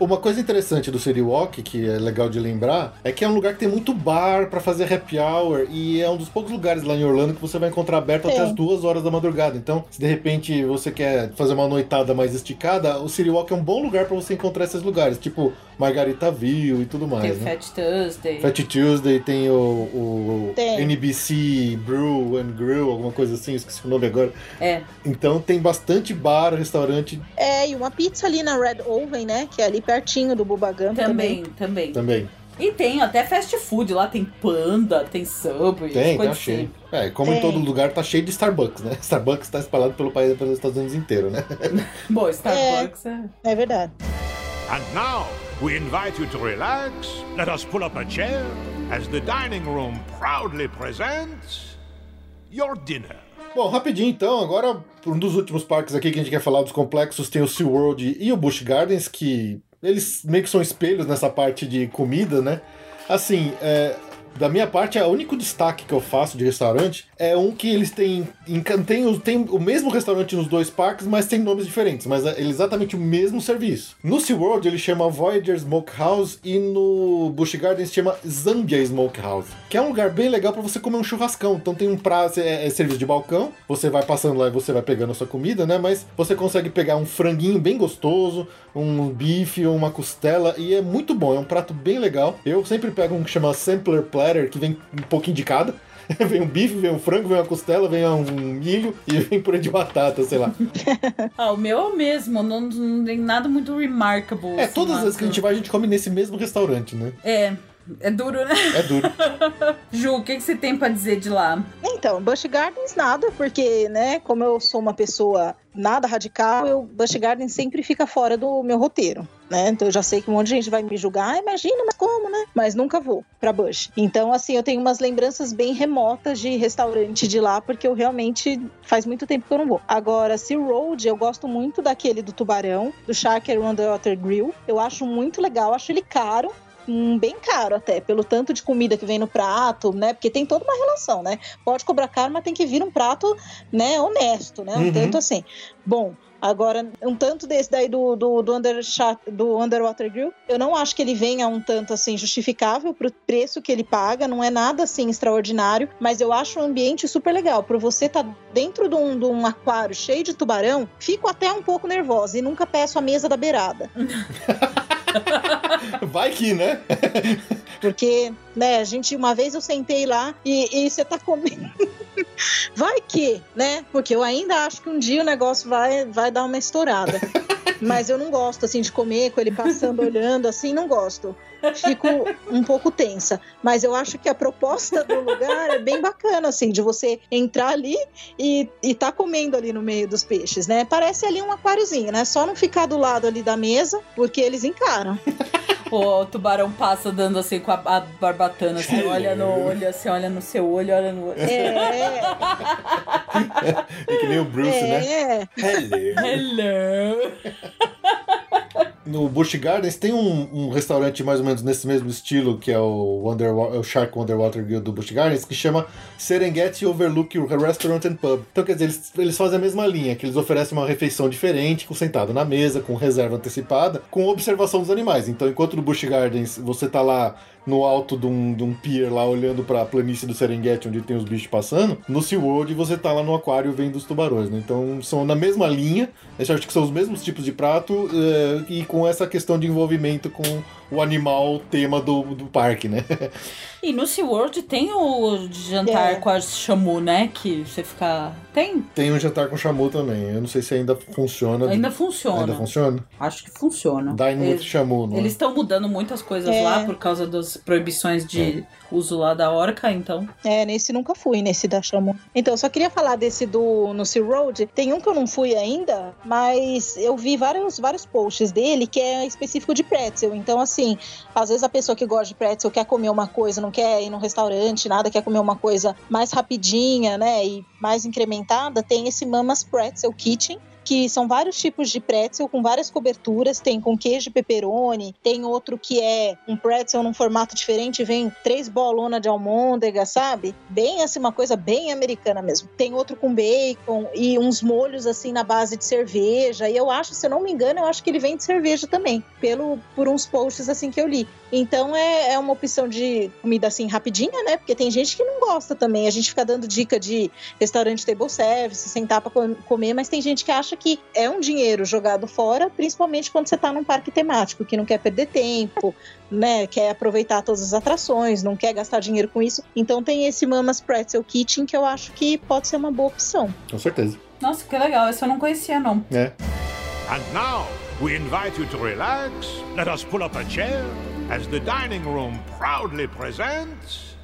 Uma coisa interessante do City Walk, que é legal de lembrar, é que é um lugar que tem muito bar pra fazer happy hour e é um dos poucos lugares lá em Orlando que você vai encontrar aberto até É. as duas horas da madrugada. Então, se de repente você quer fazer uma noitada mais esticada, o City Walk é um bom lugar pra você encontrar esses lugares, tipo Margaritaville e tudo mais, Tem o né? Fat Tuesday. Fat Tuesday tem o, o Tem. NBC Brew and Grill, alguma coisa assim, esqueci o nome agora. É. Então tem bastante bar, restaurante É, e uma pizza ali na Red Oven, né? Que é ali pertinho do Bubagam Também, também. também. E tem até fast food lá, tem Panda, tem Subway, Tem, coisa tá cheio. assim. É, como em Tem. todo lugar, tá cheio de Starbucks, né? Starbucks tá espalhado pelo país, pelos Estados Unidos inteiro, né? Bom, Starbucks é. É verdade. And now, we invite you to relax. Let us pull up a chair as the dining room proudly presents your dinner. Bom, rapidinho então, agora um dos últimos parques aqui que a gente quer falar dos complexos tem o SeaWorld e o Busch Gardens, que eles meio que são espelhos nessa parte de comida, né? Assim, é, da minha parte, o único destaque que eu faço de restaurante é um que eles têm. em- Tem, o- tem o mesmo restaurante nos dois parques, mas tem nomes diferentes, mas é exatamente o mesmo serviço. No SeaWorld ele chama Voyager Smokehouse e no Busch Gardens chama Zambia Smokehouse, que é um lugar bem legal para você comer um churrascão. Então tem um prato, é, é serviço de balcão, você vai passando lá e você vai pegando a sua comida, né? Mas você consegue pegar um franguinho bem gostoso, um bife uma costela e é muito bom, é um prato bem legal. Eu sempre pego um que chama Sampler Platter, que vem um pouquinho de cada. vem um bife, vem um frango, vem uma costela, vem um milho e vem purê de batata, sei lá. Ah, o meu é o mesmo, não, não tem nada muito remarkable. É, assim, todas as vezes que a gente vai, a gente come nesse mesmo restaurante, né? É, é duro, né? É duro. Ju, o que, que você tem pra dizer de lá? Então, Busch Gardens nada, porque, né, como eu sou uma pessoa nada radical, eu, Busch Gardens sempre fica fora do meu roteiro, né? Então eu já sei que um monte de gente vai me julgar, ah, imagina, mas como, né? Mas nunca vou pra Busch. Então, assim, eu tenho umas lembranças bem remotas de restaurante de lá, porque eu realmente faz muito tempo que eu não vou. Agora, Sea Road, eu gosto muito daquele do tubarão, do Shark and Underwater Grill. Eu acho muito legal, acho ele caro, Hum, bem caro até, pelo tanto de comida que vem no prato, né? Porque tem toda uma relação, né? Pode cobrar caro, mas tem que vir um prato, né, honesto, né? Um Uhum. tanto assim. Bom, agora, um tanto desse daí do, do, do, under, do Underwater Grill, eu não acho que ele venha um tanto assim justificável pro preço que ele paga, não é nada assim extraordinário, mas eu acho o ambiente super legal. Por você estar dentro de um, de um aquário cheio de tubarão, fico até um pouco nervosa e nunca peço a mesa da beirada. Vai que, né? Porque, né, a gente, uma vez eu sentei lá e, e você tá comendo. Vai que, né? Porque eu ainda acho que um dia o negócio vai, vai dar uma estourada. Mas eu não gosto, assim, de comer com ele passando, olhando, assim, não gosto. Fico um pouco tensa. Mas eu acho que a proposta do lugar é bem bacana, assim, de você entrar ali e, e tá comendo ali no meio dos peixes, né? Parece ali um aquáriozinho, né? Só não ficar do lado ali da mesa, porque eles encaram. O tubarão passa dando assim com a, a barbatana, você olha no olho, você olha no seu olho, olha no olho. É, É que nem o Bruce, né? é. Hello! No Busch Gardens tem um, um restaurante mais ou menos nesse mesmo estilo, que é o, Underwa- o Shark Underwater Grill do Busch Gardens, que chama Serengeti Overlook Restaurant and Pub. Então, quer dizer, eles, eles fazem a mesma linha, que eles oferecem uma refeição diferente, com sentado na mesa, com reserva antecipada, com observação dos animais. Então, enquanto no Busch Gardens você tá lá no alto de um, de um pier lá olhando pra planície do Serengeti, onde tem os bichos passando, no SeaWorld você tá lá no aquário vendo os tubarões, né? Então são na mesma linha, acho que são os mesmos tipos de prato eh, e com essa questão de envolvimento com o animal tema do, do parque, né? E no SeaWorld tem o jantar É. com a chamu, né? Que você fica. Tem? Tem um jantar com chamu também, eu não sei se ainda funciona. Ainda funciona. Ainda funciona? Acho que funciona. Dine with Eles- chamu, né? Eles estão mudando muitas coisas É. lá por causa das proibições de uso lá da orca, então. É, nesse nunca fui, nesse da Chamu. Então, só queria falar desse do no Sea Road. Tem um que eu não fui ainda, mas eu vi vários, vários posts dele que é específico de pretzel. Então, assim, às vezes a pessoa que gosta de pretzel quer comer uma coisa, não quer ir num restaurante, nada, quer comer uma coisa mais rapidinha, né, e mais incrementada, tem esse Mamas Pretzel Kitchen, que são vários tipos de pretzel com várias coberturas. Tem com queijo e pepperoni, tem outro que é um pretzel num formato diferente, vem três bolonas de almôndega, sabe? Bem assim, uma coisa bem americana mesmo. Tem outro com bacon e uns molhos assim na base de cerveja. E eu acho, se eu não me engano, eu acho que ele vem de cerveja também, pelo por uns posts assim que eu li. Então é, é uma opção de comida assim rapidinha, né? Porque tem gente que não gosta também. A gente fica dando dica de restaurante table service, sentar para comer, mas tem gente que acha que é um dinheiro jogado fora, principalmente quando você tá num parque temático, que não quer perder tempo, né? Quer aproveitar todas as atrações, não quer gastar dinheiro com isso. Então tem esse Mamas Pretzel Kitchen que eu acho que pode ser uma boa opção. Com certeza. Nossa, que legal. Esse eu não conhecia, não. É. And now, we invite you to relax. Let us pull up a chair as the dining room proudly presents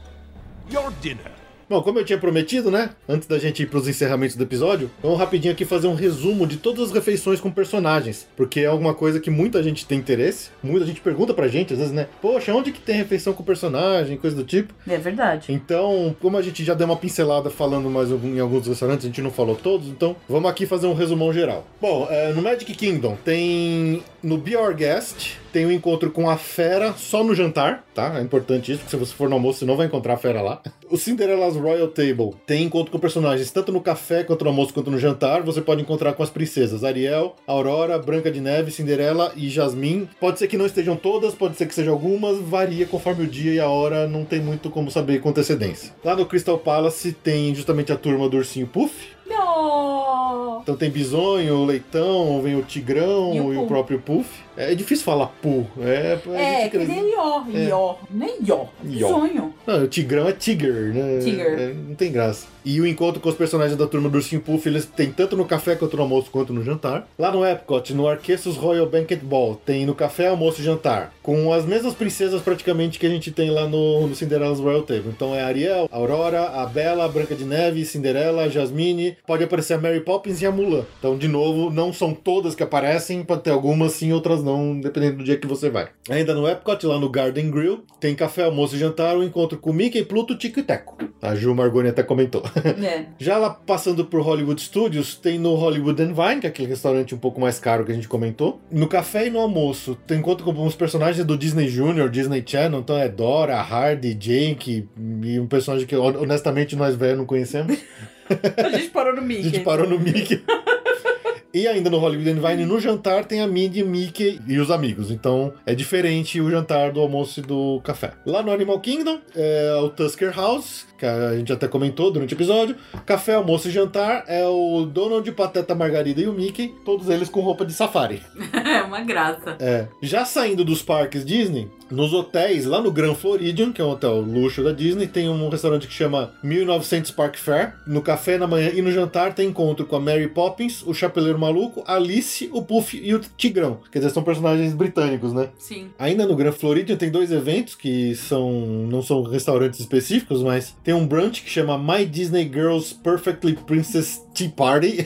your dinner. Bom, como eu tinha prometido, né? Antes da gente ir pros encerramentos do episódio, vamos rapidinho aqui fazer um resumo de todas as refeições com personagens. Porque é alguma coisa que muita gente tem interesse. Muita gente pergunta pra gente, às vezes, né? Poxa, onde que tem refeição com personagem, coisa do tipo. É verdade. Então, como a gente já deu uma pincelada falando mais em alguns restaurantes, a gente não falou todos, então vamos aqui fazer um resumão geral. Bom, é, no Magic Kingdom tem no Be Our Guest tem um encontro com a fera só no jantar, tá? É importante isso, porque se você for no almoço, você não vai encontrar a fera lá. O Cinderella's Royal Table tem encontro com personagens tanto no café, quanto no almoço, quanto no jantar. Você pode encontrar com as princesas Ariel, Aurora, Branca de Neve, Cinderela e Jasmine. Pode ser que não estejam todas, pode ser que sejam algumas, varia conforme o dia e a hora, não tem muito como saber com antecedência. Lá no Crystal Palace tem justamente a turma do Ursinho Puff, Não! então tem Bisonho, o Leitão, vem o Tigrão E e o o, Pooh. próprio Puff. É difícil falar Pooh. É, É, gente que nem Ió. É. Ió. Nem Ió. Ió. Sonho. Não, o Tigrão é Tiger, né? Tiger. É, não tem graça. E o encontro com os personagens da turma do Ursinho Puff, eles têm tanto no café quanto no almoço quanto no jantar. Lá no Epcot, no Arquessos Royal Banquet Ball, tem no café, almoço e jantar. Com as mesmas princesas praticamente que a gente tem lá no, no Cinderella's Royal Table. Então é a Ariel, a Aurora, a Bela, a Branca de Neve, Cinderela, a Jasmine. Pode aparecer a Mary Poppins e a Mulan. Então, de novo, não são todas que aparecem, pode ter algumas sim, outras não, dependendo do dia que você vai. Ainda no Epcot, lá no Garden Grill, tem café, almoço e jantar, o encontro com Mickey, Pluto, Tico e Teco. A Ju Margoni até comentou. É. Já lá passando por Hollywood Studios, tem no Hollywood and Vine, que é aquele restaurante um pouco mais caro que a gente comentou. No café e no almoço, tem encontro com uns personagens do Disney Junior, Disney Channel, então é Dora, Hardy, Jake e um personagem que honestamente nós velhos não conhecemos. A gente parou no A Mickey. gente parou no Mickey. E ainda no Hollywood and Vine, no jantar, tem a Minnie, Mickey e os amigos. Então é diferente o jantar do almoço e do café. Lá no Animal Kingdom, é o Tusker House, que a gente até comentou durante o episódio. Café, almoço e jantar é o Donald, Pateta, Margarida e o Mickey, todos eles com roupa de safari. É uma graça. É. Já saindo dos parques Disney, nos hotéis, lá no Grand Floridian, que é um hotel luxo da Disney, tem um restaurante que chama 1900 Park Fair. No café, na manhã e no jantar tem encontro com a Mary Poppins, o Chapeleiro Maluco, a Alice, o Puff e o Tigrão. Quer dizer, são personagens britânicos, né? Sim. Ainda no Grand Floridian tem dois eventos que são não são restaurantes específicos, mas tem um brunch que chama My Disney Girls Perfectly Princess Tea Party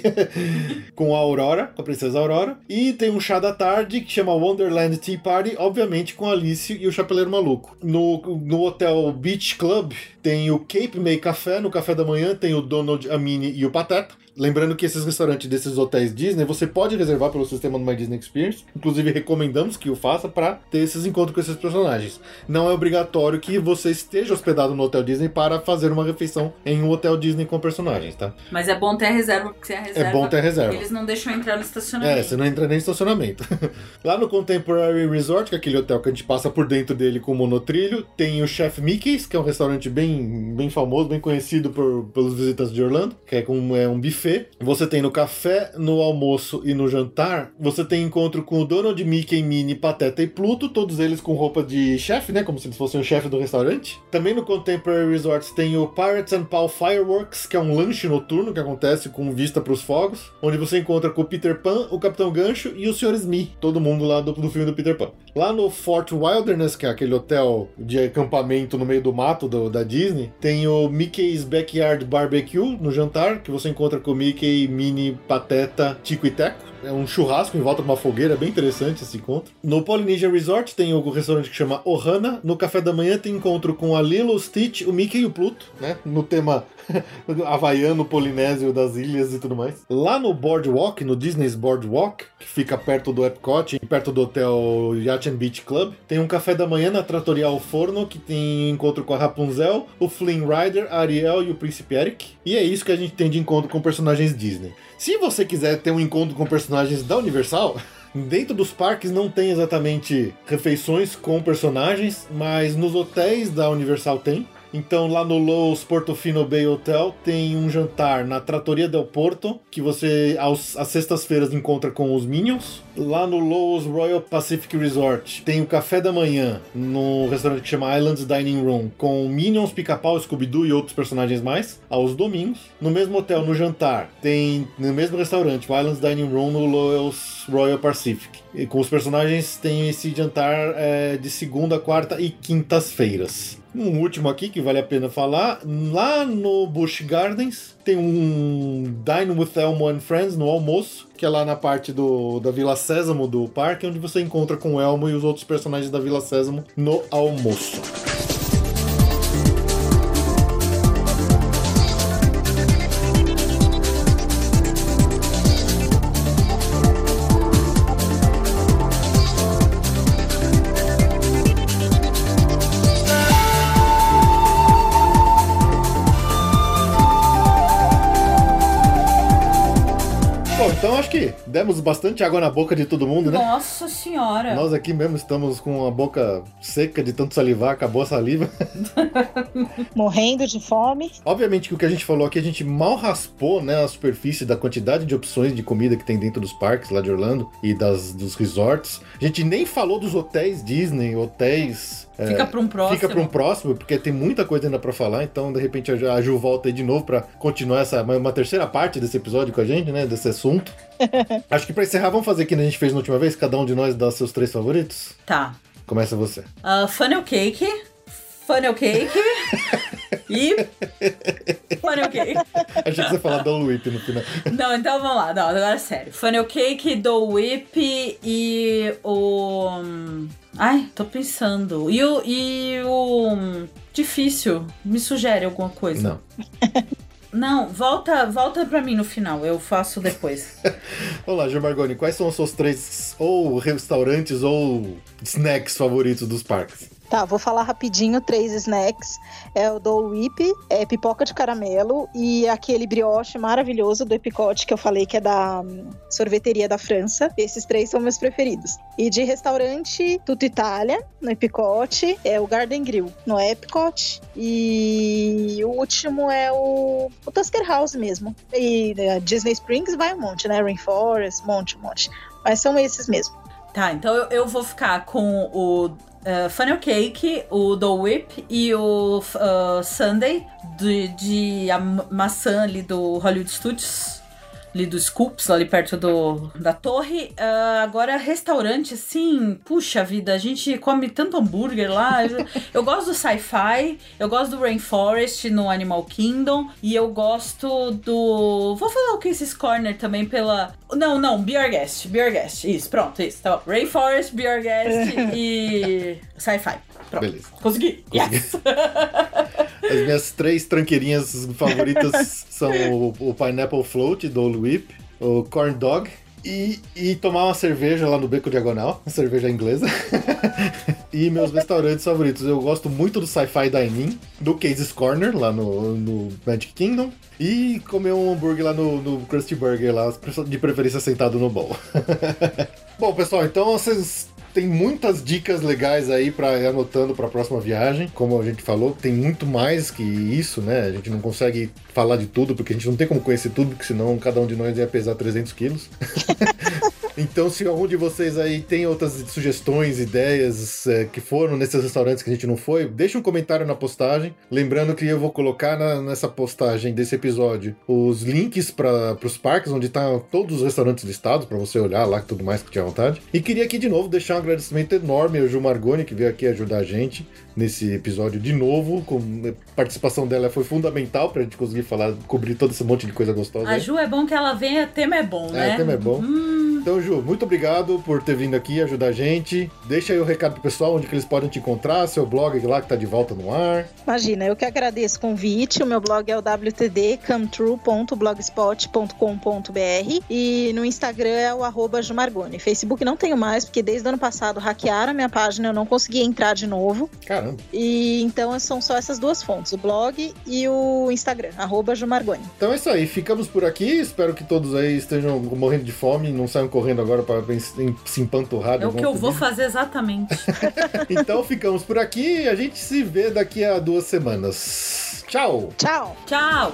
com a Aurora, com a princesa Aurora, e tem um chá da tarde que chama Wonderland Tea Party, obviamente com a Alice e o Chapeleiro Maluco. No, no hotel Beach Club tem o Cape May Café, no café da manhã tem o Donald, a Minnie e o Pateta. Lembrando que esses restaurantes desses hotéis Disney você pode reservar pelo sistema do My Disney Experience. Inclusive, recomendamos que o faça para ter esses encontros com esses personagens. Não é obrigatório que você esteja hospedado no hotel Disney para fazer uma refeição em um hotel Disney com personagens, tá? Mas é bom ter a reserva, porque se a reserva. É bom ter a reserva. Eles não deixam entrar no estacionamento. É, você não entra nem em estacionamento. Lá no Contemporary Resort, que é aquele hotel que a gente passa por dentro dele com monotrilho, tem o Chef Mickey's, que é um restaurante bem, bem famoso, bem conhecido por, pelos visitantes de Orlando, que é, com, é um buffet. Você tem no café, no almoço e no jantar, você tem encontro com o Donald, Mickey, Minnie, Pateta e Pluto, todos eles com roupa de chefe, né? Como se eles fossem o chefe do restaurante. Também no Contemporary Resort tem o Pirates and Pal Fireworks, que é um lanche noturno que acontece com vista para os fogos, onde você encontra com o Peter Pan, o Capitão Gancho e o Sr. Smee, todo mundo lá do, do filme do Peter Pan. Lá no Fort Wilderness, que é aquele hotel de acampamento no meio do mato do- da Disney, tem o Mickey's Backyard Barbecue no jantar, que você encontra com Mickey, Minnie, Pateta, Tico e Teco. É um churrasco em volta de uma fogueira, é bem interessante esse encontro. No Polynesia Resort tem o restaurante que chama Ohana. No café da manhã tem encontro com a Lilo, Stitch, o Mickey e o Pluto, né? No tema havaiano, polinésio das ilhas e tudo mais. Lá no Boardwalk, no Disney's Boardwalk, que fica perto do Epcot, perto do hotel Yacht and Beach Club, tem um café da manhã na Trattoria Al Forno, que tem encontro com a Rapunzel, o Flynn Rider, a Ariel e o Príncipe Eric. E é isso que a gente tem de encontro com personagens Disney. Se você quiser ter um encontro com personagens da Universal, Dentro dos parques não tem exatamente refeições com personagens, mas nos hotéis da Universal tem. Então lá no Lowe's Portofino Bay Hotel tem um jantar na Trattoria del Porto, que você aos, às sextas-feiras encontra com os Minions. Lá no Lowe's Royal Pacific Resort tem o café da manhã no restaurante que chama Islands Dining Room, com Minions, Pica-Pau, Scooby-Doo e outros personagens mais, aos domingos. No mesmo hotel, no jantar, tem no mesmo restaurante, o Islands Dining Room no Lowe's Royal Pacific. E com os personagens tem esse jantar é, de segunda, quarta e quintas-feiras. Um último aqui que vale a pena falar. Lá no Busch Gardens tem um Dine with Elmo and Friends no almoço, que é lá na parte do, da Vila Sésamo do parque, onde você encontra com o Elmo e os outros personagens da Vila Sésamo no almoço. Que demos bastante água na boca de todo mundo, né? Nossa senhora. Nós aqui mesmo estamos com a boca seca de tanto salivar, acabou a saliva. Morrendo de fome. Obviamente que o que a gente falou aqui, a gente mal raspou né, a superfície da quantidade de opções de comida que tem dentro dos parques lá de Orlando e das, dos resorts. A gente nem falou dos hotéis Disney, hotéis. Fica pra um próximo. Fica para um próximo, porque tem muita coisa ainda pra falar. Então, de repente, a Ju- volta aí de novo pra continuar essa uma, uma terceira parte desse episódio com a gente, né? Desse assunto. Acho que pra encerrar, vamos fazer o que a gente fez na última vez. Cada um de nós dá seus três favoritos. Tá. Começa você. Uh, funnel cake. Funnel cake. e. Funnel cake. Achei que você ia falar Dole Whip no final. Não, então vamos lá. Não, agora é sério. Funnel cake, Dole Whip e o. Ai, tô pensando. E o. E o. Difícil. Me sugere alguma coisa. Não. Não, volta, volta pra mim no final. Eu faço depois. Olá, Gil Margoni, quais são os seus três ou restaurantes ou snacks favoritos dos parques? Tá, vou falar rapidinho três snacks. É o Dole Whip, é pipoca de caramelo e aquele brioche maravilhoso do Epicote que eu falei que é da hum, sorveteria da França. Esses três são meus preferidos. E de restaurante, Tutto Itália, no Epicote, é o Garden Grill, no Epcot. E o último é o, o Tusker House mesmo. E né, Disney Springs vai um monte, né? Rainforest, monte, monte. Mas são esses mesmo. Tá, então eu, eu vou ficar com o uh, Funnel Cake, o Dole Whip e o uh, Sunday de, de a ma- maçã ali do Hollywood Studios. Ali do Scoops, ali perto do, da torre. Ah, agora, restaurante, assim, puxa vida, a gente come tanto hambúrguer lá. Eu, eu gosto do sci-fi, eu gosto do Rainforest no Animal Kingdom. E eu gosto do. Vou falar o Casey's Corner também pela. Não, não, Be Our Guest. Be Our Guest. Isso, pronto, isso. Tá bom. Rainforest, Be Our Guest e. Sci-fi. Pronto. Beleza. Consegui. Yes. As minhas três tranqueirinhas favoritas são o, o Pineapple Float do Whip, o Corn Dog e, e tomar uma cerveja lá no Beco Diagonal, uma cerveja inglesa. e meus restaurantes favoritos, eu gosto muito do Sci-Fi Dining, do Casey's Corner, lá no, no Magic Kingdom. E comer um hambúrguer lá no, no Krusty Burger, lá, de preferência sentado no bowl. Bom, pessoal, então vocês tem muitas dicas legais aí para ir anotando para a próxima viagem. Como a gente falou, tem muito mais que isso, né? A gente não consegue falar de tudo porque a gente não tem como conhecer tudo, porque senão cada um de nós ia pesar 300 quilos. Então, se algum de vocês aí tem outras sugestões, ideias é, que foram nesses restaurantes que a gente não foi, deixa um comentário na postagem. Lembrando que eu vou colocar na- nessa postagem desse episódio os links para os parques, onde estão todos os restaurantes listados, para você olhar lá tudo mais que tiver vontade. E queria aqui de novo deixar um agradecimento enorme ao Gil Margoni, que veio aqui ajudar a gente. Nesse episódio de novo. Com a participação dela foi fundamental pra gente conseguir falar, cobrir todo esse monte de coisa gostosa. A aí. Ju é bom que ela venha, tema é bom, né? É, tema é bom. Então, Ju, muito obrigado por ter vindo aqui ajudar a gente. Deixa aí o recado pro pessoal, onde que eles podem te encontrar, seu blog lá que tá de volta no ar. Imagina, eu que agradeço o convite. O meu blog é o wtdcometrue.blogspot.com.br e no Instagram é o arroba Jumargone. Facebook não tenho mais, porque desde o ano passado hackearam a minha página, eu não consegui entrar de novo. Caramba. E então são só essas duas fontes, o blog e o Instagram, arroba Jumargoni. Então é isso aí, ficamos por aqui. Espero que todos aí estejam morrendo de fome, não saiam correndo agora para se empanturrar. É o que eu vou fazer exatamente. então ficamos por aqui a gente se vê daqui a duas semanas. Tchau! Tchau! Tchau!